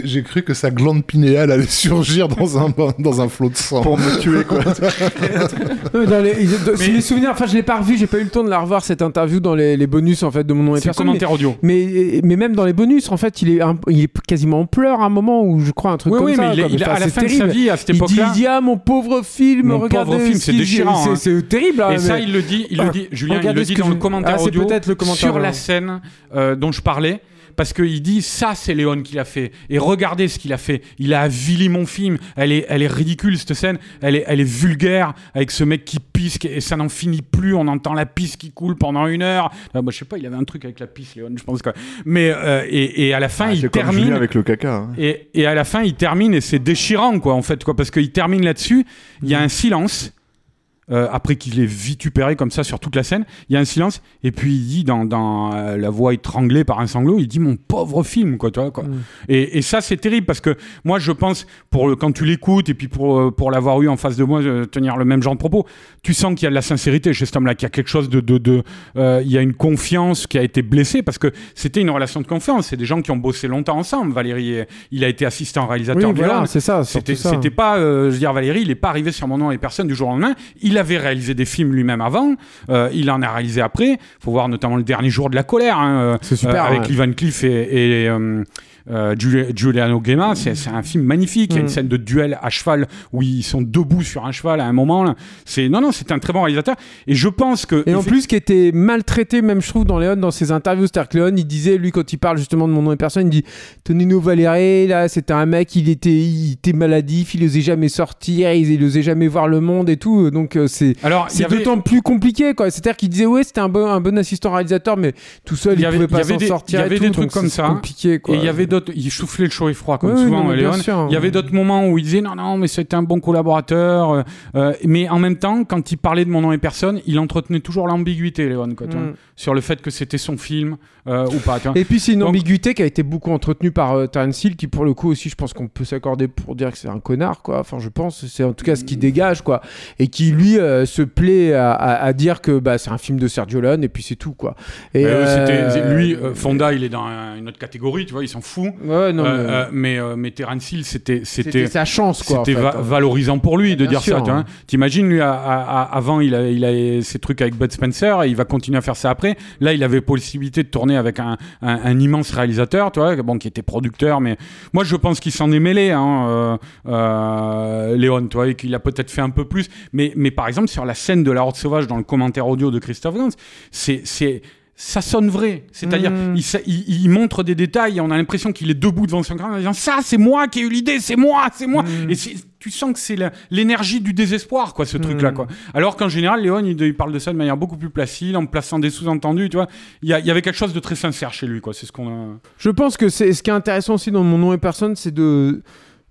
J'ai cru que sa glande pinéale allait (laughs) surgir dans un, dans un flot de sang. Pour me tuer, quoi. (laughs) dans les, les souvenirs, enfin, je l'ai pas revu, j'ai pas eu le temps de la revoir cette interview dans les, les bonus en fait de mon nom et personne. commentaire audio. Mais, mais même dans les bonus, en fait, il est, il est quasiment en pleurs à un moment où je crois un truc comme ça. Oui, mais à la fin sa vie, à cette époque-là. Il dit, ah, mon pauvre film, mon regardez. Pauvre film, c'est déchirant. Hein. C'est terrible. Hein, et ça, il le dit, il le dit, Julien, il le dit dans le commentaire ah, audio sur la scène euh, dont je parlais parce qu'il dit ça c'est Léon qui l'a fait. Et regardez ce qu'il a fait. Il a avili mon film. Elle est, elle est ridicule cette scène. Elle est, elle est vulgaire avec ce mec qui pisse et ça n'en finit plus. On entend la pisse qui coule pendant une heure. Moi je sais pas il avait un truc avec la pisse Léon je pense quoi mais euh, et, et, à la fin ah, il termine avec le caca hein. et, et à la fin il termine et c'est déchirant quoi en fait quoi parce qu'il termine là-dessus. Il y a un silence euh, après qu'il ait vitupéré comme ça sur toute la scène, il y a un silence, et puis il dit dans, dans euh, la voix étranglée par un sanglot, il dit mon pauvre film, quoi, tu vois, quoi. Mm. Et, et, ça, c'est terrible parce que moi, je pense, pour le, quand tu l'écoutes et puis pour, euh, pour l'avoir eu en face de moi, tenir le même genre de propos, tu sens qu'il y a de la sincérité chez cet homme-là, qu'il y a quelque chose de. de, de il y a une confiance qui a été blessée parce que c'était une relation de confiance. C'est des gens qui ont bossé longtemps ensemble. Valérie, il a été assistant réalisateur. Oui, voilà, c'est ça. C'était pas, je veux dire, Valérie, il n'est pas arrivé sur mon nom et personne du jour au lendemain. Il avait réalisé des films lui-même avant, euh, il en a réalisé après. Il faut voir notamment le dernier jour de la colère, hein, euh, super, avec Ivan Cliff et, et euh, Giuliano Gemma, c'est un film magnifique. Il y a une mm. scène de duel à cheval où ils sont debout sur un cheval à un moment. C'est non, non, c'est un très bon réalisateur. Et je pense que et en plus qui était maltraité, même je trouve dans Léon dans ses interviews. C'est-à-dire que Léon, il disait lui quand il parle justement de mon nom et personne, il dit Tonino Valéry, là, c'était un mec, il était, il était maladif, il osait jamais sortir, il, il osait jamais voir le monde et tout. Donc euh, c'est c'est d'autant plus compliqué quoi. C'est-à-dire qu'il disait ouais, c'était un bon un bon assistant réalisateur, mais tout seul, il, il pouvait pas s'en sortir. Il y avait des trucs comme ça. Compliqué quoi. Et il y avait il soufflait le chaud et froid comme souvent Léon. Il y avait d'autres moments où il disait non non mais c'était un bon collaborateur, euh, euh, mais en même temps quand il parlait de mon nom et personne, il entretenait toujours l'ambiguïté Léon quoi, mm. sur le fait que c'était son film euh, ou pas. Et puis c'est une ambiguïté qui a été beaucoup entretenue par Terence Hill qui pour le coup aussi je pense qu'on peut s'accorder pour dire que c'est un connard quoi. Enfin je pense c'est en tout cas ce qui dégage quoi et qui lui se plaît à, dire que bah, c'est un film de Sergio Leone et puis c'est tout quoi. Et lui Fonda il est dans une autre catégorie tu vois il s'en fout. Ouais, non, euh, mais, euh, mais, Terence Hill, c'était c'était sa chance quoi. C'était hein. valorisant pour lui de dire ça. Hein. T'imagines lui avant il a il a ses trucs avec Bud Spencer et il va continuer à faire ça après. Là il avait possibilité de tourner avec un, un, immense réalisateur, tu vois, bon qui était producteur, mais moi je pense qu'il s'en est mêlé, hein, euh, Léon, tu vois, et qu'il a peut-être fait un peu plus. Mais mais par exemple sur la scène de la Horde sauvage dans le commentaire audio de Christophe Gans, c'est c'est ça sonne vrai. C'est-à-dire, hmm. il, montre des détails et on a l'impression qu'il est debout devant son crâne en disant Ça, c'est moi qui ai eu l'idée, c'est moi, c'est moi. Hmm. Et tu sens que c'est l'énergie du désespoir, quoi, ce truc-là, hmm. quoi. Alors qu'en général, Léon, il, parle de ça de manière beaucoup plus placide, en plaçant des sous-entendus, tu vois. Il y, avait quelque chose de très sincère chez lui, quoi. C'est ce qu'on a. Je pense que c'est ce qui est intéressant aussi dans Mon nom et personne, c'est de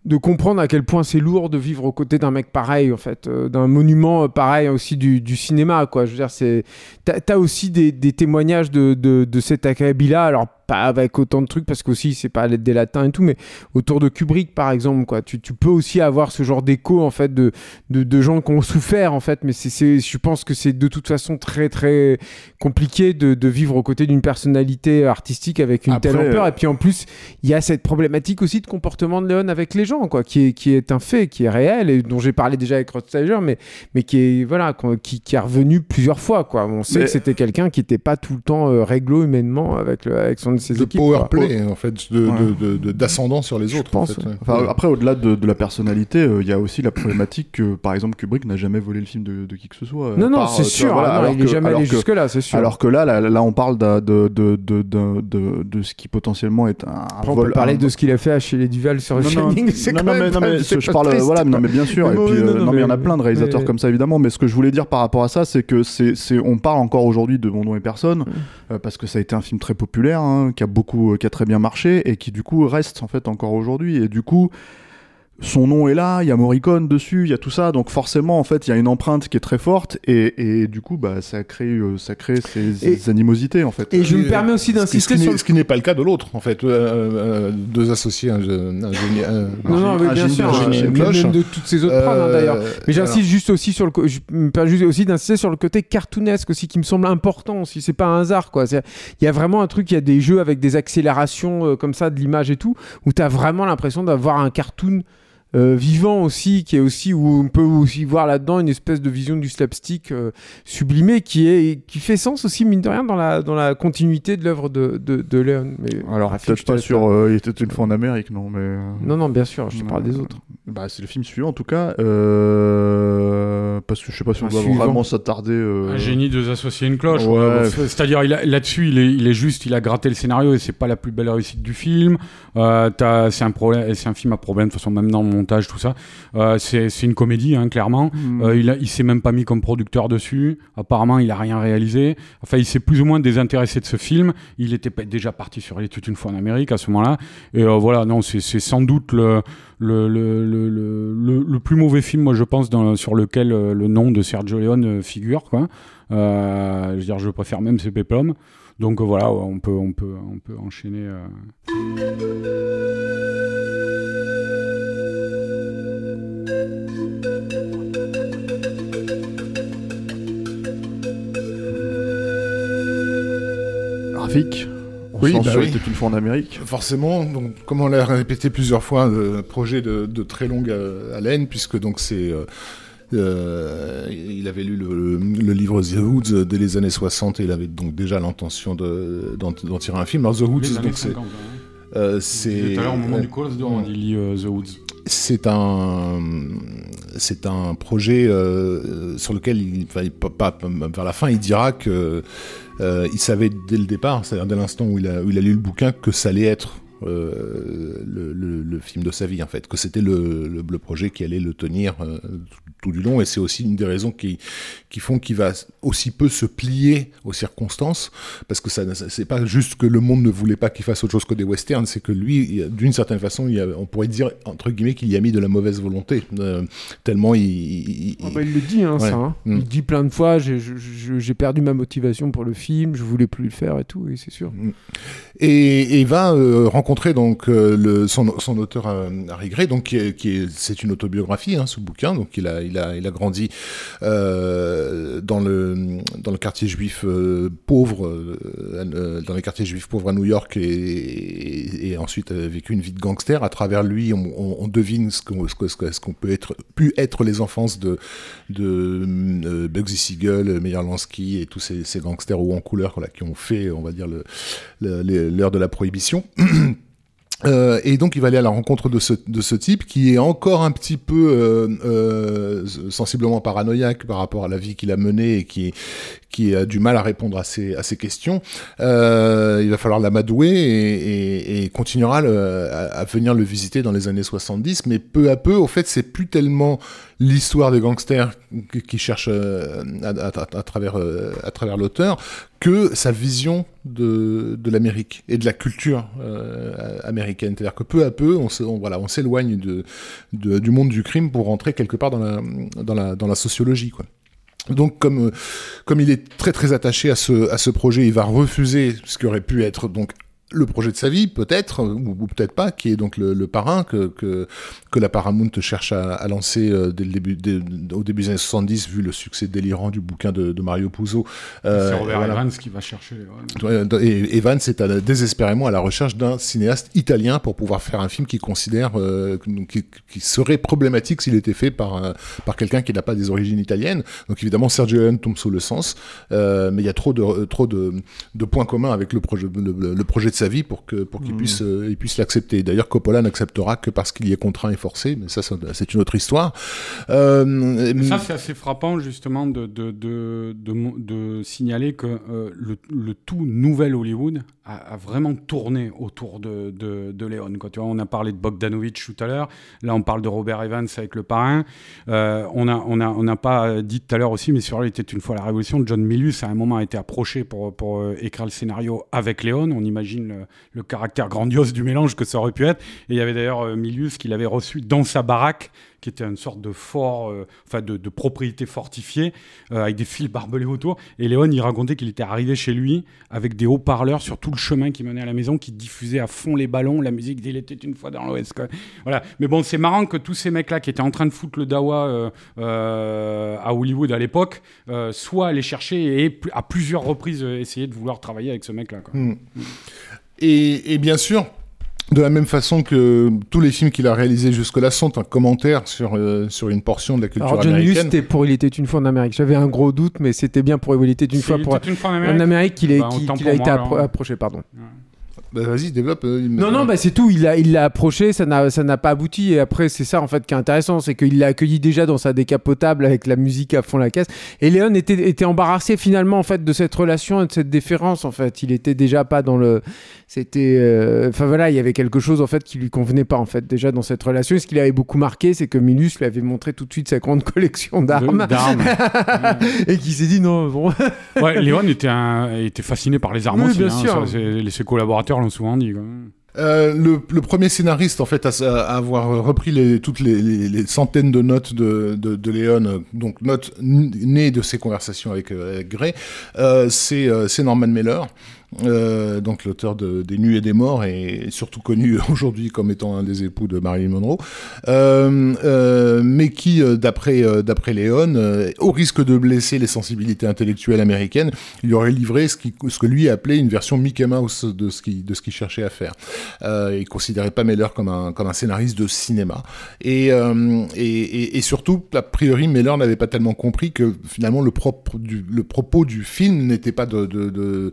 de comprendre à quel point c'est lourd de vivre aux côtés d'un mec pareil en fait euh, d'un monument euh, pareil aussi du, cinéma quoi. Je veux dire c'est t'as as aussi des, témoignages de, de, de cet acabit là alors pas avec autant de trucs parce qu'aussi c'est pas des latins et tout mais autour de Kubrick par exemple quoi. Tu, tu peux aussi avoir ce genre d'écho en fait de, de, de, gens qui ont souffert en fait mais c'est je pense que c'est de toute façon très très compliqué de, de vivre aux côtés d'une personnalité artistique avec une telle ampleur. Et puis en plus il y a cette problématique aussi de comportement de Léon avec les gens quoi qui est, qui est un fait qui est réel et dont j'ai parlé déjà avec Rod mais mais qui est voilà qui, qui est revenu plusieurs fois quoi. On sait que c'était quelqu'un qui était pas tout le temps euh, réglo humainement avec le, avec son ses de équipes. power quoi. play en fait, de- Ouais. d'ascendant sur les Je autres. pense, en fait, ouais. ouais. Enfin, après, au-delà de, de la personnalité, euh, il y a aussi la problématique que, par exemple, Kubrick n'a jamais volé le film de, de qui que ce soit. euh, Non, non, c'est euh, sûr. vois, voilà, non, alors il est que- jamais allé que- jusque-là, c'est sûr. Alors que là, là, là, on parle de, de, de, de, de, de ce qui potentiellement est un, Après, on vol. peut parler un- de ce qu'il a fait à chez les Duval sur le Shining. c'est non, quand non, même mais, non, mais je parle, voilà, non, mais bien sûr. Et puis, non, mais il y en a plein de réalisateurs comme ça, évidemment. Mais ce que je voulais dire par rapport à ça, c'est que c'est, c'est, on parle encore aujourd'hui de Mon nom et personne, euh, parce que ça a été un film très populaire, hein, qui a beaucoup, euh, qui a très bien marché, et qui du coup reste en fait encore aujourd'hui. Et du coup, son nom est là, il y a Morricone dessus, il y a tout ça, donc forcément en fait il y a une empreinte qui est très forte et, et du coup bah ça crée euh, ça crée ces, Et- ces animosités en fait. Et je me Euh, permets aussi d'insister ce qui sur ce qui n'est pas le cas de l'autre, en fait. Euh, euh, deux associés, un, un génie- un- Non, non, mais un bien sûr, de- même toutes ces autres hein, d'ailleurs. Mais j'insiste juste aussi sur le, je me permets juste aussi d'insister sur le côté cartoonesque aussi qui me semble important aussi. C'est pas un hasard quoi. C'est- Il y a vraiment un truc, il y a des jeux avec des accélérations euh, comme ça de l'image et tout, où t'as vraiment l'impression d'avoir un cartoon. Euh, vivant aussi, qui est aussi où on peut aussi voir là-dedans une espèce de vision du slapstick euh, sublimé qui est qui fait sens aussi mine de rien dans la dans la continuité de l'œuvre de de, de Léon. Mais Alors peut-être pas sur euh, il était une fois en Amérique non mais. euh, Non non bien sûr, je te parle des autres. Bah, c'est le film suivant en tout cas, euh, parce que je sais pas si on doit vraiment s'attarder. euh, Un génie, deux associés, une cloche. Ouais. C'est-à-dire, là-dessus, il est, il est juste, il a gratté le scénario et c'est pas la plus belle réussite du film. Euh, t'as- c'est un problème, c'est un film à problème, de toute façon, même dans le montage, tout ça. Euh, c'est une comédie, hein, clairement. hmm. Euh, il, a- il s'est même pas mis comme producteur dessus. Apparemment, il a rien réalisé. Enfin, il s'est plus ou moins désintéressé de ce film. Il était déjà parti sur Il était une fois en Amérique à ce moment-là. Et euh, voilà, non, c'est sans doute le, le, le, le, le, le- le plus mauvais film, moi, je pense, dans- sur lequel le nom de Sergio Leone figure. Quoi. Je veux dire, je préfère même ce Peplum. Donc voilà, on peut, on peut, on peut enchaîner. Euh. On Oui, bah oui. Une fois en Amérique. Forcément, donc, comme on l'a répété plusieurs fois, le projet de, de très longue euh, haleine, puisque donc c'est euh, euh, il avait lu le, le livre The Hoods dès les années 60 et il avait donc déjà l'intention de- d'en tirer un film. Alors The donc c'est 50, euh, Tout c'est à l'heure, au moment du call, on dit lit, The Woods. c'est un c'est un projet euh, sur lequel il, enfin, il- pas- pas- vers la fin il dira que euh, il savait dès le départ, c'est-à-dire dès l'instant où il a lu le bouquin que ça allait être euh, le, le- le film de sa vie en fait, que c'était le, projet qui allait le tenir euh, tout, tout du long et c'est aussi une des raisons qui qui font qu'il va aussi peu se plier aux circonstances parce que ça c'est pas juste que le monde ne voulait pas qu'il fasse autre chose que des westerns, c'est que lui d'une certaine façon il y a- on pourrait dire entre guillemets qu'il y a mis de la mauvaise volonté euh, tellement il, il- Ah bah, il le dit, hein, Ouais. ça. hein. Mm. Il dit plein de fois j'ai- perdu ma motivation pour le film, je voulais plus le faire et tout, oui, c'est sûr. et, et il va euh, donc euh, son, auteur euh, Harry Gray, donc c'est une autobiographie, hein, ce bouquin. Donc il a grandi euh, dans le quartier juif pauvre, dans les quartiers juifs pauvres à New York, et, ensuite a vécu une vie de gangster. À travers lui, on, devine ce qu'on peut être pu être les enfances de Bugsy Siegel, Meyer Lansky et tous ces, gangsters hauts en couleur qui ont fait, on va dire, le, l'heure de la prohibition. (clears throat) Euh, et donc il va aller à la rencontre de ce, de ce type qui est encore un petit peu euh, euh, sensiblement paranoïaque par rapport à la vie qu'il a menée et qui, qui a du mal à répondre à ces, à ces questions. Euh, il va falloir l'amadouer et, et, et continuera le- à, à venir le visiter dans les années 70, mais peu à peu, au fait, c'est plus tellement l'histoire des gangsters qui, cherchent euh, à, travers, euh, à travers l'auteur que sa vision de, de l'Amérique et de la culture euh, américaine. C'est-à-dire que peu à peu, on, voilà, s'éloigne de, du monde du crime pour rentrer quelque part dans la, dans la, dans la sociologie. Quoi. Donc comme, comme il est très très attaché à ce, à ce projet, il va refuser ce qui aurait pu être donc le projet de sa vie, peut-être, ou, ou peut-être pas, qui est donc le, le parrain que, que, que la Paramount cherche à, à lancer euh, dès le début, dès- au début des années 70, vu le succès délirant du bouquin de, de Mario Puzo. Euh, c'est Robert voilà. Evans qui va chercher. ouais. Et Evans est à- désespérément à la recherche d'un cinéaste italien pour pouvoir faire un film qu'il considère euh, qui, qui serait problématique s'il était fait par, par quelqu'un qui n'a pas des origines italiennes. Donc évidemment, Sergio Leone tombe sous le sens, euh, mais il y a trop de, trop de, de points communs avec le projet, le, le projet de sa vie pour que pour qu'il puisse euh, il puisse l'accepter. D'ailleurs, Coppola n'acceptera que parce qu'il y est contraint et forcé, mais ça, ça, c'est une autre histoire. Euh, Ça, c'est assez frappant, justement, de, de, de, de, mo- de signaler que euh, le, le tout nouvel Hollywood a, a vraiment tourné autour de, de, Léon. Quoi. Tu vois, on a parlé de Bogdanovich tout à l'heure. Là, on parle de Robert Evans avec Le Parrain. On n'a on a, on n'a pas dit tout à l'heure aussi, mais sur Il était une fois la Révolution, John Milius, à un moment, a été approché pour, pour écrire le scénario avec Léon. On imagine le, caractère grandiose du mélange que ça aurait pu être. Et il y avait d'ailleurs euh, Milius qui l'avait reçu dans sa baraque qui était une sorte de fort, euh, de, propriété fortifiée, euh, avec des fils barbelés autour. Et Léon, il racontait qu'il était arrivé chez lui avec des haut-parleurs sur tout le chemin qui menait à la maison, qui diffusait à fond les ballons, la musique d'Il était une fois dans l'Ouest. Voilà. Mais bon, c'est marrant que tous ces mecs-là qui étaient en train de foutre le dawa à Hollywood à l'époque, soient allés chercher et à plusieurs reprises essayer de vouloir travailler avec ce mec-là. Et, et bien sûr, de la même façon que tous les films qu'il a réalisés jusque-là sont un commentaire sur, euh, sur une portion de la culture Alors John américaine. c'était pour Il était une fois en Amérique. J'avais un gros doute, mais c'était bien pour Il était une fois il pour était une fois en en Amérique. Amérique qu'il Bah, a été moi, appro- alors. approché, pardon. Bah, Vas-y, développe. euh, Non, non, bah c'est tout. Il l'a, il approché, ça n'a, ça n'a pas abouti. Et après, c'est ça en fait qui est intéressant, c'est qu'il l'a accueilli déjà dans sa décapotable avec la musique à fond la caisse. Et Léon était, était embarrassé finalement en fait de cette relation et de cette déférence en fait. Il était déjà pas dans le, c'était, euh, enfin voilà, il y avait quelque chose en fait qui lui convenait pas en fait déjà dans cette relation. Et ce qui l'avait beaucoup marqué, c'est que Milus lui avait montré tout de suite sa grande (laughs) collection d'armes. (laughs) Et qui s'est dit non, bon. (laughs) Ouais, Léon était, un- était fasciné par les armes Oui, aussi. bien hein, sûr. ça, ses collaborateurs l'ont souvent dit. quoi. Euh, le, le premier scénariste, en fait, à, avoir repris les, toutes les, les- les centaines de notes de, de, de Léon, donc notes nées de ses conversations avec, euh, avec Gray, euh, c'est euh, c'est Norman Mailer. Euh, donc l'auteur de, des Nuits et des Morts et surtout connu (laughs) aujourd'hui comme étant un des époux de Marilyn Monroe, euh, euh, mais qui, d'après d'après Léon, au risque de blesser les sensibilités intellectuelles américaines, il aurait livré ce, que lui appelait une version Mickey Mouse de ce qu'il cherchait à faire. Il considérait pas Mailer comme un comme un scénariste de cinéma et et, surtout a priori Mailer n'avait pas tellement compris que finalement le propre le propos du film n'était pas de-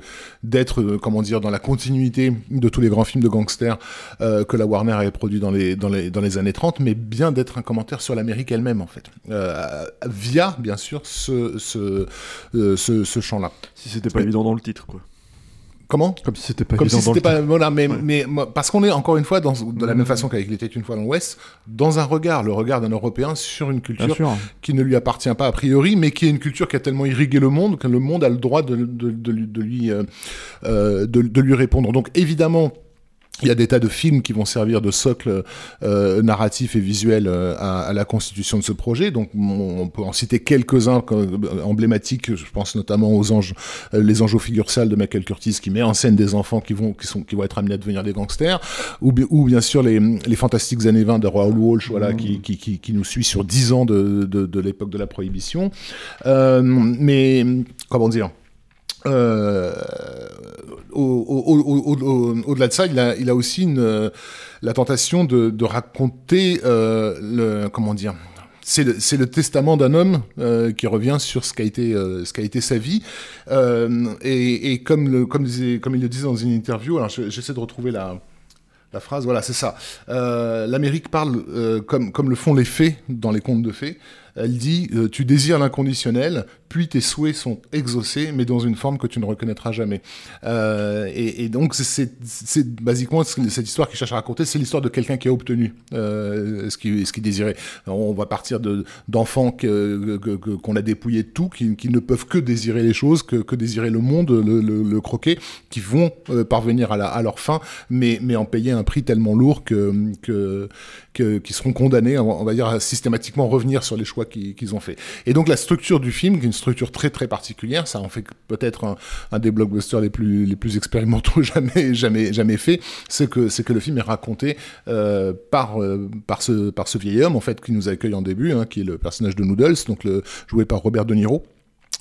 euh, comment dire dans la continuité de tous les grands films de gangsters euh, que la Warner avait produits dans les dans les dans les années 30 mais bien d'être un commentaire sur l'Amérique elle-même en fait Euh, via bien sûr ce ce ce, ce champ là Si c'était pas évident dans le titre, quoi. Comment Comme si c'était pas comme évident si c'était pas voilà mais Ouais. mais parce qu'on est encore une fois dans de la même façon qu'avec l'été une fois dans l'Ouest dans un regard le regard d'un Européen sur une culture qui ne lui appartient pas a priori mais qui est une culture qui a tellement irrigué le monde que le monde a le droit de, de, de, lui- de lui euh, euh, de, de lui répondre. Donc évidemment il y a des tas de films qui vont servir de socle euh, narratif et visuel euh, à, à la constitution de ce projet. Donc, on, on peut en citer quelques-uns euh, emblématiques. Je pense notamment aux anges, euh, les anges aux figures sales de Michael Curtis, qui met en scène des enfants qui vont, qui sont, qui vont être amenés à devenir des gangsters, ou, ou bien sûr les, les fantastiques années 20 de Raoul Walsh, voilà, qui, qui, qui, qui nous suit sur 10 ans de, de, de l'époque de la prohibition. Euh, mais comment dire? Euh, au- au- au- au- au- Au-delà de ça, il a, aussi euh, la tentation de, raconter euh, le comment dire. C'est le, testament d'un homme qui revient sur ce qu'a été, sa vie. Et, comme, il le disait dans une interview, alors je- j'essaie de retrouver la, phrase, voilà, c'est ça. L'Amérique parle comme, comme le font les fées dans les contes de fées. Elle dit euh, Tu désires l'inconditionnel, puis tes souhaits sont exaucés, mais dans une forme que tu ne reconnaîtras jamais. Euh, et, et donc, c'est- basiquement ce que- cette histoire qu'il cherche à raconter c'est l'histoire de quelqu'un qui a obtenu euh, ce qu'il ce qu'il désirait. On va partir de- d'enfants que- qu'on a dépouillés de tout, qui, qui ne peuvent que désirer les choses, que, que désirer le monde, le, le- le croquer, qui vont euh, parvenir à, la- à leur fin, mais, mais en payer un prix tellement lourd que, que, que- qu'ils seront condamnés, on va dire, à systématiquement revenir sur les choix qu'ils ont faits. Et donc la structure du film, qui est une structure très très particulière, ça en fait peut-être un, des blockbusters les plus, les plus expérimentaux (laughs) jamais, jamais, jamais faits, c'est que, que le film est raconté euh, par, euh, par, ce, par ce vieil homme, en fait, qui nous accueille en début, hein, qui est le personnage de Noodles, donc joué par Robert De Niro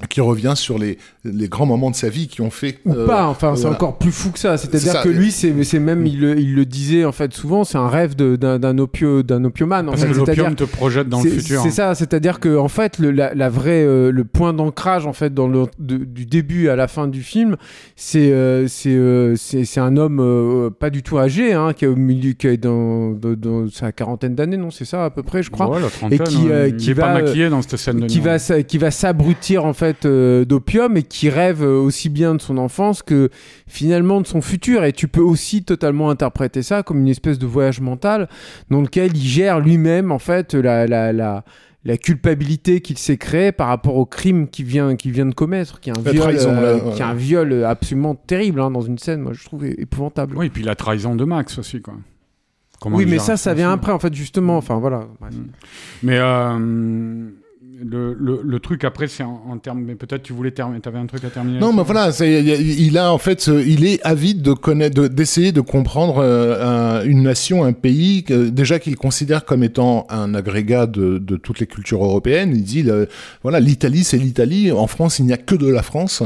qui revient sur les, les grands moments de sa vie qui ont fait ou pas enfin c'est encore plus fou que ça c'est-à-dire que lui c'est c'est même il le, il le disait en fait souvent c'est un rêve d'un d'un opio d'un opiomane en Parce fait. que l'opium te projette dans le futur. C'est ça, c'est-à-dire que en fait le, la, la vraie euh, le point d'ancrage en fait dans le de- du début à la fin du film, c'est euh, c'est euh, c'est c'est un homme euh, pas du tout âgé hein, qui est au milieu qui est dans, dans, dans sa quarantaine d'années non c'est ça à peu près je crois Ouais, la trentaine, qui, euh, il qui est pas va, maquillé dans cette scène de qui nuit. va qui va s'abrutir en fait euh, d'opium et qui rêve euh, aussi bien de son enfance que finalement de son futur et tu peux aussi totalement interpréter ça comme une espèce de voyage mental dans lequel il gère lui-même en fait la la, la la culpabilité qu'il s'est créée par rapport au crime qu'il vient, qu'il vient de commettre, qui est un, La viol, trahison, euh, là, ouais. qui est un viol absolument terrible hein, dans une scène, moi je trouve épouvantable. Oui, et puis la trahison de Max aussi, quoi. Comment oui, mais ça, ça vient après, en fait, justement. Enfin, voilà. Bref. Mais euh, le, le, le truc après, c'est en, en termes. Mais peut-être tu voulais terminer. T'avais un truc à terminer. Non, mais voilà, il a- en fait, ce- il est avide de connaître, de- d'essayer de, comprendre euh, un- une nation, un pays, déjà qu'il considère comme étant un agrégat de, de toutes les cultures européennes. Il dit, le- voilà, l'Italie, c'est l'Italie. En France, il n'y a que de la France.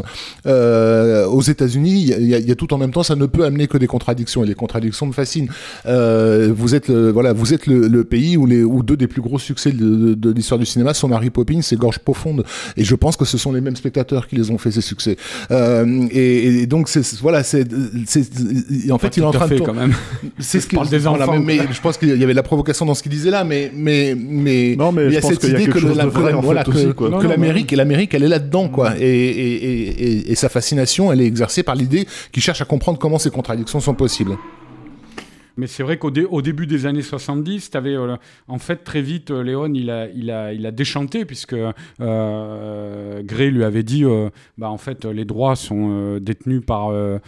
Euh, aux États-Unis, il y, a- y y tout en même temps. Ça ne peut amener que des contradictions, et les contradictions me fascinent. Euh, vous êtes, le, voilà, vous êtes le, pays où les, où deux des plus gros succès de, l'histoire du cinéma sont Mary Poppins et Gorge Profonde. Et je pense que ce sont les mêmes spectateurs qui les ont fait ces succès. Euh, et, et donc c'est voilà, c'est c'est en fait il est en train de fait, tour- quand même. (laughs) c'est Je parle des voilà, enfants. mais, mais je pense qu'il y avait de la provocation dans ce qu'il disait là, mais mais mais Non, mais il y a cette qu'il idée que de l'Amérique et l'Amérique elle est là-dedans quoi, et, et, et, et, et sa fascination elle est exercée par l'idée qu'il cherche à comprendre comment ces contradictions sont possibles. Mais c'est vrai qu'au dé- au début des années 70, t'avais, euh, en fait, très vite, euh, Léon, il a, il a, il a déchanté, puisque euh, Gray lui avait dit, euh, bah, en fait, les droits sont euh, détenus par, euh,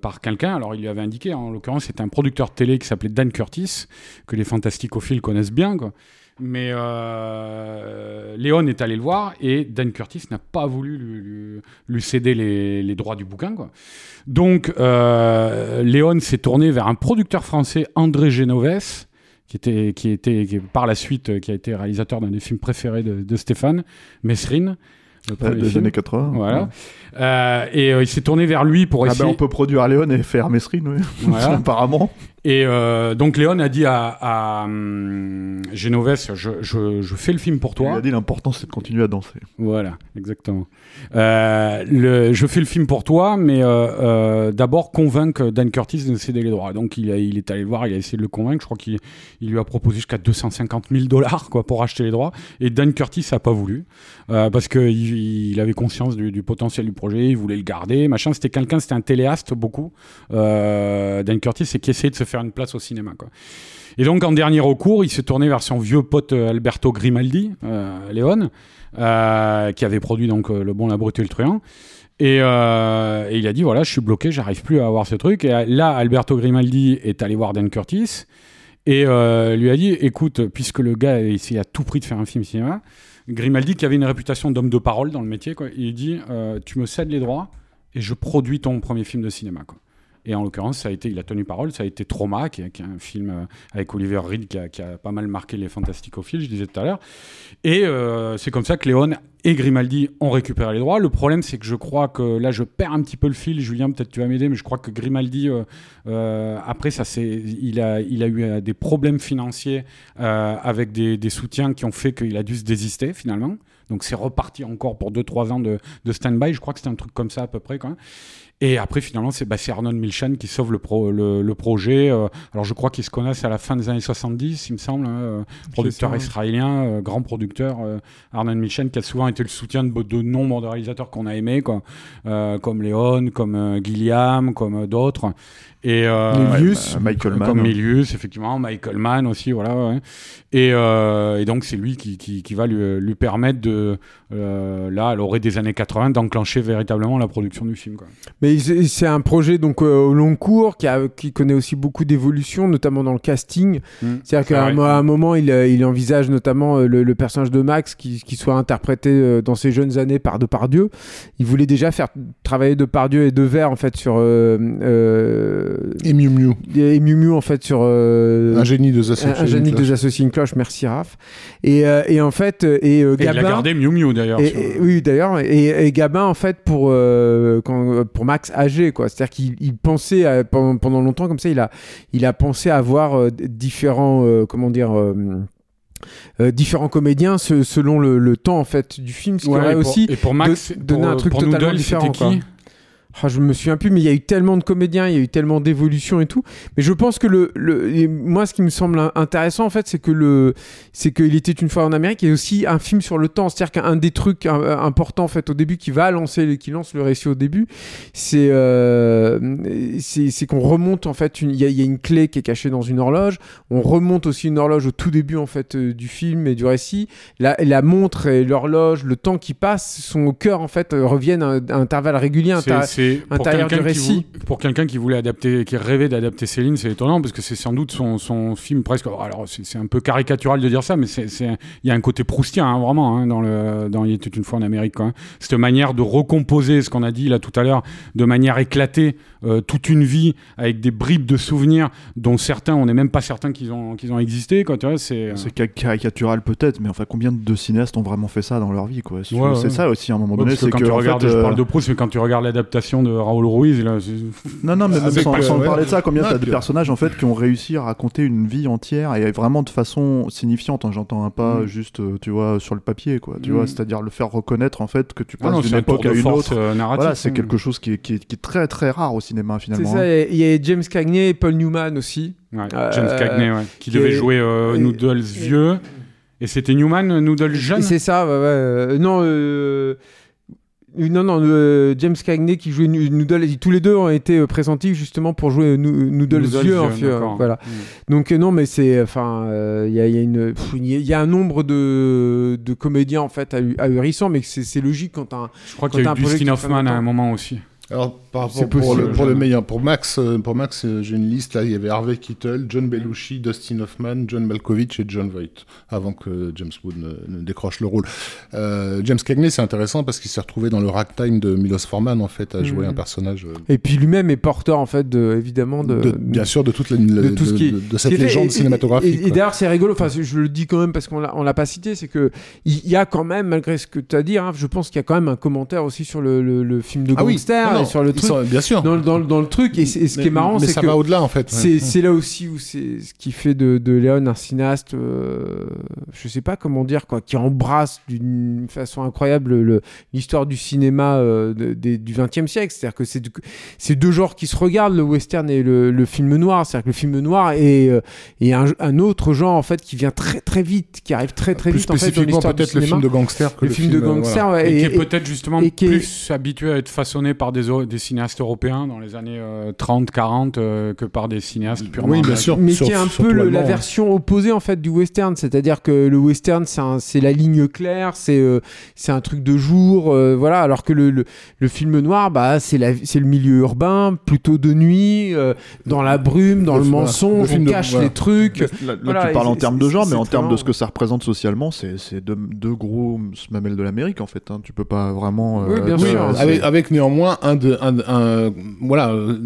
par quelqu'un. Alors, il lui avait indiqué, en l'occurrence, c'était un producteur de télé qui s'appelait Dan Curtis, que les fantasticophiles connaissent bien. Mais euh, Léon est allé le voir et Dan Curtis n'a pas voulu lui, lui- lui céder les, les droits du bouquin. Quoi. Donc euh, Léon s'est tourné vers un producteur français, André Genoves, qui était, qui était qui, par la suite qui a été réalisateur d'un des films préférés de, de Stéphane, Mesrine. le premier des film. années 80. Voilà. Euh, et il s'est tourné vers lui pour Ah essayer. ben on peut produire Léon et faire Mesrine, oui. Voilà. (laughs) apparemment. Et euh, donc Léon a dit à, à hum, Genoves, je, je, je fais le film pour Il toi. a dit l'important c'est de continuer à danser. Voilà, exactement. Euh, le, je fais le film pour toi, mais euh, d'abord convaincre Dan Curtis de céder les droits. Donc il, a- il est allé le voir, il a essayé de le convaincre. Je crois qu'il il lui a proposé jusqu'à 250 000 dollars quoi pour acheter les droits. Et Dan Curtis a pas voulu parce que il, il avait conscience du, du potentiel du projet, il voulait le garder, machin. C'était quelqu'un, c'était un téléaste beaucoup. Dan Curtis, et qui essayait de se faire une place au cinéma quoi. Et donc, en dernier recours, il s'est tourné vers son vieux pote euh, Alberto Grimaldi, euh, Léon, euh, qui avait produit donc euh, Le Bon, la Brute et le Truand. Et, il a dit voilà, je suis bloqué, j'arrive plus à avoir ce truc. Et là, Alberto Grimaldi est allé voir Dan Curtis et lui a dit écoute, puisque le gars a essayé à tout prix de faire un film cinéma, Grimaldi, qui avait une réputation d'homme de parole dans le métier, quoi, il dit tu me cèdes les droits et je produis ton premier film de cinéma. Quoi. Et en l'occurrence, ça a été, il a tenu parole, ça a été Trauma, qui est, un film euh, avec Oliver Reed qui a, pas mal marqué les fantasticophiles, je disais tout à l'heure. Et euh, c'est comme ça que Léon et Grimaldi ont récupéré les droits. Le problème, c'est que je crois que là, je perds un petit peu le fil. Julien, peut-être tu vas m'aider, mais je crois que Grimaldi, euh, après, ça, il a, il a eu des problèmes financiers avec des, des soutiens qui ont fait qu'il a dû se désister finalement. Donc c'est reparti encore pour 2-3 ans de, de stand-by. Je crois que c'était un truc comme ça à peu près quand même. Et après, finalement, c'est bah, Arnon Milchan qui sauve le, pro, le, le projet. Euh, alors, je crois qu'ils se connaissent à la fin des années 70, il me semble. hein, euh, producteur ça, israélien, euh, grand producteur. euh, Arnon Milchan qui a souvent été le soutien de, de nombre de réalisateurs qu'on a aimés, quoi, euh, comme Léon, comme Gilliam, comme d'autres. Et, euh, Milius. bah, Michael Mann. Comme Milius, effectivement, Michael Mann aussi, voilà. ouais. Et, euh, et donc, c'est lui qui, qui, qui va lui, lui permettre de, euh, là, à l'orée des années 80, d'enclencher véritablement la production du film. Quoi. Mais c'est un projet donc euh, au long cours qui, a, qui connaît aussi beaucoup d'évolution, notamment dans le casting. Mm. C'est-à-dire qu'à un, moment, il, il envisage notamment le, le personnage de Max qui, qui soit interprété dans ses jeunes années par Depardieu. Il voulait déjà faire travailler Depardieu et Devers en fait sur Et Miu Miu, et Miu Miu en fait sur euh, un génie de un, Assassin's un génie de une cloche. Merci Raph. Et, euh, et en fait, euh, et, euh, Et il a Gabin. gardé Miu Miu d'ailleurs. Et, sur- et- oui, d'ailleurs, et, et Gabin, en fait, pour, euh, quand, pour Max âgé, quoi. C'est-à-dire qu'il il pensait, à- pendant, pendant longtemps, comme ça, il a, il a pensé avoir euh, différents, euh, comment dire, euh, euh, différents comédiens se- selon le, le temps, en fait, du film. Ce qui aurait et pour, aussi et pour Max, de- pour, donner un truc pour totalement Noodle, différent, qui? Ah, je me souviens plus, mais il y a eu tellement de comédiens, il y a eu tellement d'évolutions et tout. Mais je pense que le, le moi, ce qui me semble in- intéressant, en fait, c'est que le, c'est qu'il était une fois en Amérique et aussi un film sur le temps. C'est-à-dire qu'un des trucs importants, en fait, au début, qui va lancer, qui lance le récit au début, c'est, euh, c'est, qu'on remonte, en fait, il y, y a une clé qui est cachée dans une horloge. On remonte aussi une horloge au tout début, en fait, euh, du film et du récit. La, la montre et l'horloge, le temps qui passe, sont au cœur, en fait, euh, reviennent à, à intervalles réguliers. C'est- c'est pour quelqu'un qui, récit. vou- pour quelqu'un qui voulait adapter, qui rêvait d'adapter Céline, c'est étonnant parce que c'est sans doute son, son film presque. Alors c'est un peu caricatural de dire ça, mais c'est il y a un côté proustien hein, vraiment hein, dans le dans Il était une fois en Amérique. Même. Cette manière de recomposer ce qu'on a dit là tout à l'heure, de manière éclatée, euh, toute une vie avec des bribes de souvenirs dont certains on n'est même pas certain qu'ils ont qu'ils ont existé. Quoi, tu vois, c'est euh, C'est caricatural peut-être, mais enfin combien de cinéastes ont vraiment fait ça dans leur vie quoi? Si tu Ouais, veux. ouais. C'est ça aussi à un moment donné, que quand que tu regardes, fait, je euh, parle de Proust, mais quand tu regardes l'adaptation de Raoul Ruiz, là, c'est- Non, non, mais même sans, sans ouais. parler de ça, combien de personnages en fait qui ont réussi à raconter une vie entière et vraiment de façon signifiante. hein, J'entends pas Mm. juste, tu vois, sur le papier, quoi. Tu Mm. vois, c'est-à-dire le faire reconnaître en fait que tu Ah passes d'une un époque à une autre. Voilà, c'est hein. quelque chose qui est, très très rare au cinéma C'est finalement. ça, il y a James Cagney et Paul Newman aussi. Ouais, Euh, James Cagney, ouais, qui qui devait est- jouer euh, et- Noodles vieux. Et c'était Newman, euh, Noodles jeune? C'est ça, ouais, ouais, non, non, non, euh, James Cagney qui jouait Noodle, tous les deux ont été euh, pressentis justement pour jouer Nou- Noodles, Noodles vieux, en vieux, fait, d'accord. voilà. Mm. Donc euh, non, mais c'est, enfin, euh, il y, a, y y un nombre de, de comédiens en fait ahu- ahurissants, mais c'est logique quand un, Je crois qu'il y a eu Dustin Hoffman à un moment aussi. Alors, par rapport pour, possible, le, pour le jeune. meilleur, pour Max, euh, pour Max, euh, j'ai une liste là. Il y avait Harvey Keitel, John Belushi, Dustin Hoffman, John Malkovich et John Voight, avant que James Wood ne, ne décroche le rôle. Euh, James Cagney, c'est intéressant parce qu'il s'est retrouvé dans le ragtime de Milos Forman en fait à jouer Mhm. un personnage. et puis lui-même est porteur en fait de, évidemment de, de- bien sûr de toute la, de de, tout ce qui de- de cette qui légende et- cinématographique. Et, d'ailleurs, c'est rigolo. Enfin, je le dis quand même parce qu'on l'a, on l'a pas cité, c'est que il y a quand même, malgré ce que tu as dit, hein, je pense qu'il y a quand même un commentaire aussi sur le, le- le film de ah oui, gangster non, non, sur le truc. sont- bien sûr. Dans, le- dans, le- dans le truc, et, ce qui est marrant, c'est ça que va au-delà en fait. c'est, là aussi où c'est ce qui fait de, de Léon un cinéaste, euh, je sais pas comment dire, quoi, qui embrasse d'une façon incroyable le- l'histoire du cinéma euh, de- des- du XXe siècle. C'est-à-dire que c'est, deux genres qui se regardent, le western et le, le film noir. C'est-à-dire que le film noir est, euh, est un, un autre genre en fait qui vient très très vite, qui arrive très très Plus vite en fait spécifiquement l'histoire du peut-être le cinéma. film de gangster que le, film, de euh, gangster, voilà. ouais, Et, et- qui est peut-être justement plus habitué à être façonné par des, des cinéastes européens dans les années euh, 30, 40 euh, que par des cinéastes purement Oui, bien sûr. mais qui est un peu le- la allemand, version opposée en fait du western c'est-à-dire que le western c'est la ligne claire c'est euh, c'est un truc de jour euh, voilà alors que le, le, le film noir bah c'est la c'est le milieu urbain plutôt de nuit euh, dans la brume dans Le- mensonge le on cache voilà. les trucs Là, là, Voilà, tu parles en termes de genre, mais en termes de ce que ça représente socialement, c'est c'est deux, deux gros mamelles de l'Amérique en fait. hein. Tu peux pas vraiment. Oui, bien sûr. avec néanmoins un de, un, un- voilà, euh,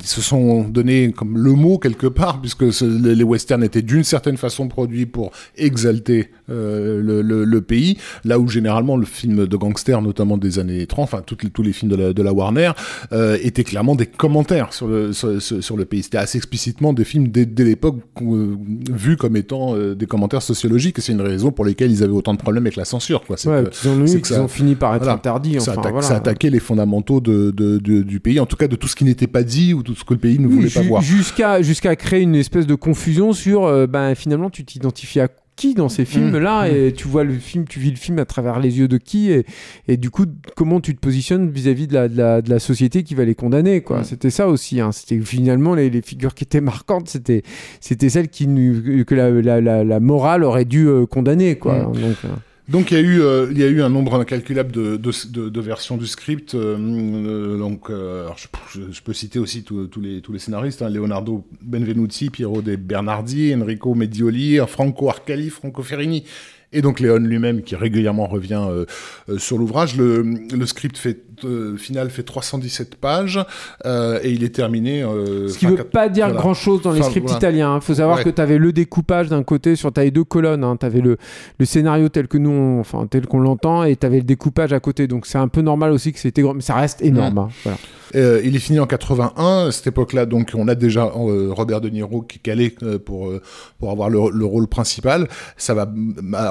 ils se sont donné comme le mot quelque part, puisque ce- les westerns étaient d'une certaine façon produits pour exalter euh, le, le- le pays, là où généralement le film de gangster, notamment des années 30, enfin les- tous les films de la, de la Warner, euh, étaient clairement des commentaires sur le, sur, le pays. C'était assez explicitement des films dès, dès l'époque euh, vus comme étant des commentaires sociologiques, et c'est une raison pour lesquelles ils avaient autant de problèmes avec la censure. Quoi. C'est ouais, que- qu'ils ont, eu, que ça- ont fini par être voilà. interdits ça, enfin, voilà. ça attaquait les fondamentaux de, de- de- du pays, en tout cas de tout ce qui n'était pas dit ou tout ce que le pays ne Oui, voulait pas voir. Jusqu'à jusqu'à créer une espèce de confusion sur euh, ben finalement tu t'identifies à qui dans ces films là mmh. et tu vois le film tu vis le film à travers les yeux de qui et, et du coup comment tu te positionnes vis-à-vis de la, de, la, de la société qui va les condamner quoi Mm. c'était ça aussi hein. c'était finalement les, les figures qui étaient marquantes c'était c'était celles qui que la, la, la, la morale aurait dû euh, condamner quoi Mm. Donc, euh, Donc il y a eu, il y a eu un nombre incalculable de, de, de, versions du script. donc, je, peux citer aussi tous les, tous les scénaristes hein, Leonardo Benvenuti, Piero De Bernardi, Enrico Medioli, Franco Arcali, Franco Ferrini et donc Léon lui-même qui régulièrement revient euh, euh, sur l'ouvrage. Le, le, script fait, euh, final fait 317 pages et il est terminé. Ce qui ne veut pas dire grand-chose dans les scripts italiens. Il hein. faut savoir que tu avais le découpage d'un côté sur ta deux colonnes. Hein. Tu avais le, le, scénario tel que nous, enfin tel qu'on l'entend, et tu avais le découpage à côté. Donc c'est un peu normal aussi que c'était mais ça reste énorme. Hein. Voilà. Euh, il est fini en 81. À cette époque-là, donc, on a déjà euh, Robert De Niro qui est calé euh, pour pour avoir le, rôle principal. Ça va,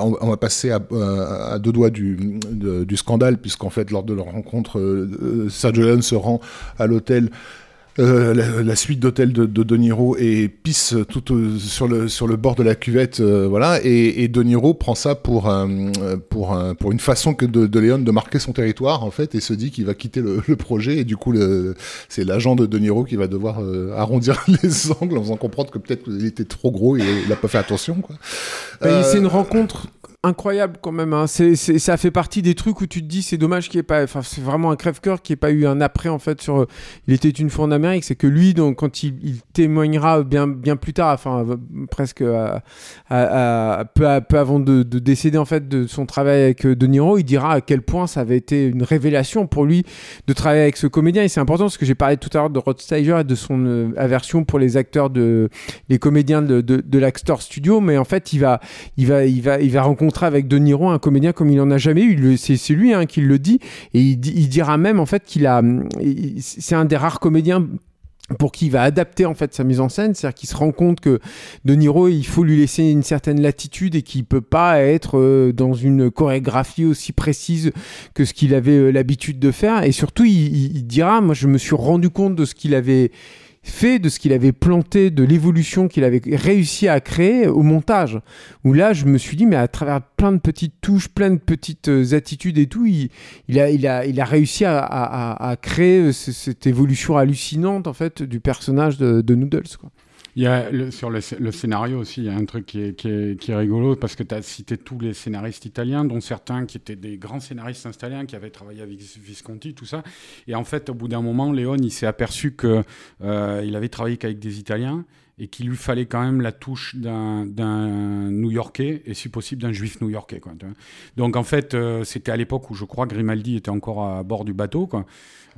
on, va passer à, à, deux doigts du du scandale puisqu'en fait, lors de leur rencontre, Sergio Leone se rend à l'hôtel euh, la, suite d'hôtel de, de, Niro et pisse tout sur, le, sur le bord de la cuvette, euh, voilà, et, et, De Niro prend ça pour, pour, pour une façon que de, de Léon de marquer son territoire, en fait, et se dit qu'il va quitter le, le, projet, et du coup, c'est l'agent de De Niro qui va devoir euh, arrondir (laughs) les angles en faisant comprendre que peut-être qu'il était trop gros et il n'a pas fait attention, quoi. c'est une rencontre incroyable quand même. Hein. Ça fait partie des trucs où tu te dis c'est dommage qu'il n'y ait pas. Enfin, c'est vraiment un crève-cœur qui ait pas eu un après en fait sur. Il était une fois en Amérique. C'est que lui, donc, quand il, témoignera bien, bien plus tard, enfin presque à, peu, peu, avant de, décéder en fait de son travail avec euh, De Niro, il dira à quel point ça avait été une révélation pour lui de travailler avec ce comédien. Et c'est important parce que j'ai parlé tout à l'heure de Rod Steiger et de son euh, aversion pour les acteurs de les comédiens de, de, de l'Actor Studio, mais en fait il va il va il va il va rencontrer avec De Niro, un comédien comme il en a jamais eu. C'est lui hein, qui le dit. Et il, dira même en fait qu'il a. C'est un des rares comédiens pour qui il va adapter en fait sa mise en scène, c'est-à-dire qu'il se rend compte que De Niro, il faut lui laisser une certaine latitude et qu'il peut pas être euh, dans une chorégraphie aussi précise que ce qu'il avait euh, l'habitude de faire. Et surtout, il, il, dira, moi je me suis rendu compte de ce qu'il avait fait de ce qu'il avait planté, de l'évolution qu'il avait réussi à créer au montage. Où là, je me suis dit, mais à travers plein de petites touches, plein de petites euh, attitudes et tout, il, a, réussi à, créer cette évolution hallucinante en fait du personnage de, Noodles. Il y a sur le, scénario aussi, il y a un truc qui est, qui qui rigolo parce que tu as cité tous les scénaristes italiens, dont certains qui étaient des grands scénaristes italiens qui avaient travaillé avec Visconti, tout ça. Et en fait, au bout d'un moment, Léon, il s'est aperçu qu'il euh, avait travaillé qu'avec des Italiens et qu'il lui fallait quand même la touche d'un New-Yorkais et si possible d'un juif new-yorkais. Donc en fait, euh, c'était à l'époque où je crois Grimaldi était encore à bord du bateau. Quoi.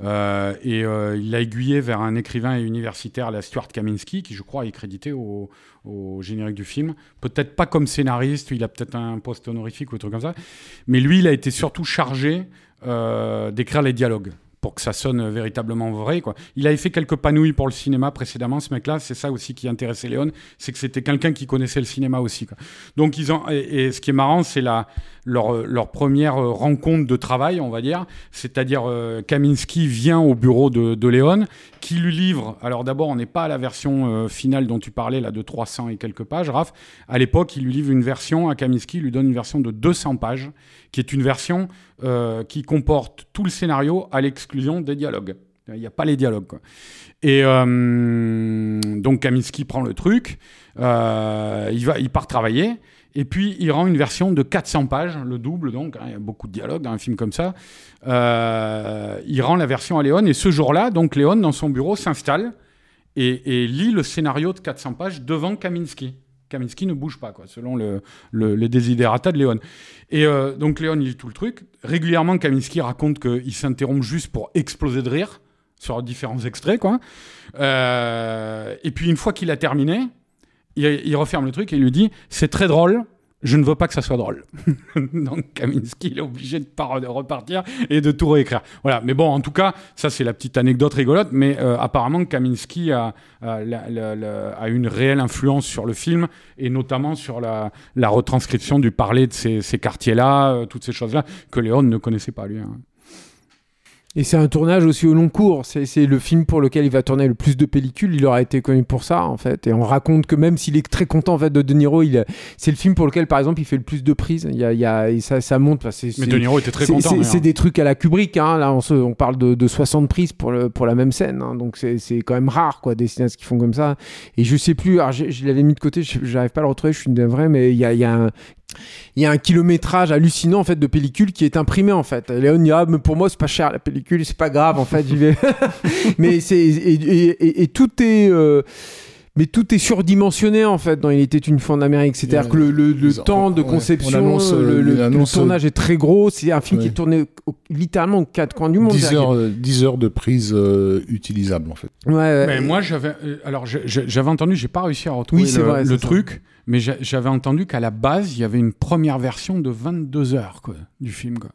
Euh, et euh, il l'a aiguillé vers un écrivain et universitaire, la Stuart Kaminski, qui je crois est crédité au, générique du film. Peut-être pas comme scénariste, il a peut-être un poste honorifique ou un truc comme ça. Mais lui, il a été surtout chargé euh, d'écrire les dialogues pour que ça sonne véritablement vrai. Quoi. Il avait fait quelques panouilles pour le cinéma précédemment, ce mec-là. C'est ça aussi qui intéressait Léon, c'est que c'était quelqu'un qui connaissait le cinéma aussi. Quoi. Donc ils ont et, ce qui est marrant, c'est la leur, leur, première rencontre de travail, on va dire. C'est-à-dire euh, Kaminski vient au bureau de, de Léon, qui lui livre. Alors d'abord, on n'est pas à la version euh, finale dont tu parlais là de 300 et quelques pages, Raph. À l'époque, il lui livre une version à Kaminski, il lui donne une version de 200 pages, qui est une version euh, qui comporte tout le scénario à l'exclusion des dialogues. Il n'y a pas les dialogues. Quoi. Et euh, donc Kaminski prend le truc, il, va, il part travailler, et puis il rend une version de 400 pages, le double donc, hein, il y a beaucoup de dialogues dans un film comme ça. il rend la version à Léon, et ce jour-là, donc Léon, dans son bureau, s'installe et, lit le scénario de 400 pages devant Kaminski. Kaminski ne bouge pas, quoi, selon le, les desiderata de Léon. Et euh, donc Léon, lit tout le truc. Régulièrement, Kaminski raconte qu'il s'interrompt juste pour exploser de rire sur différents extraits, quoi. Euh, et puis une fois qu'il a terminé, il, il, referme le truc et il lui dit c'est très drôle, je ne veux pas que ça soit drôle. (laughs) Donc Kaminski, il est obligé de, de, repartir et de tout réécrire. Voilà, mais bon, en tout cas, ça c'est la petite anecdote rigolote, mais euh, apparemment Kaminski a, a, une réelle influence sur le film, et notamment sur la, retranscription du parler de ces, quartiers-là, euh, toutes ces choses-là, que Léon ne connaissait pas lui. Hein. Et c'est un tournage aussi au long cours. C'est le film pour lequel il va tourner le plus de pellicules. Il aura été connu pour ça, en fait. Et on raconte que même s'il est très content en fait, de De Niro, c'est le film pour lequel, par exemple, il fait le plus de prises. Il y a, il y a et ça, ça monte. Mais De Niro était très content. C'est des trucs à la Kubrick. Hein. Là, on, se, on parle de, de, 60 prises pour, le, pour la même scène. Hein. Donc c'est quand même rare, quoi, des cinéastes qui font comme ça. Et je sais plus. Alors, je, l'avais mis de côté. J'arrive pas à le retrouver. Je suis une vraie, mais il y a, il y a un il y a un kilométrage hallucinant en fait de pellicule qui est imprimé en fait. Léon dit ah mais pour moi c'est pas cher la pellicule, c'est pas grave en fait. (laughs) mais c'est et, tout est euh, mais tout est surdimensionné en fait dans Il était une fois en Amérique. C'est-à-dire que le, le, le temps de conception, le, le, tournage est très gros. C'est un film qui est tourné littéralement aux quatre coins du monde. 10 heures, 10 heures de prise euh, utilisable en fait. Ouais, mais moi j'avais, euh, alors j'avais entendu, j'ai pas réussi à retrouver le, truc, mais j'avais entendu qu'à la base il y avait une première version de 22 heures quoi, du film quoi.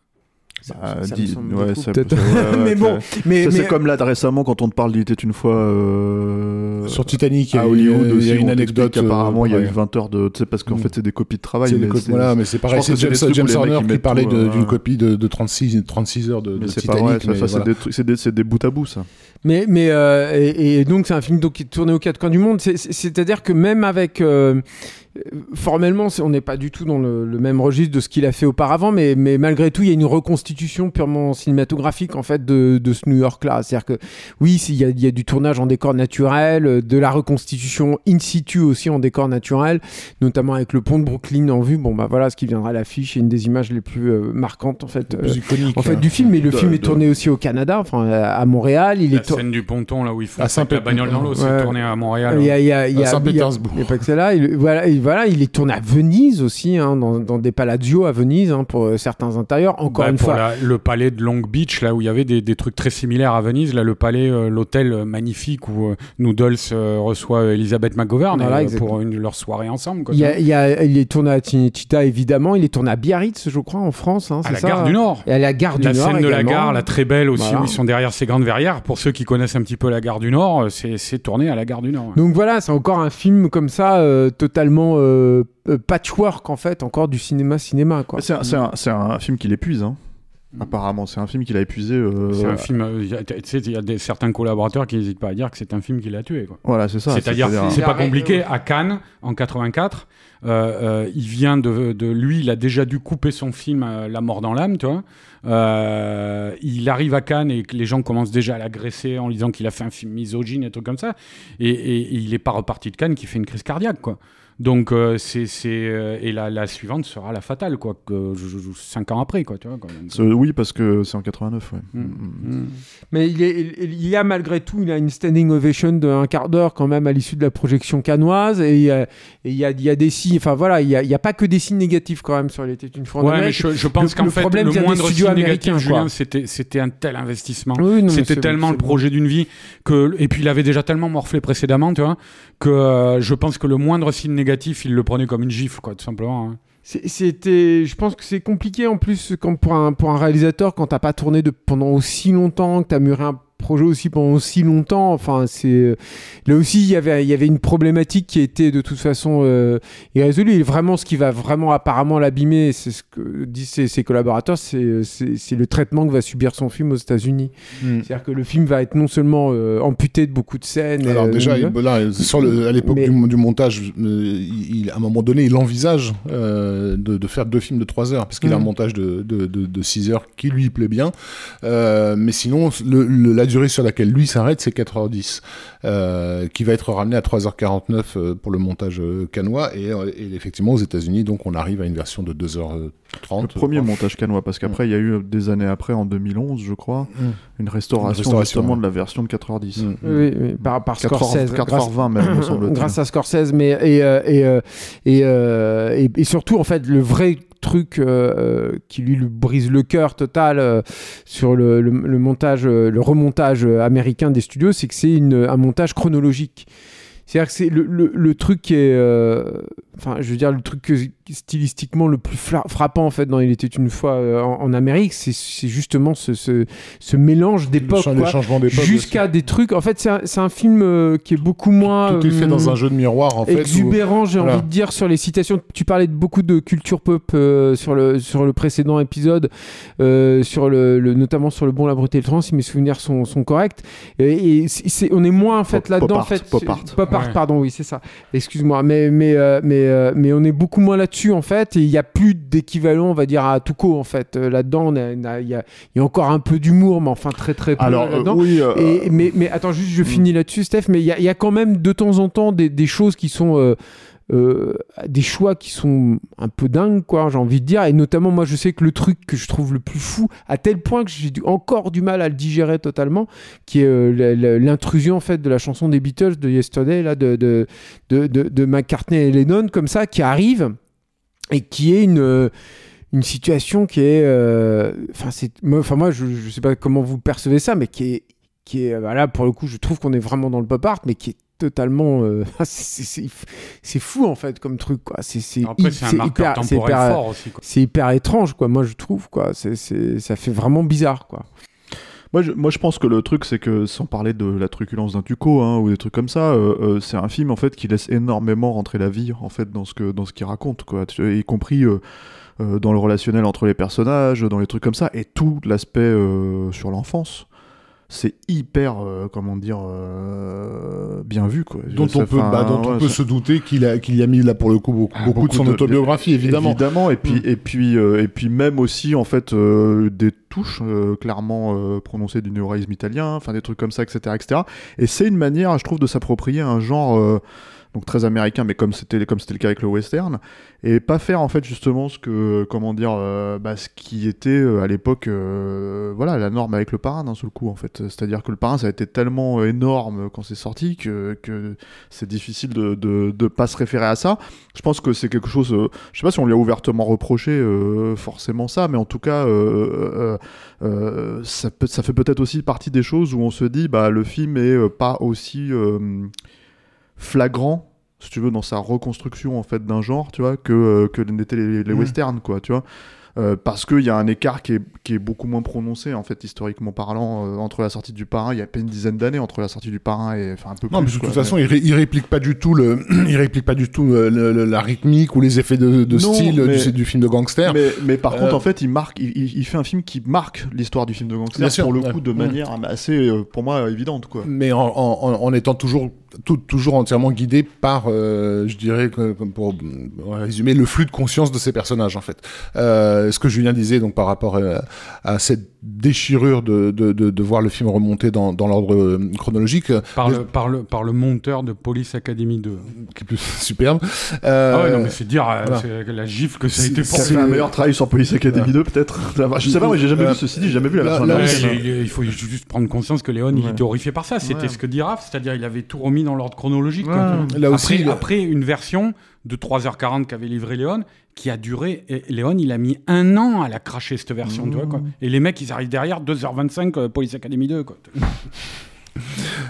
Bah, (laughs) mais bon, mais, c'est comme là récemment quand on te parle d'il était une fois euh, sur Titanic à Hollywood, il y a une anecdote. Apparemment, il y a eu 20 heures de, tu sais, parce qu'en mm. fait c'est des copies de travail. Mais voilà, mais c'est pareil. C'est James, James Horner qui parlait d'une copie de, 36, 36 heures de, Titanic. C'est des, des, des bouts à bout ça. Mais, mais euh, et, donc c'est un film qui tournait aux quatre coins du monde. C'est-à-dire que même avec euh, formellement, on n'est pas du tout dans le, même registre de ce qu'il a fait auparavant, mais, mais malgré tout, il y a une reconstitution purement cinématographique en fait de, de ce New York-là. C'est-à-dire que oui, il y, a, il y, a, du tournage en décor naturel, de la reconstitution in situ aussi en décor naturel, notamment avec le pont de Brooklyn en vue. Bon bah voilà, ce qui viendra à l'affiche et une des images les plus euh, marquantes en fait, en fait hein. du film. Et le film est tourné aussi au Canada, enfin à Montréal. Il la est scène du ponton là où il faut la bagnole dans l'eau, c'est tourné à Montréal. Il y a, il y Saint-Pétersbourg. Il y a pas que celle-là. Voilà, voilà, il est tourné à Venise aussi, hein, dans, dans, des paladios à Venise hein, pour euh, certains intérieurs. Encore bah, une fois, le palais de Long Beach, là où il y avait des, des trucs très similaires à Venise, là le palais, euh, l'hôtel euh, magnifique où Noodles reçoit Elisabeth McGovern pour une, leur soirée ensemble. il, y a, il, y a, il, est tourné à Tinechita évidemment, il est tourné à Biarritz, je crois, en France. Hein, à la gare du Nord. Et à la gare du la Nord. La scène de la gare, la très belle aussi, où ils sont derrière ces grandes verrières. Pour ceux qui connaissent un petit peu la gare du Nord, c'est tourné à la gare du Nord. Donc voilà, c'est encore un film comme ça, totalement euh, patchwork en fait encore du cinéma cinéma quoi. C'est un, un, film qui l'épuise hein. Mm. Apparemment, c'est un film qu'il a épuisé. Euh, c'est un film. Euh, il y a des, certains collaborateurs qui n'hésitent pas à dire que c'est un film qui l'a tué. Quoi. Voilà, c'est ça. C'est-à-dire, c'est pas compliqué. À Cannes, en 84, il vient de, de, lui, il a déjà dû couper son film La mort dans l'âme, tu vois. il arrive à Cannes et les gens commencent déjà à l'agresser en disant qu'il a fait un film misogyne et tout comme ça. Et, et, et il est pas reparti de Cannes, qui fait une crise cardiaque, quoi. Donc euh, c'est euh, et la, la, suivante sera la fatale quoi que cinq ans après quoi tu vois oui parce que c'est en 89 ouais. Mm. Mm. Mm. mais il, est, il, y a malgré tout il a une standing ovation d'un quart d'heure quand même à l'issue de la projection canoise et il y a, il y a, il y a des signes enfin voilà il y a, a pas que des signes négatifs quand même sur les une fois ouais, mais je, je pense qu'en fait le moindre signe négatif Julien c'était c'était un tel investissement c'était tellement le projet d'une vie que et puis il avait déjà tellement morflé précédemment tu vois que euh, je pense que le moindre signe négatif il le prenait comme une gifle, quoi, tout simplement. Hein. C'était, je pense que c'est compliqué en plus pour un pour un réalisateur quand t'as pas tourné de pendant aussi longtemps, que t'as mûri un projet aussi pendant aussi longtemps. Enfin, c'est là aussi il y avait il y avait une problématique qui était de toute façon euh, irrésolue. Et vraiment, ce qui va vraiment apparemment l'abîmer, c'est ce que disent ses, collaborateurs, c'est le traitement que va subir son film aux États-Unis. Hmm. C'est-à-dire que le film va être non seulement euh, amputé de beaucoup de scènes. Alors déjà, là, sur le, à l'époque du, montage, euh, il, à un moment donné, il envisage de, de, faire deux films de trois heures parce qu'il a un hmm. montage de, de, de, 6 heures qui lui plaît bien. mais sinon, le, la durée sur laquelle lui s'arrête, c'est 4h10, euh, qui va être ramené à 3h49 euh, pour le montage euh, canois. Et, effectivement, aux États-Unis, donc on arrive à une version de 2h30. Le premier montage canois, parce qu'après, il y a eu des années après, en 2011, je crois, mm. une, restauration justement de la version de 4h10. Mm. Oui, par, par Scorsese. 4h20 même, me Grâce à Scorsese, mais et, et, et, et, surtout, en fait, le vrai truc euh, euh, qui lui, brise le cœur total euh, sur le, montage, le remontage américain des studios, c'est que c'est un montage chronologique. C'est-à-dire que c'est le, le, truc qui est enfin je veux dire le truc que, stylistiquement le plus frappant en fait dans il était une fois euh, en, Amérique c'est justement ce, ce, ce mélange d'époque jusqu'à des trucs en fait c'est un, un, film euh, qui est beaucoup moins tout, est fait dans euh, un jeu de miroir en fait exubérant j'ai envie de dire sur les citations. Tu parlais de beaucoup de culture pop sur le sur le précédent épisode sur le, notamment sur le bon la brute et le trans si mes souvenirs sont, sont corrects. Et, c'est on est moins en fait là-dedans en fait pop art, pop art pardon oui c'est ça. Excuse-moi mais mais mais euh, mais, on est beaucoup moins là-dessus en fait. Et il n'y a plus d'équivalent, on va dire, à Tuco en fait. Euh, là-dedans, il y, a, encore un peu d'humour, mais enfin très très peu. Alors, euh, oui, mais, mais attends, juste je mm. finis là-dessus, Steph. Mais il y, a quand même de temps en temps des, des choses qui sont euh, des choix qui sont un peu dingues, quoi, j'ai envie de dire. Et notamment, moi, je sais que le truc que je trouve le plus fou, à tel point que j'ai encore du mal à le digérer totalement, qui est euh, l'intrusion, en fait, de la chanson des Beatles de Yesterday, là, de, de, de, McCartney et Lennon, comme ça, qui arrive et qui est une une situation qui est enfin c'est enfin moi je, je sais pas comment vous percevez ça mais qui est qui est bah là pour le coup je trouve qu'on est vraiment dans le pop art mais qui est totalement euh, (laughs) c'est fou en fait comme truc quoi. C'est c'est hyper fort aussi c'est hyper étrange quoi moi je trouve quoi. C'est ça fait vraiment bizarre quoi. Moi je, moi, je pense que le truc, c'est que sans parler de la truculence d'un Tuco hein, ou des trucs comme ça, euh, euh, c'est un film en fait qui laisse énormément rentrer la vie en fait dans ce que dans ce qu'il raconte, quoi. Y compris dans le relationnel entre les personnages, dans les trucs comme ça, et tout l'aspect sur l'enfance c'est hyper, euh, comment dire, euh, bien vu. Quoi. Dont on peut, bah, dont on peut se douter qu'il a, qu'il y a mis là pour le coup beaucoup, ah, beaucoup, de son autobiographie, évidemment. Évidemment, et puis, mm. et puis, euh, et puis même aussi en fait des touches clairement prononcées du néoréisme italien, enfin des trucs comme ça, etc., etc. Et c'est une manière, je trouve, de s'approprier un genre donc très américain, mais comme c'était comme c'était le cas avec le western, et pas faire en fait justement ce que comment dire, euh, bah, ce qui était euh, à l'époque, euh, voilà, la norme avec le parrain d'un seul coup en fait. C'est-à-dire que le parrain ça a été tellement énorme quand c'est sorti que, que c'est difficile de, de, de, pas se référer à ça. Je pense que c'est quelque chose, je sais pas si on lui a ouvertement reproché forcément ça, mais en tout cas, ça, ça fait peut-être aussi partie des choses où on se dit, bah le film est pas aussi flagrant si tu veux dans sa reconstruction en fait d'un genre tu vois que euh, que n'étaient les, les mm. westerns quoi tu vois. Euh, parce qu'il y a un écart qui est, qui est, beaucoup moins prononcé en fait historiquement parlant euh, entre la sortie du parrain il y a pas une dizaine d'années entre la sortie du parrain et enfin un peu non, plus de toute façon il, réplique pas du tout le (clears throat) il réplique pas du tout la rythmique ou les effets de, de style du, du, film de gangster. mais, mais par contre en fait il marque il, il, fait un film qui marque l'histoire du film de gangster pour le coup de manière assez pour moi évidente quoi. Mais en, en, en étant toujours toujours entièrement guidé par, euh, je dirais, pour résumer, le flux de conscience de ces personnages, en fait. Euh, ce que Julien disait, donc, par rapport à, cette déchirure de, de, de, voir le film remonter dans, dans l'ordre euh, chronologique. Par, le, par, le, par le monteur de Police Academy 2. Qui est plus (laughs) superbe. ah ouais, non, mais c'est dire la gifle que ça a été pour fait un meilleur travail sur Police Academy 2, peut-être. Je sais pas, moi j'ai jamais vu ceci dit, j'ai jamais vu la version il, faut juste prendre conscience que Léon, il était horrifié par ça. C'était ce que dit Raph, c'est-à-dire il avait tout remis dans l'ordre chronologique. Là après, aussi, après une version de 3h40 qu'avait livré Léon, qui a duré. Et Léon, il a mis un an à la cracher cette version. Tu vois, quoi. Et les mecs, ils arrivent derrière 2h25 euh, Police Academy 2. Quoi.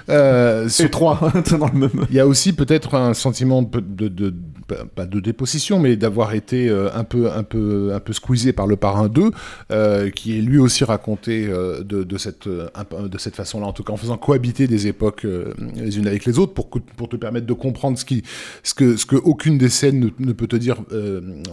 Euh, c'est trois (laughs) dans le même. Il y a aussi peut-être un sentiment de, de, pas de déposition, mais d'avoir été euh, un peu un peu un peu squeezé par le parrain 2, euh, qui est lui aussi raconté euh, de, de, cette de cette façon-là, en tout cas en faisant cohabiter des époques les unes avec les autres pour pour te permettre de comprendre ce qui ce que ce que aucune des scènes ne, peut te dire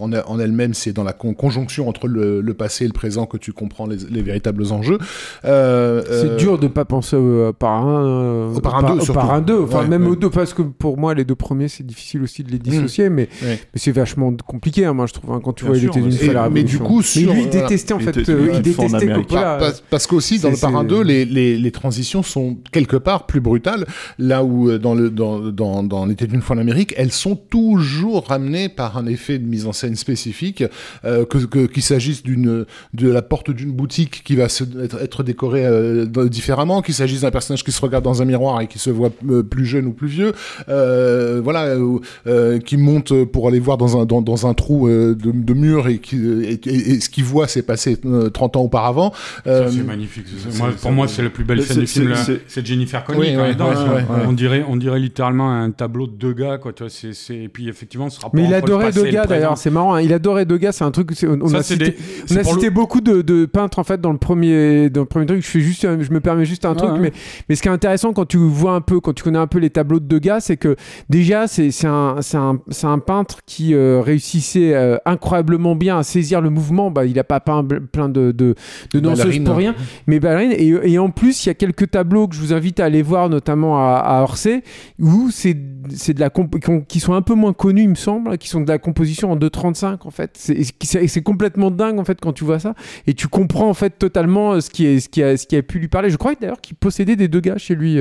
en, en elle-même, c'est dans la conjonction entre le, le, passé et le présent que tu comprends les, les véritables enjeux. c'est dur de pas penser au parrain au parrain 2 au parrain 2 enfin même au 2 parce que pour moi les deux premiers c'est difficile aussi de les dissocier mais, mais c'est vachement compliqué, hein, moi je trouve, hein, quand tu vois, il était d'une fois Mais du coup, mais lui, il détestait en fait, il détestait Parce, qu'aussi, dans le Parrain 2, les, les, les, transitions sont quelque part plus brutales, là où euh, dans, le, dans, dans, dans L'été d'une fois en Amérique, elles sont toujours ramenées par un effet de mise en scène spécifique, euh, que qu'il s'agisse d'une de la porte d'une boutique qui va se, être, être décorée euh, différemment, qu'il s'agisse d'un personnage qui se regarde dans un miroir et qui se voit plus jeune ou plus vieux, voilà, qui monte pour aller voir dans un, dans, dans un trou euh, de, de, mur et, qui, et, ce qu'il voit s'est passé 30 euh, ans auparavant. Euh, c'est magnifique. Moi, pour moi, c'est la plus belle scène du film. C'est Jennifer Connelly On dirait, on dirait littéralement un tableau de deux gars, quoi. Tu vois, c'est, et puis effectivement, ce rapport Mais il adorait Degas d'ailleurs. C'est marrant. Hein. Il adorait Degas. C'est un truc. On, a cité, on a cité beaucoup de, de, peintres en fait dans le premier, dans le premier truc. Je fais juste, je me permets juste un truc, mais mais ce qui est intéressant quand tu vois un peu, quand tu connais un peu les tableaux de Degas, c'est que déjà c'est un, c'est un, peintre qui euh, réussissait euh, incroyablement bien à saisir le mouvement. Bah, il n'a pas peint plein de, de, de danseuses pour rien, mais ballerine. Et, et, en plus, il y a quelques tableaux que je vous invite à aller voir, notamment à, à Orsay, où c'est de la qui sont un peu moins connus, il me semble, qui sont de la composition en 2.35 en fait. C'est complètement dingue en fait quand tu vois ça, et tu comprends en fait totalement euh, ce qui, est, ce qui, a, ce qui a pu lui parler. Je crois d'ailleurs qu'il possédait des deux chez lui,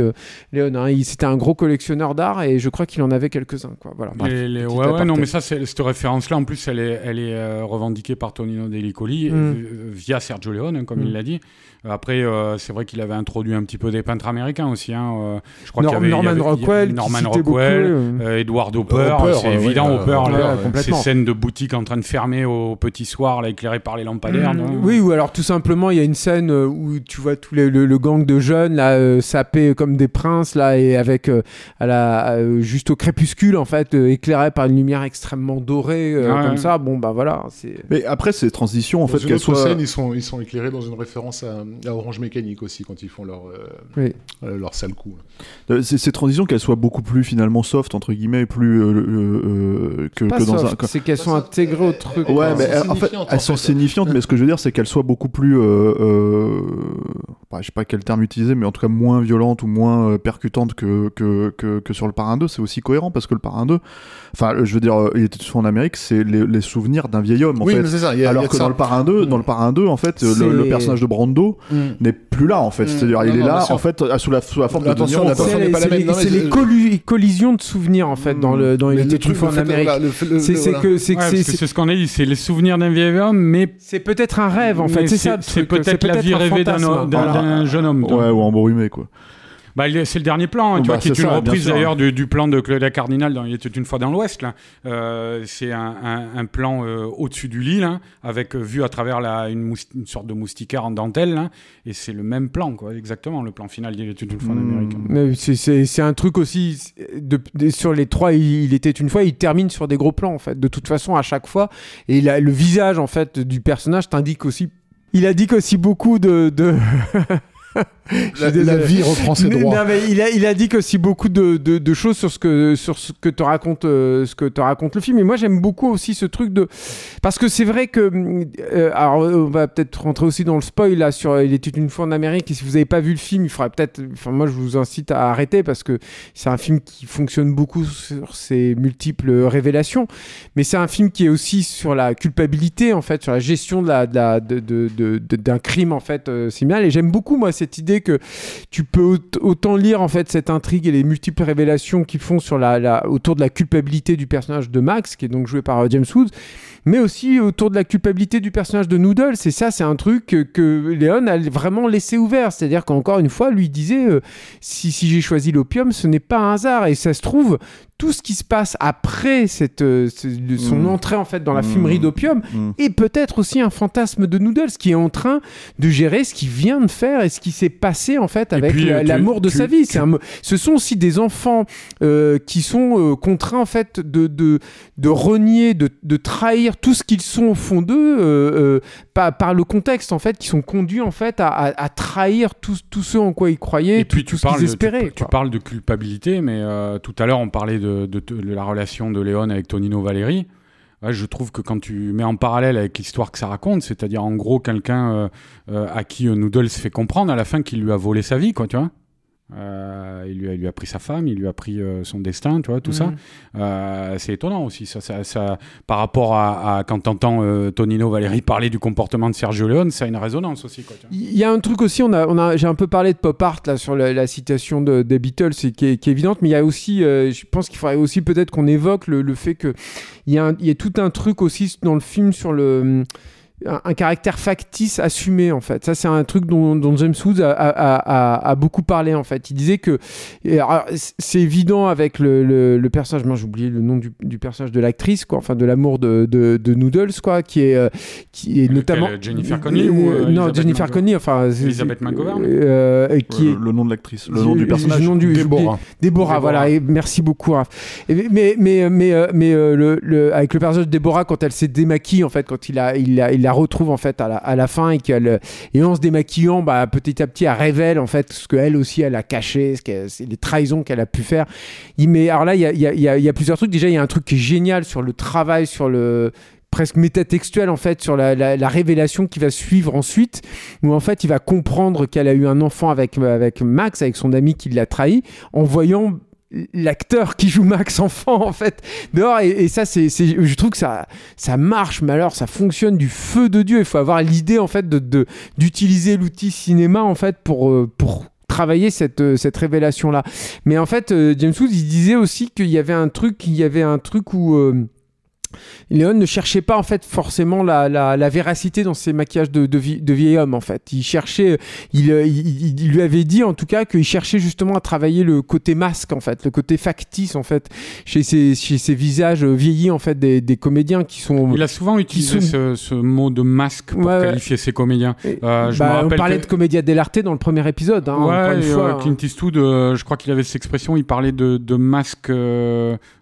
Léon. Hein. C'était un gros collectionneur d'art et je crois qu'il en avait quelques-uns. Quoi. Voilà. Les, ouais, ouais, non, mais ça, cette référence-là, en plus, elle est, elle est revendiquée par Tonino Delicoli mm. via Sergio Leone, hein, comme il mm. l'a dit. Après, euh, c'est vrai qu'il avait introduit un petit peu des peintres américains aussi. Hein. Euh, je crois qu'il y avait Norman Rockwell, Norman Rockwell, euh, Edward Hopper. c'est évident, Hopper, ces scènes de boutique en train de fermer au petit soir, là, éclairé par les lampadaires. Mm. oui, ou alors tout simplement, il y a une scène où tu vois tout le, gang de jeunes là sapés comme des princes là et avec à la, juste au crépuscule en fait, éclairé par une lumière extrêmement dorée comme ça. Bon bah voilà. Mais après ces transitions en fait, qu'elles soient... scène, ils sont ils sont éclairés dans une référence à à Orange Mécanique aussi quand ils font leur, euh, euh, leur sale coup. Euh, ces transitions qu'elles soient beaucoup plus finalement soft entre guillemets plus que, que dans un. C'est qu'elles sont intégrées au truc. Ouais, mais en fait, elles sont signifiantes, mais ce que je veux dire, c'est qu'elles soient beaucoup plus. Bah, je sais pas quel terme utiliser, mais en tout cas moins violentes ou moins percutantes que, que, que, que, sur le Parrain 2. C'est aussi cohérent parce que le Parrain 2, enfin, je veux dire, il était souvent en Amérique, c'est les, souvenirs d'un vieil homme en oui, fait. Ça. Alors que dans le Parrain 2, dans le Parrain 2, en fait, le, personnage de Brando mm. n'est plus là en fait. Mm. C'est-à-dire, il est là en fait sous la, sous la forme de C'est les collisions de souvenirs en fait dans le dans une fois en Amérique. C'est que c'est ce qu'on a dit, c'est les souvenirs d'un vieil homme, mais c'est peut-être un rêve en fait. C'est ça. C'est peut-être la vie rêvée d'un jeune homme. Ouais, ou embrumé quoi. Bah, c'est le dernier plan, hein, tu bah, vois, qui est, une reprise d'ailleurs du, plan de Claudia Cardinal dans Il était une fois dans l'Ouest. Euh, c'est un, un, plan euh, au-dessus du lit, là, avec euh, vue à travers la, une, une, sorte de moustiquaire en dentelle. Là, et c'est le même plan, quoi, exactement, le plan final d'Il était une fois en hmm. Amérique. C'est un truc aussi, de, sur les trois, il, était une fois, il termine sur des gros plans, en fait, de toute façon, à chaque fois. Et le visage, en fait, du personnage t'indique aussi il indique aussi beaucoup de, de... (laughs) (laughs) la, vie reprend ses droits. il, a, il a dit aussi beaucoup de, de, choses sur ce que, sur ce que te raconte, euh, ce que te raconte le film. Et moi, j'aime beaucoup aussi ce truc de. Parce que c'est vrai que. Euh, alors, on va peut-être rentrer aussi dans le spoil là sur Il était une fois en Amérique. Et si vous n'avez pas vu le film, il faudrait peut-être. Enfin, moi, je vous incite à arrêter parce que c'est un film qui fonctionne beaucoup sur ses multiples révélations. Mais c'est un film qui est aussi sur la culpabilité, en fait, sur la gestion de la, d'un de, de, de, crime, en fait, euh, Et j'aime beaucoup, moi, cette idée que tu peux autant lire en fait cette intrigue et les multiples révélations qu'ils font sur la, autour de la culpabilité du personnage de Max, qui est donc joué par euh, James Woods, mais aussi autour de la culpabilité du personnage de Noodles. Et ça, c'est un truc que, que Léon a vraiment laissé ouvert. C'est-à-dire qu'encore une fois, lui disait euh, si, si j'ai choisi l'opium, ce n'est pas un hasard. Et ça se trouve, tout ce qui se passe après cette, euh, son mm. entrée en fait dans la mm. fumerie d'opium mm. est peut-être aussi un fantasme de Noodles qui est en train de gérer ce qu'il vient de faire et ce qui s'est passé en fait avec euh, l'amour de sa vie. ce sont aussi des enfants euh, qui sont contraints en fait de, de, de renier, de, de, trahir tout ce qu'ils sont au fond d'eux par, par, le contexte en fait, qui sont conduits en fait à, à, trahir tout, tout, ce en quoi ils croyaient, et puis tout, tu ce qu'ils espéraient. Tu, tu, parles de culpabilité, mais tout à l'heure on parlait de la relation de Léon avec Tonino Valéry, je trouve que quand tu mets en parallèle avec l'histoire que ça raconte, c'est-à-dire en gros quelqu'un euh, euh, à qui Noodles fait comprendre à la fin qu'il lui a volé sa vie, quoi, tu vois. Euh, il, lui a, lui a pris sa femme, il lui a pris euh, son destin, tu vois, tout ça. Mhm. Euh, c'est étonnant aussi, ça, ça, par rapport à, quand t'entends Tonino Valérie parler du comportement de Sergio Leone, ça a une résonance aussi. Il y a un truc aussi, on a, on a, j'ai un peu parlé de pop art là sur la, citation de, des Beatles, qui est, qui est évidente, mais il y a aussi, je pense qu'il faudrait aussi peut-être qu'on évoque le, le fait que il y, a il y a tout un truc aussi dans le film sur le un, caractère factice assumé en fait. Ça c'est un truc dont, James Woods a, beaucoup parlé en fait. Il disait que c'est évident avec le, personnage, moi j'ai oublié le nom du, personnage de l'actrice quoi, enfin de l'amour de, de, Noodles quoi, qui est euh, qui est notamment Jennifer Connelly ou euh, non Jennifer Connelly enfin Elisabeth McGovern euh, qui est le nom de l'actrice, le nom du personnage. Le nom du, Déborah. Déborah, voilà. Et merci beaucoup. mais mais mais mais le, avec le personnage de Déborah quand elle s'est démaquillée en fait quand il a il a, il a retrouve en fait à la, à la fin et qu'elle et en se démaquillant bah, petit à petit elle révèle en fait ce qu'elle aussi elle a caché ce les trahisons qu'elle a pu faire. Il met alors là il y a, y, a, y a, plusieurs trucs. Déjà il y a un truc qui est génial sur le travail sur le presque métatextuel en fait sur la, la, révélation qui va suivre ensuite où en fait il va comprendre qu'elle a eu un enfant avec, avec Max avec son ami qui l'a trahi en voyant l'acteur qui joue Max enfant en fait dehors et, ça c'est je trouve que ça ça marche mais alors ça fonctionne du feu de dieu il faut avoir l'idée en fait de d'utiliser l'outil cinéma en fait pour euh, pour travailler cette, cette révélation-là. Mais en fait, James Woods, il disait aussi qu'il y avait un truc, il y avait un truc où Léon ne cherchait pas en fait forcément la, la, véracité dans ses maquillages de, de, vieil homme en fait. Il cherchait, il, il, lui avait dit en tout cas qu'il cherchait justement à travailler le côté masque en fait, le côté factice en fait chez ces, chez ces visages vieillis en fait des, des, comédiens qui sont. Il a souvent utilisé ce, ce, mot de masque pour qualifier ses comédiens. Euh, je bah, on parlait de comédia dell'arte dans le premier épisode. Hein, ouais, une fois, euh, Clint Eastwood, euh, je crois qu'il avait cette expression, il parlait de, de masque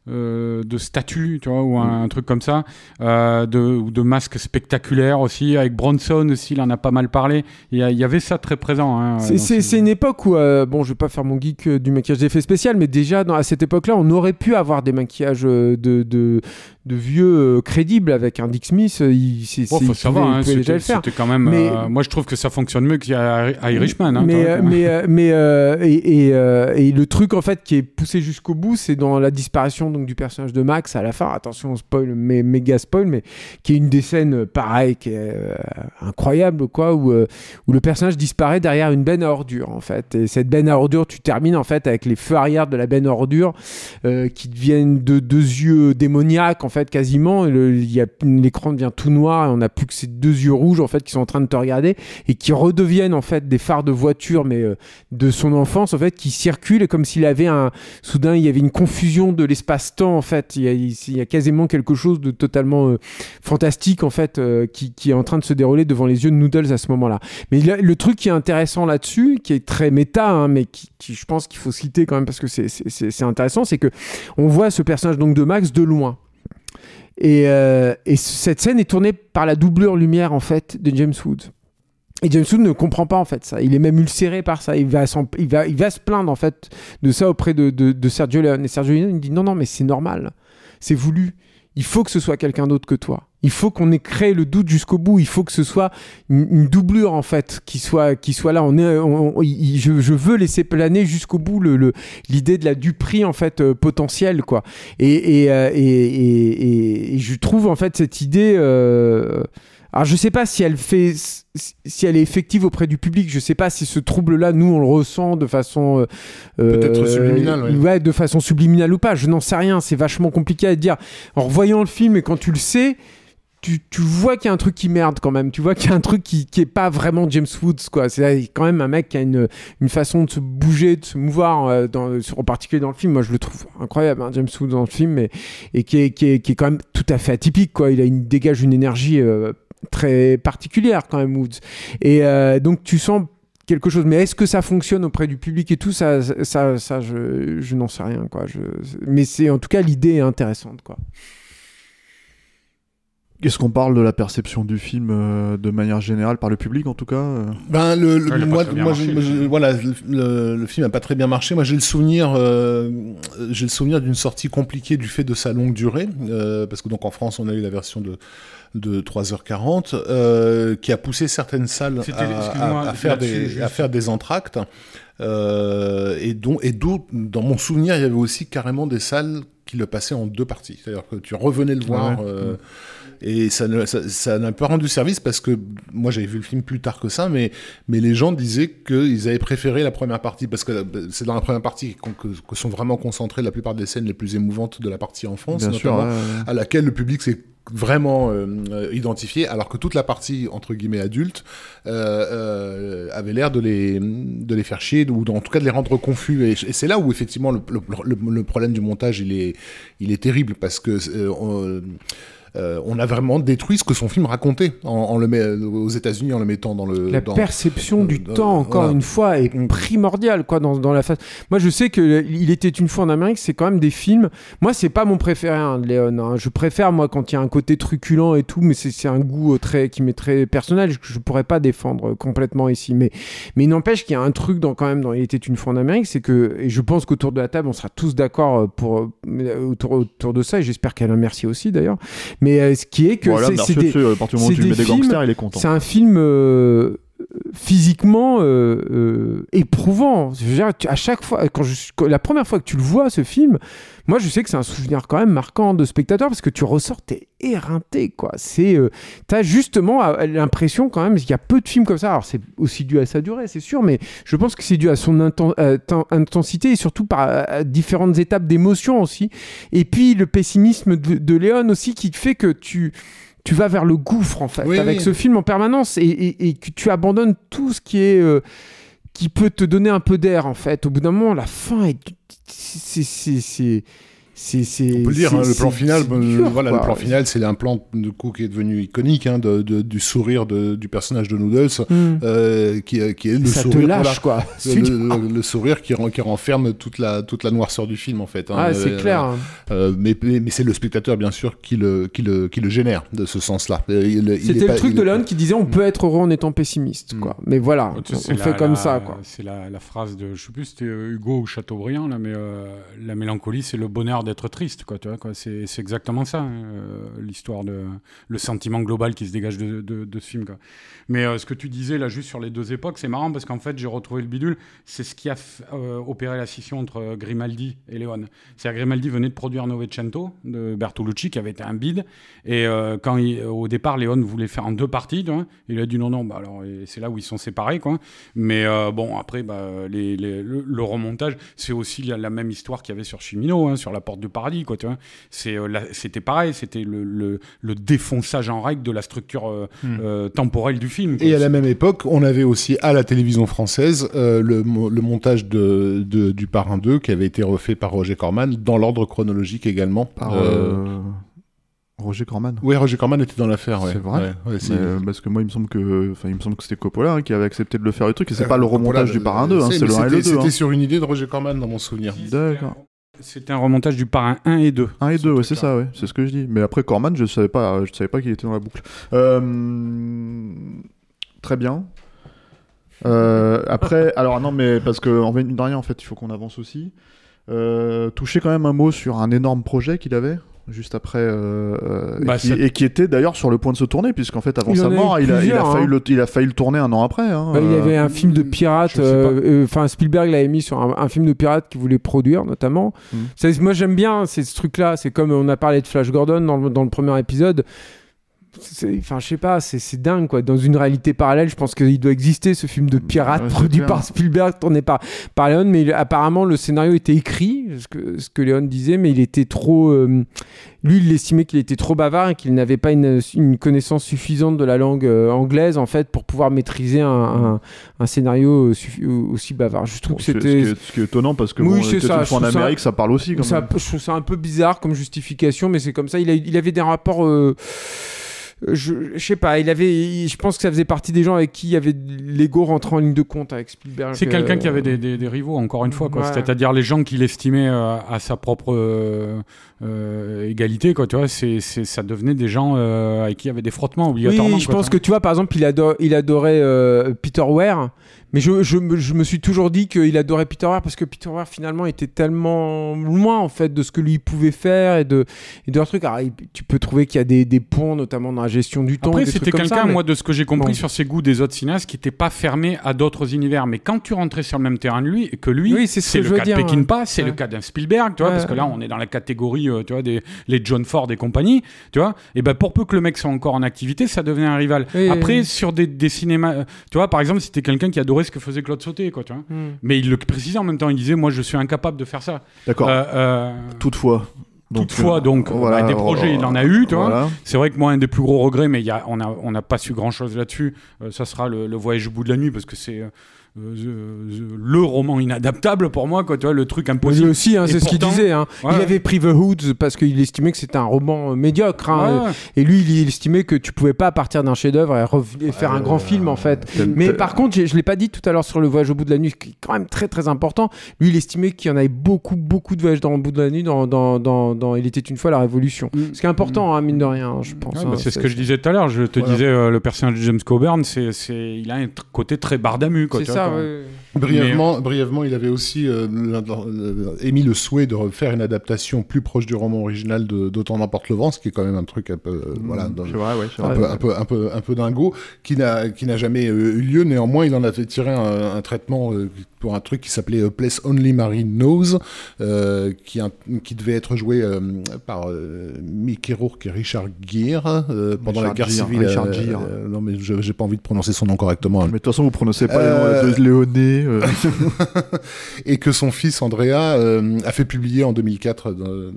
euh, de statues, tu vois, ou un, truc comme ça, euh, de, ou de masques spectaculaires aussi. Avec Bronson aussi, il en a pas mal parlé. Il y, avait ça très présent. Hein, c'est une époque où, euh, bon, je vais pas faire mon geek du maquillage d'effets spécial, mais déjà dans, à cette époque-là, on aurait pu avoir des maquillages de, de, de vieux crédibles avec un Dick Smith. Il, faut savoir, hein, déjà le faire. Quand même, mais, moi, je trouve que ça fonctionne mieux qu'Irishman. Hein, mais, mais, mais et, et, le truc en fait qui est poussé jusqu'au bout, c'est dans la disparition donc du personnage de Max à la fin. Attention, spoil, mais méga spoil, mais qui est une des scènes euh, pareilles, qui est euh, incroyable, quoi, où, euh, où le personnage disparaît derrière une benne à ordures, en fait. Et cette benne à ordures, tu termines en fait avec les feux arrière de la benne à ordures qui deviennent de deux yeux démoniaques, en fait, quasiment. L'écran devient tout noir et on n'a plus que ces deux yeux rouges, en fait, qui sont en train de te regarder et qui redeviennent, en fait, des phares de voiture, mais de son enfance, en fait, qui circulent comme s'il avait un. Soudain, il y avait une confusion de l'espace temps en fait. Il y, a, quasiment quelque chose de totalement euh, fantastique en fait euh, qui, est en train de se dérouler devant les yeux de Noodles à ce moment-là. Mais le truc qui est intéressant là-dessus, qui est très méta, hein, mais qui, je pense qu'il faut citer quand même parce que c'est intéressant, c'est que on voit ce personnage donc de Max de loin. Et, euh, et, cette scène est tournée par la doublure lumière en fait de James Woods. Et James Wood ne comprend pas en fait ça. Il est même ulcéré par ça. Il va, se plaindre en fait de ça auprès de, Sergio Leone. Et Sergio Leone dit non, non, mais c'est normal. C'est voulu. Il faut que ce soit quelqu'un d'autre que toi. Il faut qu'on ait créé le doute jusqu'au bout. Il faut que ce soit une, doublure en fait qui soit, qui soit là. On est, je, veux laisser planer jusqu'au bout l'idée de la duperie en fait euh, potentielle quoi. Euh, et, et, je trouve en fait cette idée. Euh, alors je sais pas si elle fait, si elle est effective auprès du public. Je sais pas si ce trouble-là, nous, on le ressent de façon euh, peut-être subliminale, ouais. ouais. de façon subliminale ou pas. Je n'en sais rien. C'est vachement compliqué à dire. En revoyant le film et quand tu le sais, tu, tu, vois qu'il y a un truc qui merde quand même. Tu vois qu'il y a un truc qui, qui est pas vraiment James Woods, quoi. C'est quand même un mec qui a une, une façon de se bouger, de se mouvoir, euh, dans, en particulier dans le film. Moi, je le trouve incroyable, hein, James Woods dans le film, mais, et qui est, qui, est, qui est quand même tout à fait atypique, quoi. Il a une, dégage une énergie euh, très particulière quand même Woods. Et euh, donc tu sens quelque chose. Mais est-ce que ça fonctionne auprès du public et tout? Ça, ça, ça je, je n'en sais rien quoi. Je, mais c'est en tout cas l'idée est intéressante quoi. Est-ce qu'on parle de la perception du film euh, de manière générale par le public en tout cas euh? Ben le, moi, moi voilà le, film a pas très bien marché. Moi j'ai le souvenir j'ai le souvenir d'une sortie compliquée du fait de sa longue durée parce que donc en France on a eu la version de de 3h40, euh, qui a poussé certaines salles à, faire des, à faire des entractes. Euh, et dont, et d'où, dans mon souvenir, il y avait aussi carrément des salles qui le passaient en deux parties. C'est-à-dire que tu revenais le voir. Euh, et ça n'a ça, pas rendu service parce que moi j'avais vu le film plus tard que ça, mais, mais les gens disaient qu'ils avaient préféré la première partie parce que c'est dans la première partie que, sont vraiment concentrées la plupart des scènes les plus émouvantes de la partie enfance, notamment, à laquelle le public s'est vraiment euh, identifié, alors que toute la partie entre guillemets adulte euh, euh, avait l'air de les de les faire chier ou en tout cas de les rendre confus. Et, c'est là où effectivement le, le, le, problème du montage il est il est terrible parce que euh, on a vraiment détruit ce que son film racontait en, le met, aux États-Unis en le mettant dans le. La perception du temps, encore une fois, est mm. primordiale quoi dans, dans la phase. Moi, je sais que il était une fois en Amérique, c'est quand même des films. Moi, c'est pas mon préféré, hein, de Léon. Hein. Je préfère moi quand il y a un côté truculent et tout, mais c'est un goût euh, très qui m'est très personnel que je pourrais pas défendre complètement ici. Mais mais il n'empêche qu'il y a un truc dans quand même dans Il était une fois en Amérique, c'est que et je pense qu'autour de la table, on sera tous d'accord euh, pour autour, autour de ça et j'espère qu'elle a merci aussi d'ailleurs mais euh, ce qui est que c'est des, c'est un film euh, physiquement éprouvant. Je veux dire, à chaque fois, quand je, la première fois que tu le vois, ce film, moi je sais que c'est un souvenir quand même marquant de spectateur parce que tu ressors, t'es éreinté, quoi. C'est, t'as justement l'impression quand même qu'il y a peu de films comme ça. Alors c'est aussi dû à sa durée, c'est sûr, mais je pense que c'est dû à son intensité et surtout par différentes étapes d'émotion aussi. Et puis le pessimisme de, de Léon aussi qui fait que tu tu vas vers le gouffre en fait avec ce film en permanence et, que tu abandonnes tout ce qui est euh, qui peut te donner un peu d'air en fait. Au bout d'un moment, la fin est c'est on peut le dire, hein, le plan final, voilà, le plan final, c'est un plan de coup qui est devenu iconique, hein, de, du sourire de, du personnage de Noodles, hmm. euh, qui, qui, est le Ça sourire, te lâche, quoi. Le, sourire qui, qui, renferme toute la, toute la noirceur du film, en fait. Hein, ah, c'est euh, clair. Euh, mais mais c'est le spectateur, bien sûr, qui le, qui le, qui le génère de ce sens-là. C'était le truc de Léon qui disait on peut être heureux en étant pessimiste, quoi. Hmm. Mais voilà, on, fait comme ça, quoi. C'est la, la, phrase de, je sais plus, c'était Hugo ou Chateaubriand, là, mais la mélancolie, c'est le bonheur d'être triste, quoi. Tu c'est exactement ça, hein, euh, l'histoire de le sentiment global qui se dégage de, de, ce film. Quoi. Mais euh, ce que tu disais là, juste sur les deux époques, c'est marrant parce qu'en fait, j'ai retrouvé le bidule. C'est ce qui a euh, opéré la scission entre Grimaldi et Léon. C'est-à-dire Grimaldi venait de produire Novecento de Bertolucci, qui avait été un bide. Et quand au départ, Léon voulait faire en deux parties, il a dit non, non. Bah, alors, c'est là où ils sont séparés. Quoi. Mais bon, après, bah, les, le, remontage, c'est aussi la, même histoire qu'il y avait sur Chimino, hein, sur la porte du paradis. Quoi, tu vois euh, c'était pareil, c'était le, défonçage en règle de la structure euh, hmm. euh, temporelle du film. Et à la même époque, on avait aussi à la télévision française le, montage de, du Parrain 2 qui avait été refait par Roger Corman dans l'ordre chronologique également. Par Roger Corman. Oui, Roger Corman était dans l'affaire. C'est vrai. parce que moi, il me semble que, enfin, il me semble que c'était Coppola hein, qui avait accepté de le faire le truc. Et c'est pas le remontage du Parrain 2, hein, c'est le 1 et le 2. C'était sur une idée de Roger Corman dans mon souvenir. D'accord. C'était un remontage du parrain 1 et 2. 1 et 2, ouais, c'est ça, ouais. C'est ce que je dis. Mais après, Corman, je savais pas, je savais pas qu'il était dans la boucle. Euh, très bien. Euh, après, alors non, mais parce que en de rien, en fait, il faut qu'on avance aussi. Euh, toucher quand même un mot sur un énorme projet qu'il avait juste après, euh, euh, bah, et, qui, était d'ailleurs sur le point de se tourner, puisqu'en fait, avant sa mort, il a, il, a failli hein. le, il a failli le tourner un an après. Hein, bah, il y avait un film de pirate, euh, enfin Spielberg l'avait mis sur un, film de pirate qu'il voulait produire, notamment. Hmm. Moi, j'aime bien ces, ce truc-là. C'est comme on a parlé de Flash Gordon dans le, dans le premier épisode enfin je sais pas c'est dingue quoi. Dans une réalité parallèle je pense qu'il doit exister ce film de pirate produit par Spielberg tourné par par Léon mais apparemment le scénario était écrit ce que ce que Léon disait mais il était trop euh, lui il estimait qu'il était trop bavard et qu'il n'avait pas une, une, connaissance suffisante de la langue euh, anglaise en fait pour pouvoir maîtriser un, un, scénario aussi bavard. Je trouve que c'était ce, qui est étonnant parce que oui, bon, ça, en Amérique ça, parle aussi quand ça, je trouve ça un peu bizarre comme justification mais c'est comme ça il, a, il avait des rapports euh, je, je sais pas, il avait, je pense que ça faisait partie des gens avec qui il y avait l'ego rentrant en ligne de compte avec Spielberg. C'est quelqu'un qui avait des, des, rivaux, encore une fois, quoi. C'est-à-dire les gens qui l'estimaient euh, à sa propre euh, euh, égalité, quoi. Tu vois, c'est, ça devenait des gens avec qui il y avait des frottements obligatoirement. Oui, je pense que tu vois, par exemple, il, adore, il adorait Peter Ware. Mais je, je, je, me suis toujours dit qu'il adorait Peter Ware parce que Peter Ware finalement était tellement loin en fait de ce que lui pouvait faire et de, et de leur truc. Alors, tu peux trouver qu'il y a des, des ponts, notamment dans la gestion du temps. Après, c'était quelqu'un, moi, de ce que j'ai compris sur ses goûts des autres cinéastes, qui n'était pas fermé à d'autres univers. Mais quand tu rentrais sur le même terrain lui, que lui, c'est le cas de Peckinpah, c'est le cas d'un Spielberg, tu vois, parce que là, on est dans la catégorie, euh, tu vois, des les John Ford et compagnie, tu vois. Et ben pour peu que le mec soit encore en activité, ça devenait un rival. Après, sur des, des cinémas, euh, tu vois, par exemple, c'était quelqu'un qui adorait ce que faisait Claude Sauté, quoi, tu vois. Hmm. Mais il le précisait en même temps, il disait, moi, je suis incapable de faire ça. D'accord. Euh, Toutefois. Donc, Toutefois, donc, voilà, des projets, il en a eu, tu vois. C'est vrai que moi, un des plus gros regrets, mais y a, on n'a on a pas su grand chose là-dessus, ça sera le, le, voyage au bout de la nuit, parce que c'est euh, le roman inadaptable pour moi, quoi, tu vois, le truc impossible. Lui aussi, hein, c'est ce qu'il disait. Hein. Il avait pris The Hoods parce qu'il estimait que c'était un roman médiocre. Hein, et lui, il estimait que tu pouvais pas partir d'un chef-d'œuvre et, faire un grand film, en fait. Mais par contre, je l'ai pas dit tout à l'heure sur le voyage au bout de la nuit, qui est quand même très très important. Lui, il estimait qu'il y en avait beaucoup, beaucoup de voyages dans le bout de la nuit dans, dans, dans, Il était une fois la Révolution. Mm. Ce qui est important, hein, mine de rien, je pense. Bah, c'est ce que je disais tout à l'heure. Je te disais, euh, le personnage de James Coburn, c'est, il a un côté très bardamu. Quoi, ça, Brièvement, brièvement, il avait aussi euh, émis le souhait de refaire une adaptation plus proche du roman original de d'Autant n'importe le vent, ce qui est quand même un truc un peu, euh, voilà, dans- c'est vrai, ouais, c'est un, vrai. peu, un peu, un peu, un peu dingo, qui n'a, qui n'a jamais euh, eu lieu. Néanmoins, il en avait tiré un, un traitement euh, pour un truc qui s'appelait euh, Place Only Mary Knows, euh, qui, un- qui devait être joué euh, par euh, Mickey Rourke et Richard Gere euh, pendant la guerre Gere, civile. Richard Gere. euh, non, mais je, j'ai pas envie de prononcer son nom correctement. Mais de toute façon, vous prononcez pas Euh, les noms de Léoné. euh. (laughs) et que son fils Andrea euh, a fait publier en 2004 dans,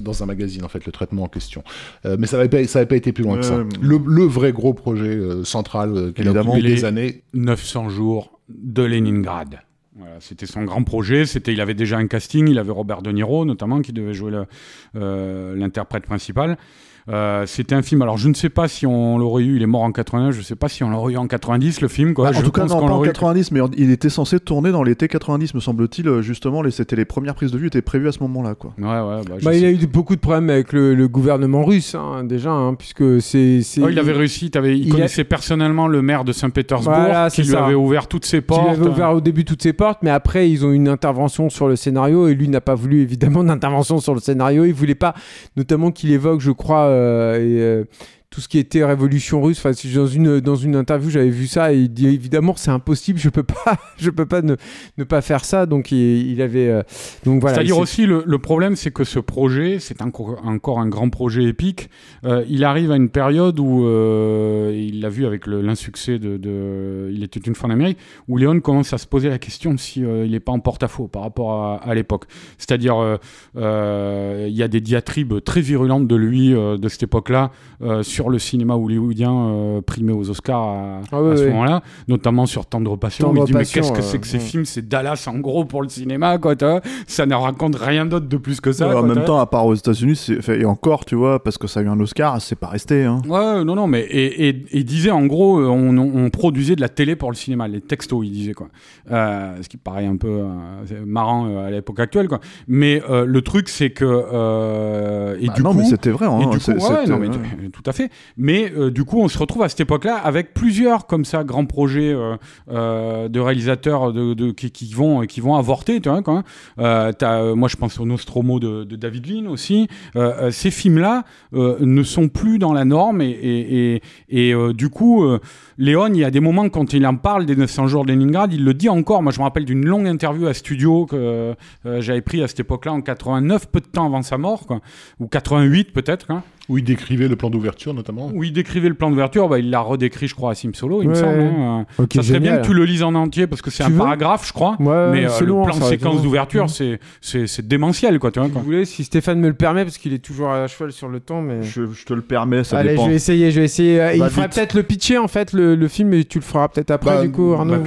dans un magazine en fait le traitement en question. Euh, mais ça n'avait pas, ça avait pas été plus loin que ça. Le, le vrai gros projet euh, central euh, qu'il a Il des années. 900 jours de Leningrad. Voilà, c'était son grand projet. C'était, il avait déjà un casting. Il avait Robert De Niro notamment qui devait jouer euh, l'interprète principal. Euh, c'était un film. Alors je ne sais pas si on l'aurait eu. Il est mort en 89. Je ne sais pas si on l'aurait eu en 90 le film. Quoi. Bah, en Je tout cas, non, pas en l'aurait eu- 90, mais il était censé tourner dans l'été 90, me semble-t-il. euh, Justement, les- c'était les premières prises de vue étaient prévues à ce moment-là, quoi. Ouais, ouais. Bah, Bah, il a eu beaucoup de problèmes avec le, le gouvernement russe, hein, déjà, hein, puisque c'est. c'est- Oh, il avait réussi. il, il a- connaissait personnellement le maire de Saint-Pétersbourg Voilà, qui lui ça. avait ouvert toutes ses Il portes. avait ouvert au début toutes ses portes, mais après ils ont eu une intervention sur le scénario et lui n'a pas voulu évidemment (laughs) d'intervention sur le scénario. Il voulait pas, notamment qu'il évoque, je crois, euh, et, euh, tout ce qui était révolution russe. Enfin, dans une dans une interview j'avais vu ça et il dit évidemment c'est impossible, je peux pas, (laughs) je peux pas ne, ne pas faire ça. Donc il, il avait euh, donc voilà. C'est-à-dire aussi, le, le problème, c'est que ce projet, c'est encore, encore un grand projet épique. Euh, il arrive à une période où, euh, il l'a vu avec l'insuccès de, de Il était une fois en Amérique, où Léon commence à se poser la question si il n'est pas en porte-à-faux par rapport à, à l'époque. C'est-à-dire, il y a des diatribes très virulentes de lui, de cette époque-là, euh, sur le cinéma hollywoodien euh, primé aux Oscars à, Ah à ce moment-là, notamment sur Tendre Passion. où il dit, mais qu'est-ce que c'est que ces ouais. films? C'est Dallas, en gros, pour le cinéma, quoi, tu vois ça ne raconte rien d'autre de plus que ça. Ouais, en même temps, à part aux États-Unis, et encore, tu vois, parce que ça a eu un Oscar, c'est pas resté. Hein. Ouais, non, non, mais et, et, et il disait en gros, euh, on, produisait de la télé pour le cinéma, les textos, il disait quoi. Euh, ce qui paraît un peu euh, marrant euh, à l'époque actuelle, quoi. Mais euh, le truc, c'est que euh, et Bah du non, coup, mais c'était vrai. Hein, et du c'est- coup, ouais, c'était- non, mais tout à fait. Mais euh, du coup, on se retrouve à cette époque-là avec plusieurs comme ça grands projets euh, euh, de réalisateurs qui, vont qui vont avorter, tu vois. Moi, je pense au Nostromo de, David Lean aussi. Ces films-là ne sont plus dans la norme et, du coup, Léon, il y a des moments quand il en parle des 900 jours de Leningrad, il le dit encore. Moi, je me rappelle d'une longue interview à studio que euh, j'avais pris à cette époque-là en 89, peu de temps avant sa mort, quoi, ou 88 peut-être. Quoi. Où il décrivait le plan d'ouverture notamment. Où il décrivait le plan d'ouverture, bah, il l'a redécrit, je crois, à Sim Solo, il me Ouais. semble. hein. Ça serait bien que tu le lises en entier parce que c'est Tu un paragraphe, je crois. Ouais, mais euh, le long, plan ça séquence d'ouverture, c'est, c'est, c'est démentiel, quoi, tu vois. Si vous voulez, si Stéphane me le permet, parce qu'il est toujours à cheval sur le temps, mais. Je, je te le permets, ça Allez, dépend. je vais essayer, je vais essayer. Euh, il Va ferait vite. peut-être le pitcher en fait, le, le film, mais tu le feras peut-être après Bah, du coup, Arnaud. bah,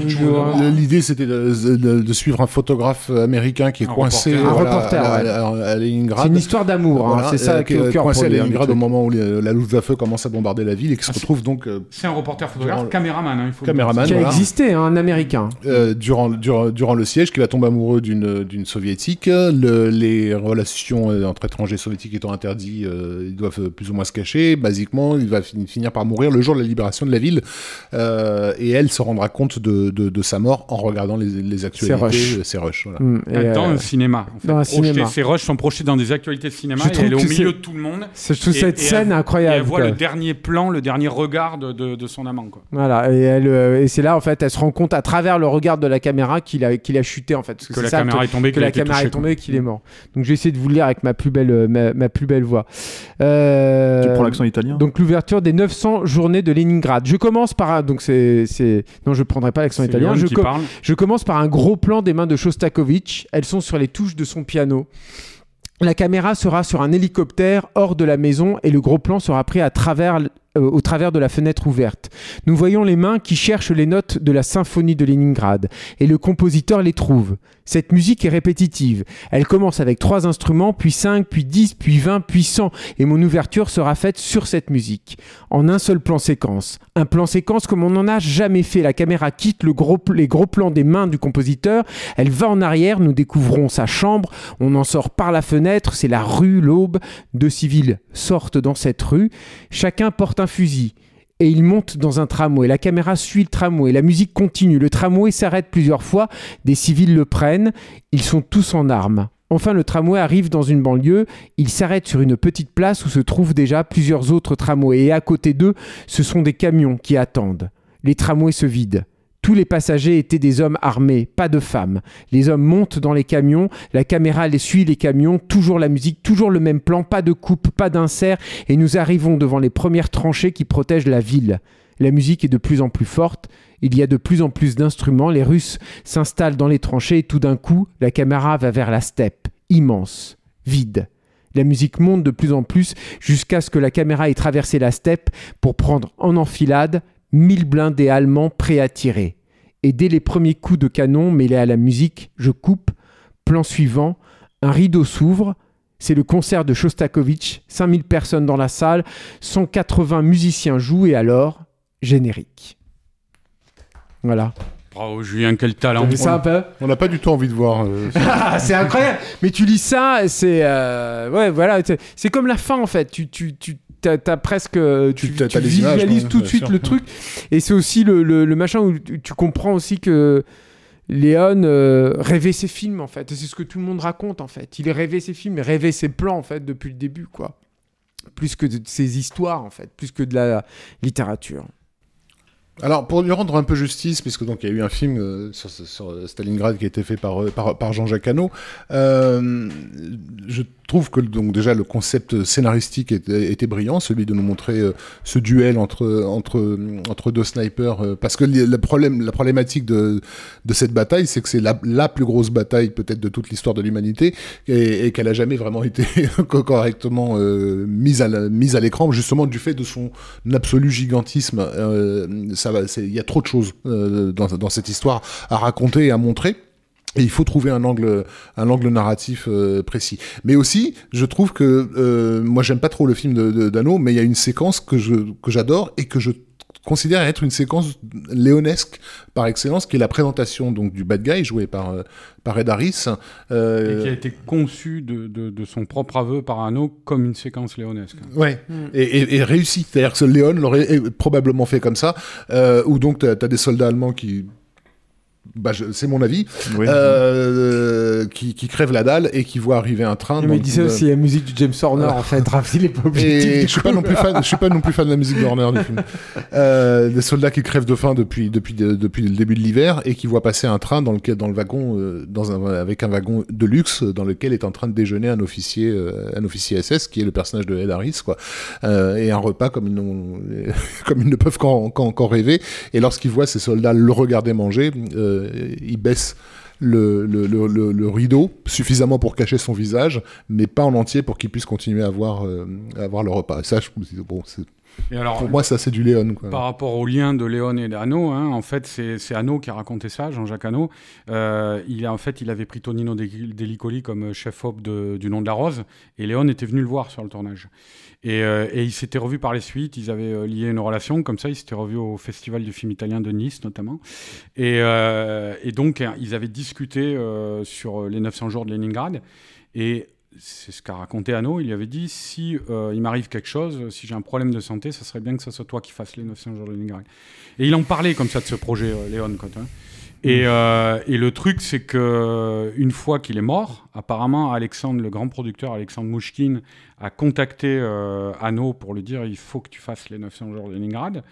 euh, L'idée c'était de, de- de suivre un photographe américain qui est Un coincé reporter. Un reporter, à, ouais. à- à C'est une histoire d'amour, hein, c'est ça euh, qui est au est cœur coincé à Leningrad au moment où les- la Luftwaffe commence à bombarder la ville et qui se Ah, c'est- retrouve donc euh, C'est un reporter photographe, caméraman, hein, il faut le Caméraman, dire. Qui a existé, hein, un américain. euh, durant, durant, durant le siège, qui va tomber amoureux d'une d'une soviétique. Le- les relations euh, entre étrangers soviétiques étant interdites, euh, ils doivent euh, plus ou moins se cacher. Basiquement, il va fin- finir par mourir le jour de la libération de la ville. Euh, et elle se rendra compte de, de, de sa mort en regardant les, les actualités. euh, Ses rushs, voilà. Hmm, et, Ah, Dans euh, un cinéma. En fait. dans cinéma. Ces rushs sont projetés dans des actualités de cinéma Je et elle est au milieu c'est- de tout le monde. c'est- je trouve Et- cette et scène elle- incroyable. Et elle voit quoi. le dernier plan, le dernier regard de, de, de son amant. Quoi. Voilà, et, elle, euh, et c'est là en fait, elle se rend compte à travers le regard de la caméra qu'il a, qu'il a chuté en fait. Parce que, Que c'est la ça, le caméra est tombée, que la caméra touché, est tombée, qu'il est mort. Donc j'ai essayé de vous le lire avec ma plus belle, euh, ma, ma plus belle voix. Euh, Tu prends l'accent italien? Donc l'ouverture des 900 journées de Leningrad. Je commence par un, donc c'est c'est non je prendrai pas l'accent italien. Je, commence par un gros plan des mains de Shostakovich. Elles sont sur les touches de son piano. La caméra sera sur un hélicoptère hors de la maison et le gros plan sera pris à travers euh, au travers de la fenêtre ouverte. Nous voyons les mains qui cherchent les notes de la symphonie de Leningrad et le compositeur les trouve. Cette musique est répétitive. Elle commence avec trois instruments, puis 5, puis 10, puis 20, puis 100 et mon ouverture sera faite sur cette musique en un seul plan séquence. Un plan séquence comme on n'en a jamais fait. La caméra quitte gros, les gros plans des mains du compositeur, elle va en arrière, nous découvrons sa chambre, on en sort par la fenêtre, c'est la rue, l'aube. Deux civils sortent dans cette rue, chacun porte un fusil. Et il monte dans un tramway. La caméra suit le tramway, la musique continue, le tramway s'arrête plusieurs fois, des civils le prennent, ils sont tous en armes. Enfin, le tramway arrive dans une banlieue, il s'arrête sur une petite place où se trouvent déjà plusieurs autres tramways, et à côté d'eux, ce sont des camions qui attendent. Les tramways se vident. Tous les passagers étaient des hommes armés, pas de femmes. Les hommes montent dans les camions, la caméra les suit les camions, toujours la musique, toujours le même plan, pas de coupe, pas d'insert, et nous arrivons devant les premières tranchées qui protègent la ville. La musique est de plus en plus forte, il y a de plus en plus d'instruments, les Russes s'installent dans les tranchées et tout d'un coup, la caméra va vers la steppe, immense, vide. La musique monte de plus en plus jusqu'à ce que la caméra ait traversé la steppe pour prendre en enfilade mille blindés allemands prêts à tirer. Et dès les premiers coups de canon mêlés à la musique, je coupe. Plan suivant, un rideau s'ouvre. C'est le concert de Shostakovich, 5000 personnes dans la salle, 180 musiciens jouent et alors, générique. Voilà. Bravo Julien, quel talent. ça un peu? On n'a pas du tout envie de voir. euh, (laughs) Ah, c'est incroyable. Mais tu lis ça, c'est euh, ouais, voilà, c'est- c'est comme la fin en fait. Tu tu tu t'as, presque tu, Tu- images, visualises tout de suite sûr. le truc. Et c'est aussi le, le, le machin où tu, comprends aussi que Léon euh, rêvait ses films en fait. Et c'est ce que tout le monde raconte en fait. Il rêvait ses films, il rêvait ses plans en fait depuis le début quoi. Plus que de ses histoires en fait, plus que de la littérature. Alors, pour lui rendre un peu justice, puisque donc il y a eu un film euh, sur, sur Stalingrad qui a été fait par, euh, par, Jean-Jacques Hano, euh, je trouve que donc déjà le concept scénaristique était, brillant, celui de nous montrer euh, ce duel entre entre entre deux snipers, euh, parce que le problème, la problématique de de cette bataille, c'est que c'est la, la plus grosse bataille peut-être de toute l'histoire de l'humanité et, qu'elle a jamais vraiment été (laughs) correctement euh, mise à la- mise à l'écran, justement du fait de son absolu gigantisme. Euh, il y a trop de choses euh, dans cette histoire à raconter et à montrer. Et il faut trouver un angle, un angle narratif euh, précis. Mais aussi, je trouve que euh, moi j'aime pas trop le film de, d'Anno, mais il y a une séquence que je que j'adore et que je considère être une séquence léonesque par excellence, qui est la présentation donc du bad guy joué par euh, par Ed Harris. euh, Et qui a été conçu de, de, de son propre aveu par Anno comme une séquence léonesque. Ouais, et, et, et réussi. C'est-à-dire que Léon l'aurait eh, probablement fait comme ça, euh, où donc t'as as des soldats allemands qui, bah, c'est mon avis, Oui. euh, qui, qui crèvent la dalle et qui voient arriver un train. mais il euh, aussi, la musique du James Horner en fait. Raph, il est pas objectif. Je suis pas non plus fan, je suis pas non plus fan de la musique de Horner du film. (laughs) Euh, des soldats qui crèvent de faim depuis depuis de- depuis le début de l'hiver et qui voient passer un train dans lequel dans le wagon euh, dans un avec un wagon de luxe dans lequel est en train de déjeuner un officier euh, un officier SS qui est le personnage de Ed Harris quoi Euh, et un repas comme ils n'ont (laughs) comme ils ne peuvent qu'en rêver et lorsqu'ils voient ces soldats le regarder manger euh, ils baissent le, le, le, le- le rideau suffisamment pour cacher son visage, mais pas en entier pour qu'il puisse continuer à voir, euh, à voir le repas. Ça, je, bon, c'est- Et alors, pour moi, ça c'est du Léon. Quoi. Par rapport au lien de Léon et d'Anno, hein, en fait, c'est Anno qui a raconté ça, Jean-Jacques Anno. Euh, il a, en fait, il avait pris Tonino Del- Delicoli comme chef-op de- du Nom de la Rose, et Léon était venu le voir sur le tournage. Et, euh, et ils s'étaient revus par les suites, ils avaient euh, lié une relation, comme ça, ils s'étaient revus au Festival du film italien de Nice, notamment. Et, euh, donc, hein, ils avaient discuté sur les 900 jours de Leningrad, et c'est ce qu'a raconté Anno. Il lui avait dit si il m'arrive quelque chose, si j'ai un problème de santé, ça serait bien que ce soit toi qui fasses les 900 jours de Leningrad. Et il en parlait comme ça de ce projet, Léon. Et, euh, et le truc, c'est que une fois qu'il est mort, apparemment, Alexandre, le grand producteur, Alexandre Mouchkine, a contacté euh, Anno pour lui dire il faut que tu fasses les 900 jours de Leningrad.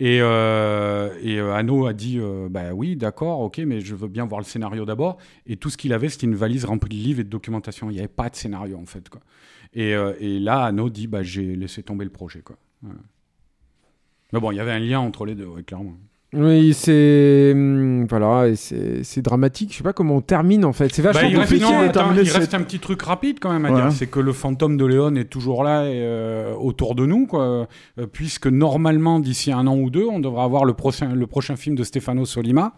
Et, euh, et euh, Anno a dit euh, bah oui, d'accord, ok, mais je veux bien voir le scénario d'abord. Et tout ce qu'il avait, c'était une valise remplie de livres et de documentation. Il n'y avait pas de scénario en fait. Quoi. Et, euh, et là, Anno dit bah j'ai laissé tomber le projet. Quoi. Mais bon, il y avait un lien entre les deux, ouais, clairement. Oui, c'est hum, voilà, c'est dramatique. Je sais pas comment on termine en fait. C'est vachement Bah, il reste, non, attends, il un petit truc rapide quand même à Ouais. dire, c'est que le fantôme de Léon est toujours là et, euh, autour de nous, quoi, Euh, puisque normalement d'ici un an ou deux, on devra avoir le prochain, le prochain film de Stefano Solima,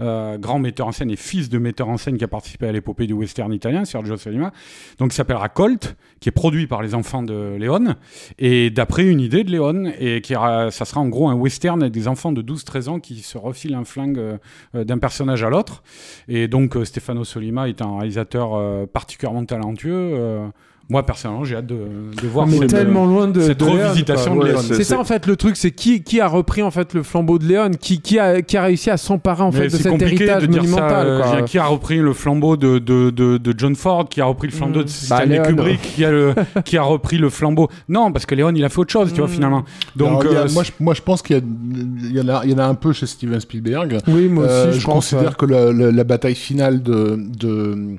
euh, grand metteur en scène et fils de metteur en scène qui a participé à l'épopée du western italien, Sergio Solima, donc il s'appellera Colt, qui est produit par les enfants de Léon, et d'après une idée de Léon, et qui ça sera en gros un western avec des enfants de 12-13 ans qui se refilent un flingue euh, d'un personnage à l'autre. Et donc euh, Stefano Solima est un réalisateur euh, particulièrement talentueux. Moi, personnellement, j'ai hâte de, de voir cette, tellement loin de cette de Léon, revisitation quoi. de Léon. c'est- ça en fait le truc, c'est qui, qui a repris en fait le flambeau de Léon, qui, qui, a, qui a réussi à s'emparer en fait Mais de c'est cet compliqué héritage de dire ça. monumental. euh, quoi. qui a repris le flambeau de, de, de, de John Ford, qui a repris le flambeau Mm. de Bah, Stanley Léon. Kubrick, qui a, le, (laughs) qui a repris le flambeau. Non, parce que Léon, il a fait autre chose, tu vois, Mm. finalement. Donc, Alors, a- euh, moi, je, moi, je pense qu'il y, a- il y, en a- il y en a un peu chez Steven Spielberg. Oui, moi aussi, Euh, je, je, pense. considère ouais. que la, la- la bataille finale de, de,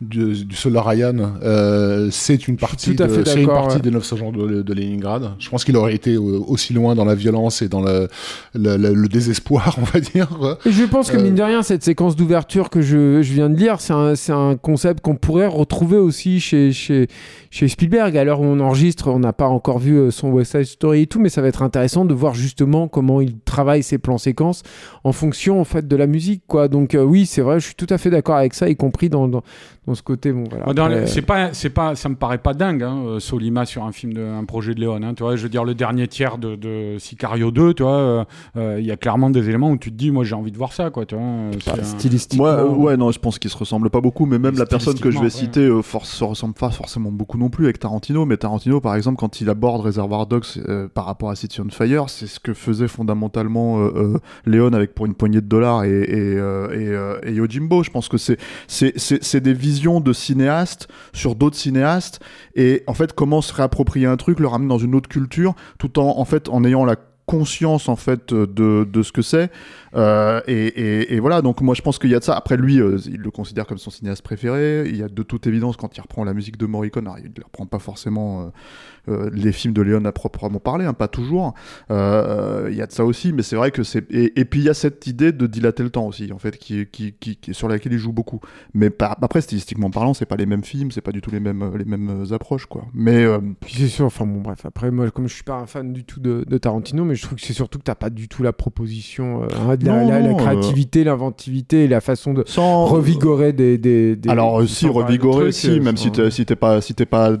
du, du Solar Ryan, euh, c'est une partie, de, une partie ouais. des 900 jours de, de Leningrad. Je pense qu'il aurait été aussi loin dans la violence et dans le, le, le- le désespoir, (laughs) on va dire. Et je pense que Euh, mine de rien, cette séquence d'ouverture que je, je viens de lire, c'est un, concept qu'on pourrait retrouver aussi chez, chez, chez Spielberg. À l'heure où on enregistre, on n'a pas encore vu euh, son West Side Story et tout, mais ça va être intéressant de voir justement comment il travaille ses plans séquences en fonction en fait de la musique, quoi. Donc euh, oui, c'est vrai, je suis tout à fait d'accord avec ça, y compris dans, dans, dans ce côté. Bon, voilà. Après, c'est pas, c'est pas, ça me paraît pas dingue, hein, euh, Solima sur un film, de, un projet de Léon. Hein, tu vois, je veux dire, le dernier tiers de, de Sicario 2, tu vois, euh, euh, il y a clairement des éléments où tu te dis, moi, j'ai envie de voir ça, quoi, tu vois. euh, bah, stylistiquement. Euh, ouais, non, je pense qu'ils se ressemblent pas beaucoup, mais même la personne que je vais citer euh, force, se ressemble pas forcément beaucoup non plus avec Tarantino. Mais Tarantino, par exemple, quand il aborde Reservoir Dogs euh, par rapport à City on Fire, c'est ce que faisait fondamentalement euh, euh, Léon avec pour une poignée de dollars et, et, euh, et, euh, et Yojimbo. Je pense que c'est c'est c'est c'est des visions de cinéastes sur d'autres cinéastes et en fait comment se réapproprier un truc, le ramener dans une autre culture, tout en en fait en ayant la conscience en fait de, de ce que c'est euh, et, voilà donc moi je pense qu'il y a de ça. Après lui euh, il le considère comme son cinéaste préféré. Il y a de toute évidence quand il reprend la musique de Morricone il ne reprend pas forcément euh, les films de Léon à proprement parler hein, pas toujours. Il y a de ça aussi mais c'est vrai que c'est et, puis il y a cette idée de dilater le temps aussi en fait sur laquelle il joue beaucoup. Mais après stylistiquement parlant c'est pas les mêmes films c'est pas du tout les mêmes approches quoi. Mais Puis c'est sûr, enfin bon, bref, après, moi, comme je suis pas un fan du tout de, Tarantino, mais je trouve que c'est surtout que t'as pas du tout la proposition, hein, la, Non, la- la non, créativité, l'inventivité et la façon de sans revigorer des. des, des- Alors euh, des si revigorer, si euh, même si t'es si pas si t'es pas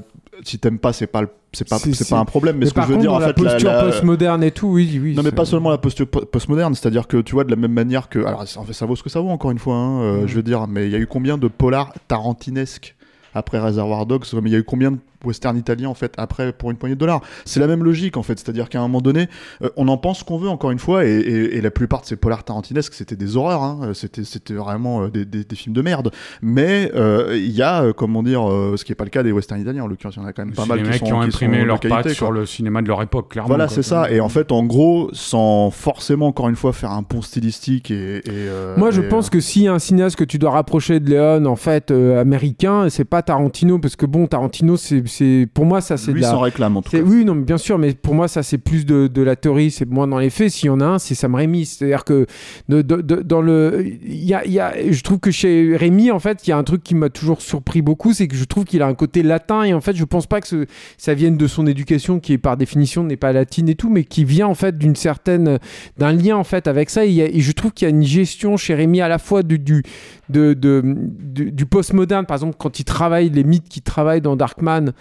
si t'aimes pas, c'est pas c'est pas C'est- pas un problème. Mais, Mais ce que je veux contre, dire en la fait, la- posture la- postmoderne et tout, oui, oui. non mais pas seulement la posture po- postmoderne, c'est-à-dire que tu vois de la même manière que alors ça vaut ce que ça vaut encore une fois, hein, euh, je veux dire, mais il y a eu combien de polars tarantinesques après Reservoir Dogs, mais il y a eu combien de western italiens en fait après pour une poignée de dollars. C'est la même logique en fait, c'est-à-dire qu'à un moment donné, euh, on en pense ce qu'on veut encore une fois, et, et- et la plupart de ces polars tarantinesques c'était des horreurs, hein, euh, c'était c'était vraiment euh, des, des- des films de merde. Mais euh, il y a euh, comment dire, euh, ce qui est pas le cas des westerns italiens en l'occurrence, il y en a quand même pas mal qui sont qui ont qui imprimé leurs qualité, quoi. sur le cinéma de leur époque, clairement. Voilà, c'est ça. Et en fait, en gros, sans forcément, encore une fois, faire un pont stylistique et. et, euh, Moi, je et, pense que a un cinéaste que tu dois rapprocher de Léon, en fait, euh, américain, c'est pas Tarantino, parce que bon, Tarantino, c'est, c'est- pour moi, ça, c'est lui de la. s'en réclame en tout cas. Oui, non, mais bien sûr, mais pour moi, ça, c'est plus de, de la théorie, c'est moins dans les faits. S'il y en a un, c'est Sam Raimi. C'est-à-dire que de- de- de- dans le. Il y a, il y a- je trouve que chez Raimi, en fait, il y a un truc qui m'a toujours surpris beaucoup, c'est que je trouve qu'il a un côté latin, et en fait, je pense pas que ce- ça vienne de son éducation, qui est par définition n'est pas latine et tout, mais qui vient, en fait, d'une certaine. d'un lien, en fait, avec ça. Et, a- je trouve qu'il y a une gestion chez Rémi à la fois du, du, de, de- du, du postmoderne, par exemple, quand il travaille, les mythes qu'il travaille dans Darkman,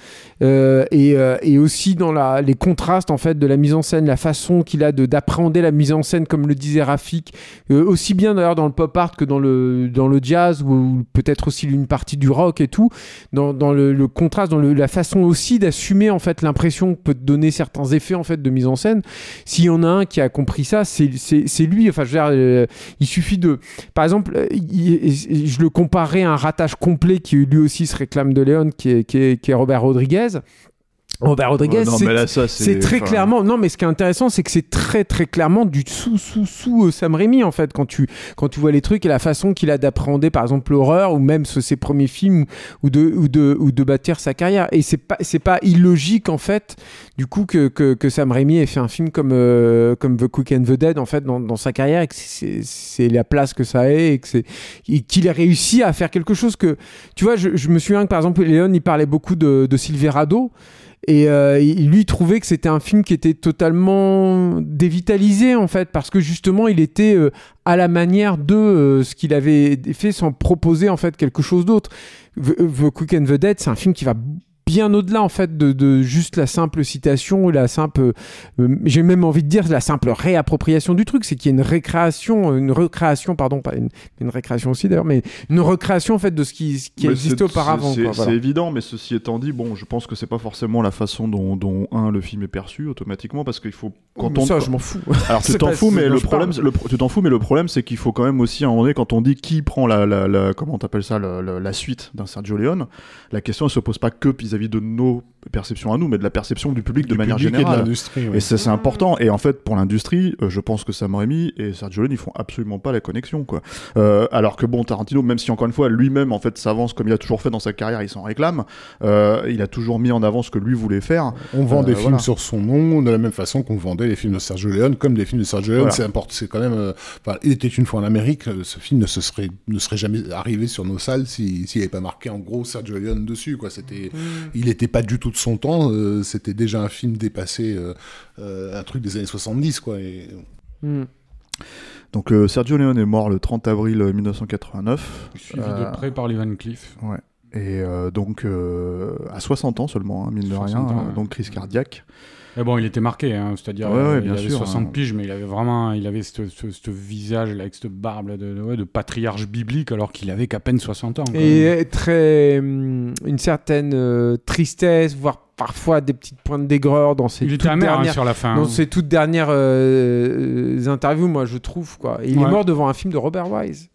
euh, et, euh, et aussi dans la, les contrastes, en fait, de la mise en scène, la façon qu'il a de- d'appréhender la mise en scène, comme le disait Rafik, euh, aussi bien d'ailleurs dans le pop art que dans le, dans le jazz, ou, peut-être aussi une partie du rock et tout, dans, dans le, contraste, dans le- la façon aussi d'assumer, en fait, l'impression que peut donner certains effets, en fait, de mise en scène. S'il y en a un qui a compris ça, c'est lui. Enfin, je veux dire, il suffit de. Par exemple, je le comparais à un ratage complet qui lui aussi se réclame de Léon, qui est, qui est, qui est Robert Rodriguez. Robert Rodriguez, Ouais, non, c'est très enfin, clairement. Non, mais ce qui est intéressant, c'est que c'est très très clairement du sous sous sous euh, Sam Raimi en fait quand tu quand tu vois les trucs et la façon qu'il a d'appréhender par exemple l'horreur ou même ce- ses premiers films ou de ou de ou de bâtir sa carrière. Et c'est pas c'est pas illogique en fait du coup que, que, que Sam Raimi ait fait un film comme euh, comme The Quick and the Dead en fait dans, dans sa carrière et que c'est c'est la place que ça ait et que c'est qu'il ait réussi à faire quelque chose que tu vois je, je me souviens que par exemple Léon il parlait beaucoup de, de Silverado et euh, lui trouvait que c'était un film qui était totalement dévitalisé en fait parce que justement il était euh, à la manière de euh, ce qu'il avait fait sans proposer en fait quelque chose d'autre. The Quick and the Dead c'est un film qui va bien au-delà en fait de, de, juste la simple citation, la simple, euh, j'ai même envie de dire la simple réappropriation du truc, c'est qu'il y a une récréation, une recréation, pardon, pas une, une récréation aussi d'ailleurs, mais une recréation en fait de ce qui, ce qui existait auparavant. C'est évident, mais ceci étant dit, bon, je pense que c'est pas forcément la façon dont, dont, un le film est perçu automatiquement, parce qu'il faut quand on ça, je m'en fous. (laughs) Alors (laughs) tu t'en fous, mais le problème, le, tu t'en fous, mais le problème c'est qu'il faut quand même aussi à un moment donné quand on dit qui prend la, la, la comment t'appelles ça, la, la, suite d'un Sergio Leone, la question ne se pose pas que vis-à-vis de nos perceptions à nous, mais de la perception du public de manière générale. Et, ça c'est important. Et en fait, pour l'industrie, euh, je pense que Sam Raimi et Sergio Leone ils font absolument pas la connexion, quoi. Euh, alors que bon, Tarantino, même si encore une fois lui-même en fait s'avance comme il a toujours fait dans sa carrière, il s'en réclame. Euh, il a toujours mis en avant ce que lui voulait faire. On vend des films sur son nom de la même façon qu'on vendait les films de Sergio Leone comme des films de Sergio Leone. C'est important. C'est quand même. il était une fois en Amérique. Ce film ne se serait ne serait jamais arrivé sur nos salles s'il si, n'avait pas marqué en gros Sergio Leone dessus, quoi. C'était, mm. il était pas du tout de son temps. Euh, c'était déjà un film dépassé, euh, euh, un truc des années 70, quoi. Hmm. Donc Sergio Leone est mort le 30 avril 1989. Suivi de près par Lee Van Cleef. Ouais. Et donc à 60 ans seulement, hein, mine de rien, donc crise cardiaque. Mais bon, il était marqué, hein, c'est-à-dire il avait 60 hein. piges, mais il avait vraiment, il avait ce, visage là, avec cette barbe de, de, patriarche biblique, alors qu'il avait qu'à peine 60 ans. Et très hum, une certaine tristesse, voire parfois des petites pointes d'aigreur dans ses toutes hein, dernières sur la fin. dans ses toutes dernières euh, euh, interviews moi je trouve quoi il est mort devant un film de Robert Wise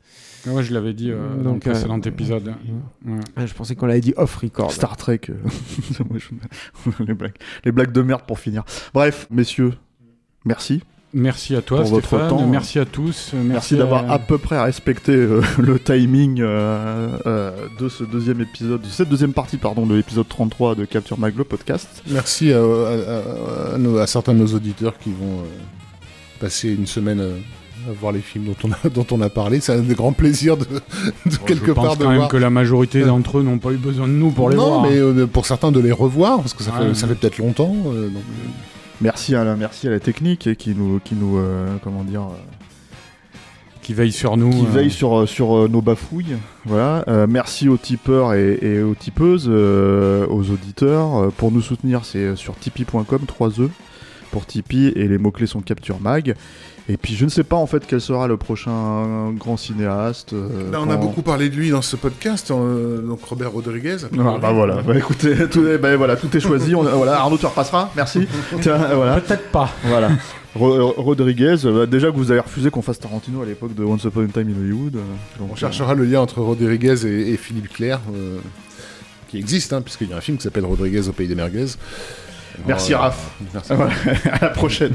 Ouais, je l'avais dit euh, dans le précédent épisode. Je pensais qu'on l'avait dit off record. Star Trek. (laughs) (laughs) les, blagues, les blagues de merde pour finir. Bref, messieurs, merci. Merci à toi, pour votre temps. Merci à tous. Merci, d'avoir à... peu près respecté euh, (laughs) le timing euh, euh, de ce deuxième épisode, de cette deuxième partie, pardon, de l'épisode 33 de Capture Maglo podcast. Merci à, à, certains de nos auditeurs qui vont passer une semaine à voir les films dont on a, (laughs) dont on a parlé. C'est un des grands plaisirs de, de quelque part de quand même que la majorité d'entre eux n'ont pas eu besoin de nous pour les voir. Non, mais pour certains de les revoir, parce que ça fait, ça fait peut-être longtemps. donc, Merci à la, merci à la technique qui nous, qui nous, euh, comment dire, euh, qui veille sur nous, qui veille sur sur euh, nos bafouilles. Voilà. merci aux tipeurs et, aux tipeuses, aux auditeurs. Pour nous soutenir, c'est sur tipeee.com 3 e pour Tipeee et les mots clés sont Capture Mag. Et puis je ne sais pas en fait quel sera le prochain grand cinéaste. Euh, on a beaucoup parlé de lui dans ce podcast, euh, donc Robert Rodriguez. Ah, bah voilà, bah, écoutez, (laughs) tout est, bah, voilà, tout est choisi. On, voilà, Arnaud, tu repasseras, merci. (laughs) voilà. Peut-être pas. Voilà. (laughs) Rodriguez, bah, déjà que vous avez refusé qu'on fasse Tarantino à l'époque de Once Upon a Time in Hollywood. Euh, on cherchera le lien entre Rodriguez et, Philippe Clair, qui existe, hein, puisqu'il y a un film qui s'appelle Rodriguez au pays des merguez. Merci Raph. Merci. à la prochaine.